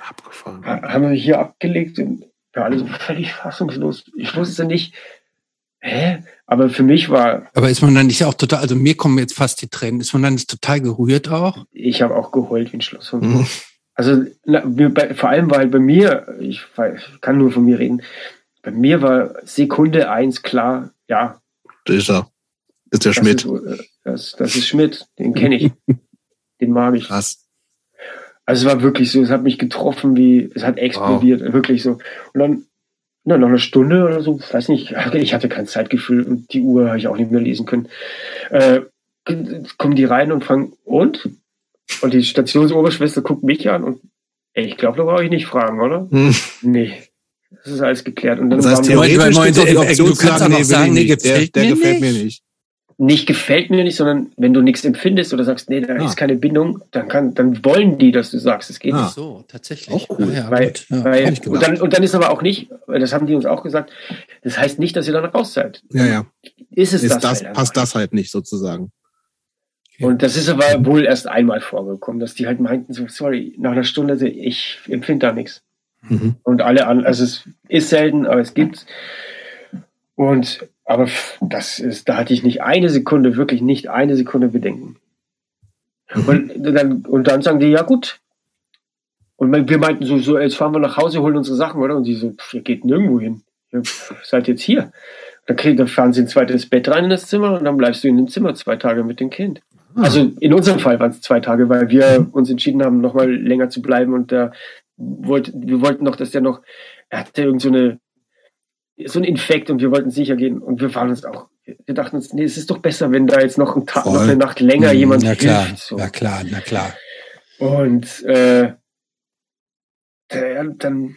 Abgefahren. Haben wir hier abgelegt und ja, alle so völlig fassungslos. Ich wusste nicht, hä? Aber für mich war. Aber ist man dann nicht auch total, also mir kommen jetzt fast die Tränen, ist man dann nicht total gerührt auch? Ich habe auch geheult wie ein Schloss von mhm. Also na, bei, vor allem war halt bei mir, ich, ich kann nur von mir reden, bei mir war Sekunde eins klar, ja. Das ist er. Das ist der das Schmidt. Ist, äh, das, das ist Schmidt, den kenne ich. den mag ich. Krass. Also es war wirklich so, es hat mich getroffen, wie es hat explodiert, wow. wirklich so. Und dann na, noch eine Stunde oder so, weiß nicht, ich hatte kein Zeitgefühl und die Uhr habe ich auch nicht mehr lesen können. Äh, kommen die rein und fragen, und? Und die Stationsoberschwester guckt mich an und ey, ich glaube, da brauche ich nicht fragen, oder? Hm. Nee. Das ist alles geklärt. Und dann das heißt, theoretisch wir, Moment, Moment, du kannst sagen, nee, sagen, nee, gefällt der, der gefällt mir nicht nicht gefällt mir nicht, sondern wenn du nichts empfindest oder sagst, nee, da ah. ist keine Bindung, dann kann, dann wollen die, dass du sagst, es geht ah. nicht. so, tatsächlich. Auch cool. Ja, weil, ja, weil, und, dann, und dann ist aber auch nicht, das haben die uns auch gesagt, das heißt nicht, dass ihr dann raus seid. Ja, ja. Ist es ist das, das halt passt das halt nicht sozusagen. Und das ist aber wohl erst einmal vorgekommen, dass die halt meinten so, sorry, nach einer Stunde, ich empfinde da nichts. Mhm. Und alle an, also es ist selten, aber es gibt's. Und aber das ist, da hatte ich nicht eine Sekunde, wirklich nicht eine Sekunde Bedenken. Mhm. Und, dann, und dann sagen die, ja gut. Und wir meinten so, so, jetzt fahren wir nach Hause, holen unsere Sachen, oder? Und die so, pff, ihr geht nirgendwo hin. Ihr seid jetzt hier. Dann, krieg, dann fahren sie ein zweites Bett rein in das Zimmer und dann bleibst du in dem Zimmer zwei Tage mit dem Kind. Also in unserem Fall waren es zwei Tage, weil wir uns entschieden haben, nochmal länger zu bleiben und da wollte, wir wollten noch, dass der noch, er hatte irgend so eine so ein Infekt und wir wollten sicher gehen und wir waren uns auch, wir dachten uns, nee, es ist doch besser, wenn da jetzt noch, ein Tag, noch eine Nacht länger mhm, jemand na klar, hilft. So. Na klar, na klar. Und äh, dann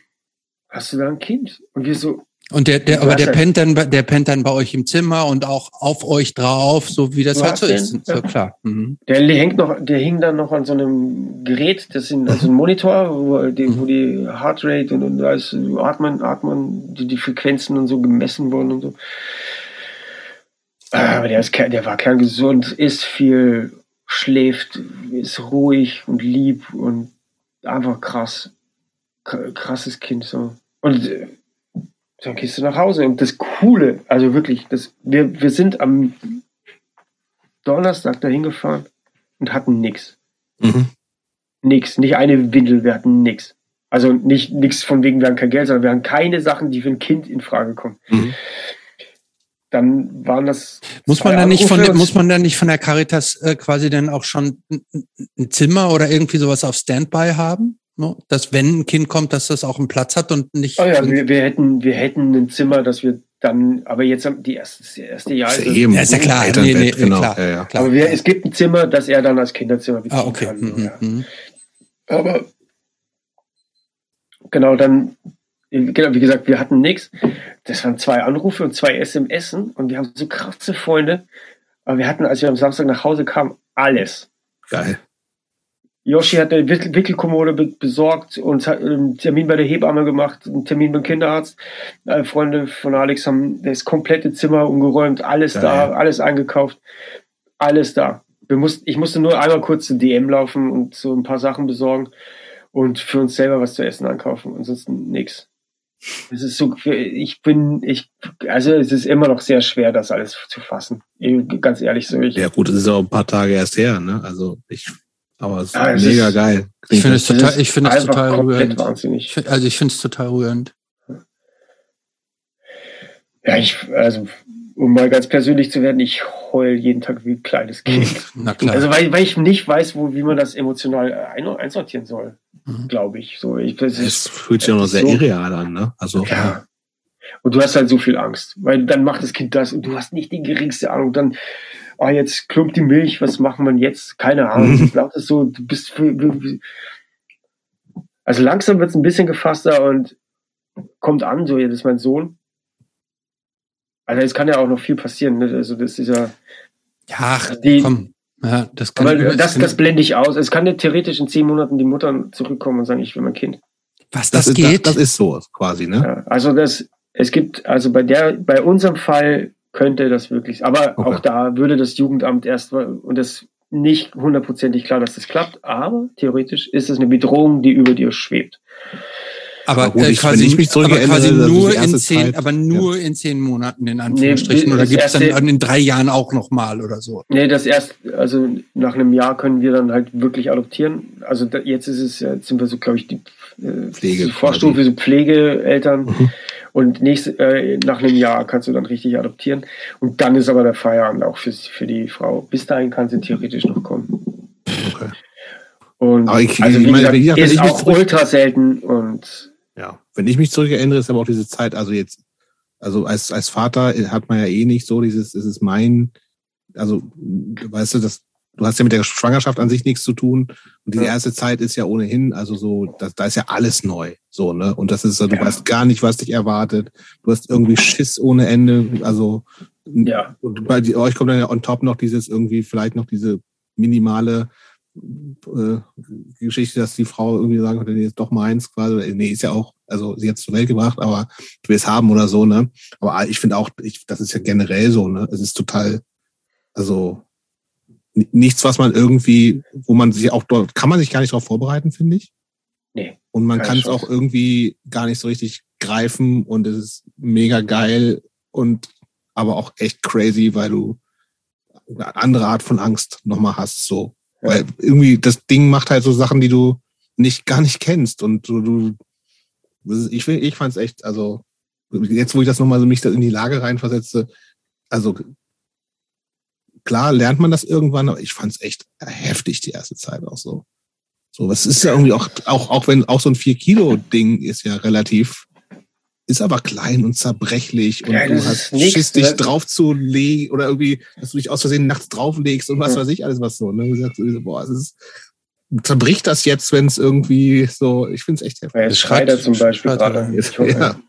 hast du da ein Kind und wir so, und der, der, aber der pennt dann, der pennt dann bei euch im Zimmer und auch auf euch drauf, so wie das halt so ist. So klar. Mhm. Der hängt noch, der hing dann noch an so einem Gerät, das sind also ein Monitor, wo die, wo die Heartrate und, und alles atmen, atmen, die, die Frequenzen und so gemessen wurden und so. Aber der ist, der war kerngesund, isst viel, schläft, ist ruhig und lieb und einfach krass, krasses Kind so. Und äh, dann gehst du nach Hause. Und das Coole, also wirklich, das, wir, wir sind am Donnerstag dahin gefahren und hatten nichts. Mhm. Nix, nicht eine Windel, wir hatten nichts. Also nicht nichts von wegen, wir haben kein Geld, sondern wir haben keine Sachen, die für ein Kind in Frage kommen. Mhm. Dann waren das. Muss man da nicht von, muss man da nicht von der Caritas äh, quasi dann auch schon ein Zimmer oder irgendwie sowas auf Standby haben? Dass wenn ein Kind kommt, dass das auch einen Platz hat und nicht. Oh ja, wir, wir, hätten, wir hätten ein Zimmer, das wir dann, aber jetzt die erste, das erste Jahr Ist ist ja eben Ja, ist ja klar. Nee, nee, genau. klar. Ja, ja. klar. aber wir, es gibt ein Zimmer, das er dann als Kinderzimmer beziehen ah, okay. kann. Mhm, Ja. mhm. Aber genau, dann, genau, wie gesagt, wir hatten nichts. Das waren zwei Anrufe und zwei SMS und wir haben so krasse Freunde. Aber wir hatten, als wir am Samstag nach Hause kamen, alles. Geil. Yoshi hat eine Wickel Wickelkommode be besorgt und hat einen Termin bei der Hebamme gemacht, einen Termin beim Kinderarzt. Äh, Freunde von Alex haben das komplette Zimmer umgeräumt, alles Geil. da, alles eingekauft, alles da. Wir mussten, ich musste nur einmal kurz zu DM laufen und so ein paar Sachen besorgen und für uns selber was zu essen einkaufen. Ansonsten nix. Es ist so, ich bin, ich, also es ist immer noch sehr schwer, das alles zu fassen. Ganz ehrlich so. Ich, Ja gut, das ist auch ein paar Tage erst her, ne? Also ich, aber es ist Ah, es mega ist- geil. Ich finde es total, ist ich finde es total rührend. Wahnsinnig. also ich finde es total rührend. Ja, ich, also, um mal ganz persönlich zu werden, ich heul jeden Tag wie ein kleines Kind. Na klar. Also, weil, weil ich nicht weiß, wo, wie man das emotional ein, einsortieren soll, Mhm. glaube ich. So, ich, das Es ist, fühlt sich auch noch sehr so- irreal an, ne? Also ja. Und du hast halt so viel Angst, weil dann macht das Kind das und du hast nicht die geringste Ahnung. Dann, ah, jetzt klumpt die Milch, was machen wir jetzt? Keine Ahnung. Ich glaube, das ist so, du bist, also langsam wird es ein bisschen gefasster und kommt an, so, das ist mein Sohn. Also es kann ja auch noch viel passieren, ne? Also das ist ja, ja, ach, die- komm. Ja, das kann, aber das, kann- das blende ich aus. Es kann ja theoretisch in zehn Monaten die Mutter zurückkommen und sagen, ich will mein Kind. was das, das, ist, geht. Das, das ist so quasi, ne? Ja, also das, es gibt, also bei der, bei unserem Fall könnte das wirklich, aber Okay. auch da würde das Jugendamt erst und das nicht hundertprozentig klar, dass das klappt, aber theoretisch ist es eine Bedrohung, die über dir schwebt. aber Aber gut, äh, ich- quasi, ich mich aber quasi nur in zehn, Zeit, aber nur in zehn Monaten in Anführungsstrichen. Nee, oder gibt es dann in drei Jahren auch noch mal oder so? Nee, das erst, also nach einem Jahr können wir dann halt wirklich adoptieren. Also da, jetzt ist es, jetzt sind wir so, glaube ich, die äh, Pflege die Vorstufe, so Pflegeeltern. Mhm. Und nächste, äh, nach einem Jahr kannst du dann richtig adoptieren. Und dann ist aber der Feierabend auch für, für die Frau. Bis dahin kann sie theoretisch noch kommen. Okay. Und Aber ich- also ich meine, gesagt, gesagt, wenn ist ich auch ultra selten und Ja. Wenn ich mich zurückerinnere, ist aber auch diese Zeit, also jetzt, also als, als Vater hat man ja eh nicht so dieses, es ist mein, also, weißt du, das, du hast ja mit der Schwangerschaft an sich nichts zu tun. Und diese Ja. erste Zeit ist ja ohnehin, also so, da, da ist ja alles neu, so, ne? Und das ist so, du Ja. weißt gar nicht, was dich erwartet. Du hast irgendwie Schiss ohne Ende, also, ja. und bei euch kommt dann ja on top noch dieses irgendwie, vielleicht noch diese minimale äh, Geschichte, dass die Frau irgendwie sagen könnte, nee, ist doch meins quasi. Nee, ist ja auch, also sie hat es zur Welt gebracht, aber ich will es haben oder so, ne? Aber ich finde auch, ich, das ist ja generell so, ne? Es ist total, also nichts, was man irgendwie, wo man sich auch dort, kann man sich gar nicht darauf vorbereiten, finde ich. Nee. Und man kann es auch irgendwie gar nicht so richtig greifen und es ist mega geil und aber auch echt crazy, weil du eine andere Art von Angst nochmal hast, so. Ja. Weil irgendwie das Ding macht halt so Sachen, die du nicht, gar nicht kennst und du, du ich, ich fand's echt, also, jetzt, wo ich das nochmal so mich in die Lage reinversetze, also, klar lernt man das irgendwann, aber ich fand's echt heftig die erste Zeit auch so. So, was ist ja irgendwie auch, auch, auch wenn auch so ein 4-Kilo-Ding ist ja relativ, ist aber klein und zerbrechlich und Ja, du hast ist nix, Schiss, dich das- drauf zu legen oder irgendwie, dass du dich aus Versehen nachts drauflegst und was Ja. weiß ich alles was so. Ne? Du sagst, so, boah, es ist, zerbricht das jetzt, wenn es irgendwie so, ich find's echt heftig. Ja, Jetzt schreit er zum Beispiel er gerade. Ja.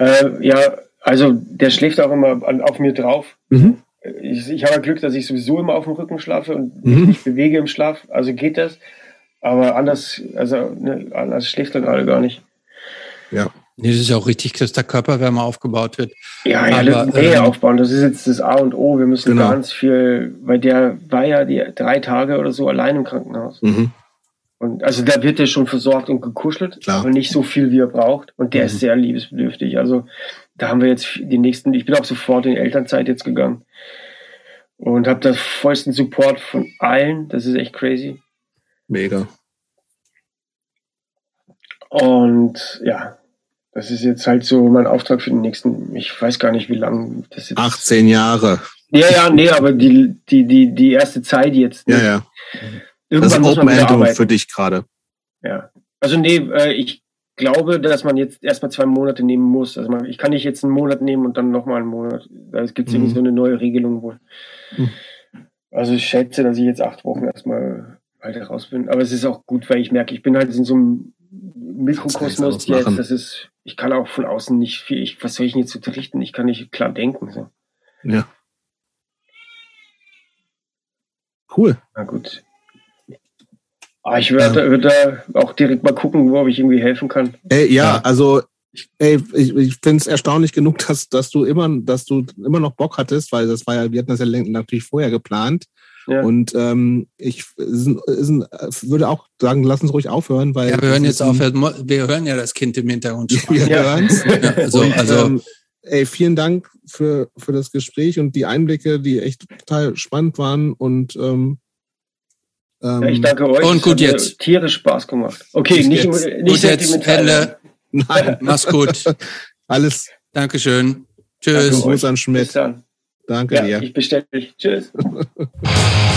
Äh, ja, also der schläft auch immer an, auf mir drauf. Mhm. Ich, ich habe Glück, dass ich sowieso immer auf dem Rücken schlafe und Mhm. mich nicht bewege im Schlaf. Also geht das. Aber anders, also ne, anders schläft er gerade gar nicht. Ja. Nee, das ist ja auch richtig, dass der Körperwärme aufgebaut wird. Ja, ja, Aber, das Nähe ähm, aufbauen, das ist jetzt das A und O. Wir müssen Genau. ganz viel, weil der war ja die drei Tage oder so allein im Krankenhaus. Mhm. Und also da wird er schon versorgt und gekuschelt, Klar. aber nicht so viel, wie er braucht. Und der Mhm. ist sehr liebesbedürftig. Also da haben wir jetzt die nächsten, ich bin auch sofort in Elternzeit jetzt gegangen und habe das vollsten Support von allen. Das ist echt crazy. Mega. Und ja, das ist jetzt halt so mein Auftrag für den nächsten, ich weiß gar nicht, wie lange das jetzt 18 Jahre. Ja, ja, nee, aber die, die, die, die erste Zeit jetzt. Ja, ja. Das ist Irgendwann muss man Open wieder End arbeiten. für dich gerade. Ja. Also nee, äh, ich glaube, dass man jetzt erstmal zwei Monate nehmen muss. Also man, ich kann nicht jetzt einen Monat nehmen und dann nochmal einen Monat. Da gibt es mhm. irgendwie so eine neue Regelung wohl. Mhm. Also ich schätze, dass ich jetzt acht Wochen erstmal halt raus bin. Aber es ist auch gut, weil ich merke, ich bin halt in so einem Mikrokosmos jetzt. Das ist, ich kann auch von außen nicht viel, ich, was soll ich denn jetzt unterrichten? Ich kann nicht klar denken. So. Ja. Cool. Na gut. Ah, ich würde würd da auch direkt mal gucken, wo ich irgendwie helfen kann. Ey, ja, ja, also ey, ich, ich finde es erstaunlich genug, dass, dass du immer, dass du immer noch Bock hattest, weil das war ja, wir hatten das ja natürlich vorher geplant. Ja. Und ähm, ich ist, ist, würde auch sagen, lass uns ruhig aufhören, weil. Ja, wir hören jetzt auf, wir hören ja das Kind im Hintergrund. Wir ja. hören's. Ja, also, und, also ähm, ey, vielen Dank für, für das Gespräch und die Einblicke, die echt total spannend waren und ähm, ähm, ja, ich danke euch. Und gut jetzt. Tierisch Spaß gemacht. Okay, nicht, jetzt. nicht sentimental. Ende. Nein. Mach's gut. Alles. Dankeschön. Tschüss. Danke Gruß an Schmidt. Danke ja, dir. Ich bestelle dich. Tschüss.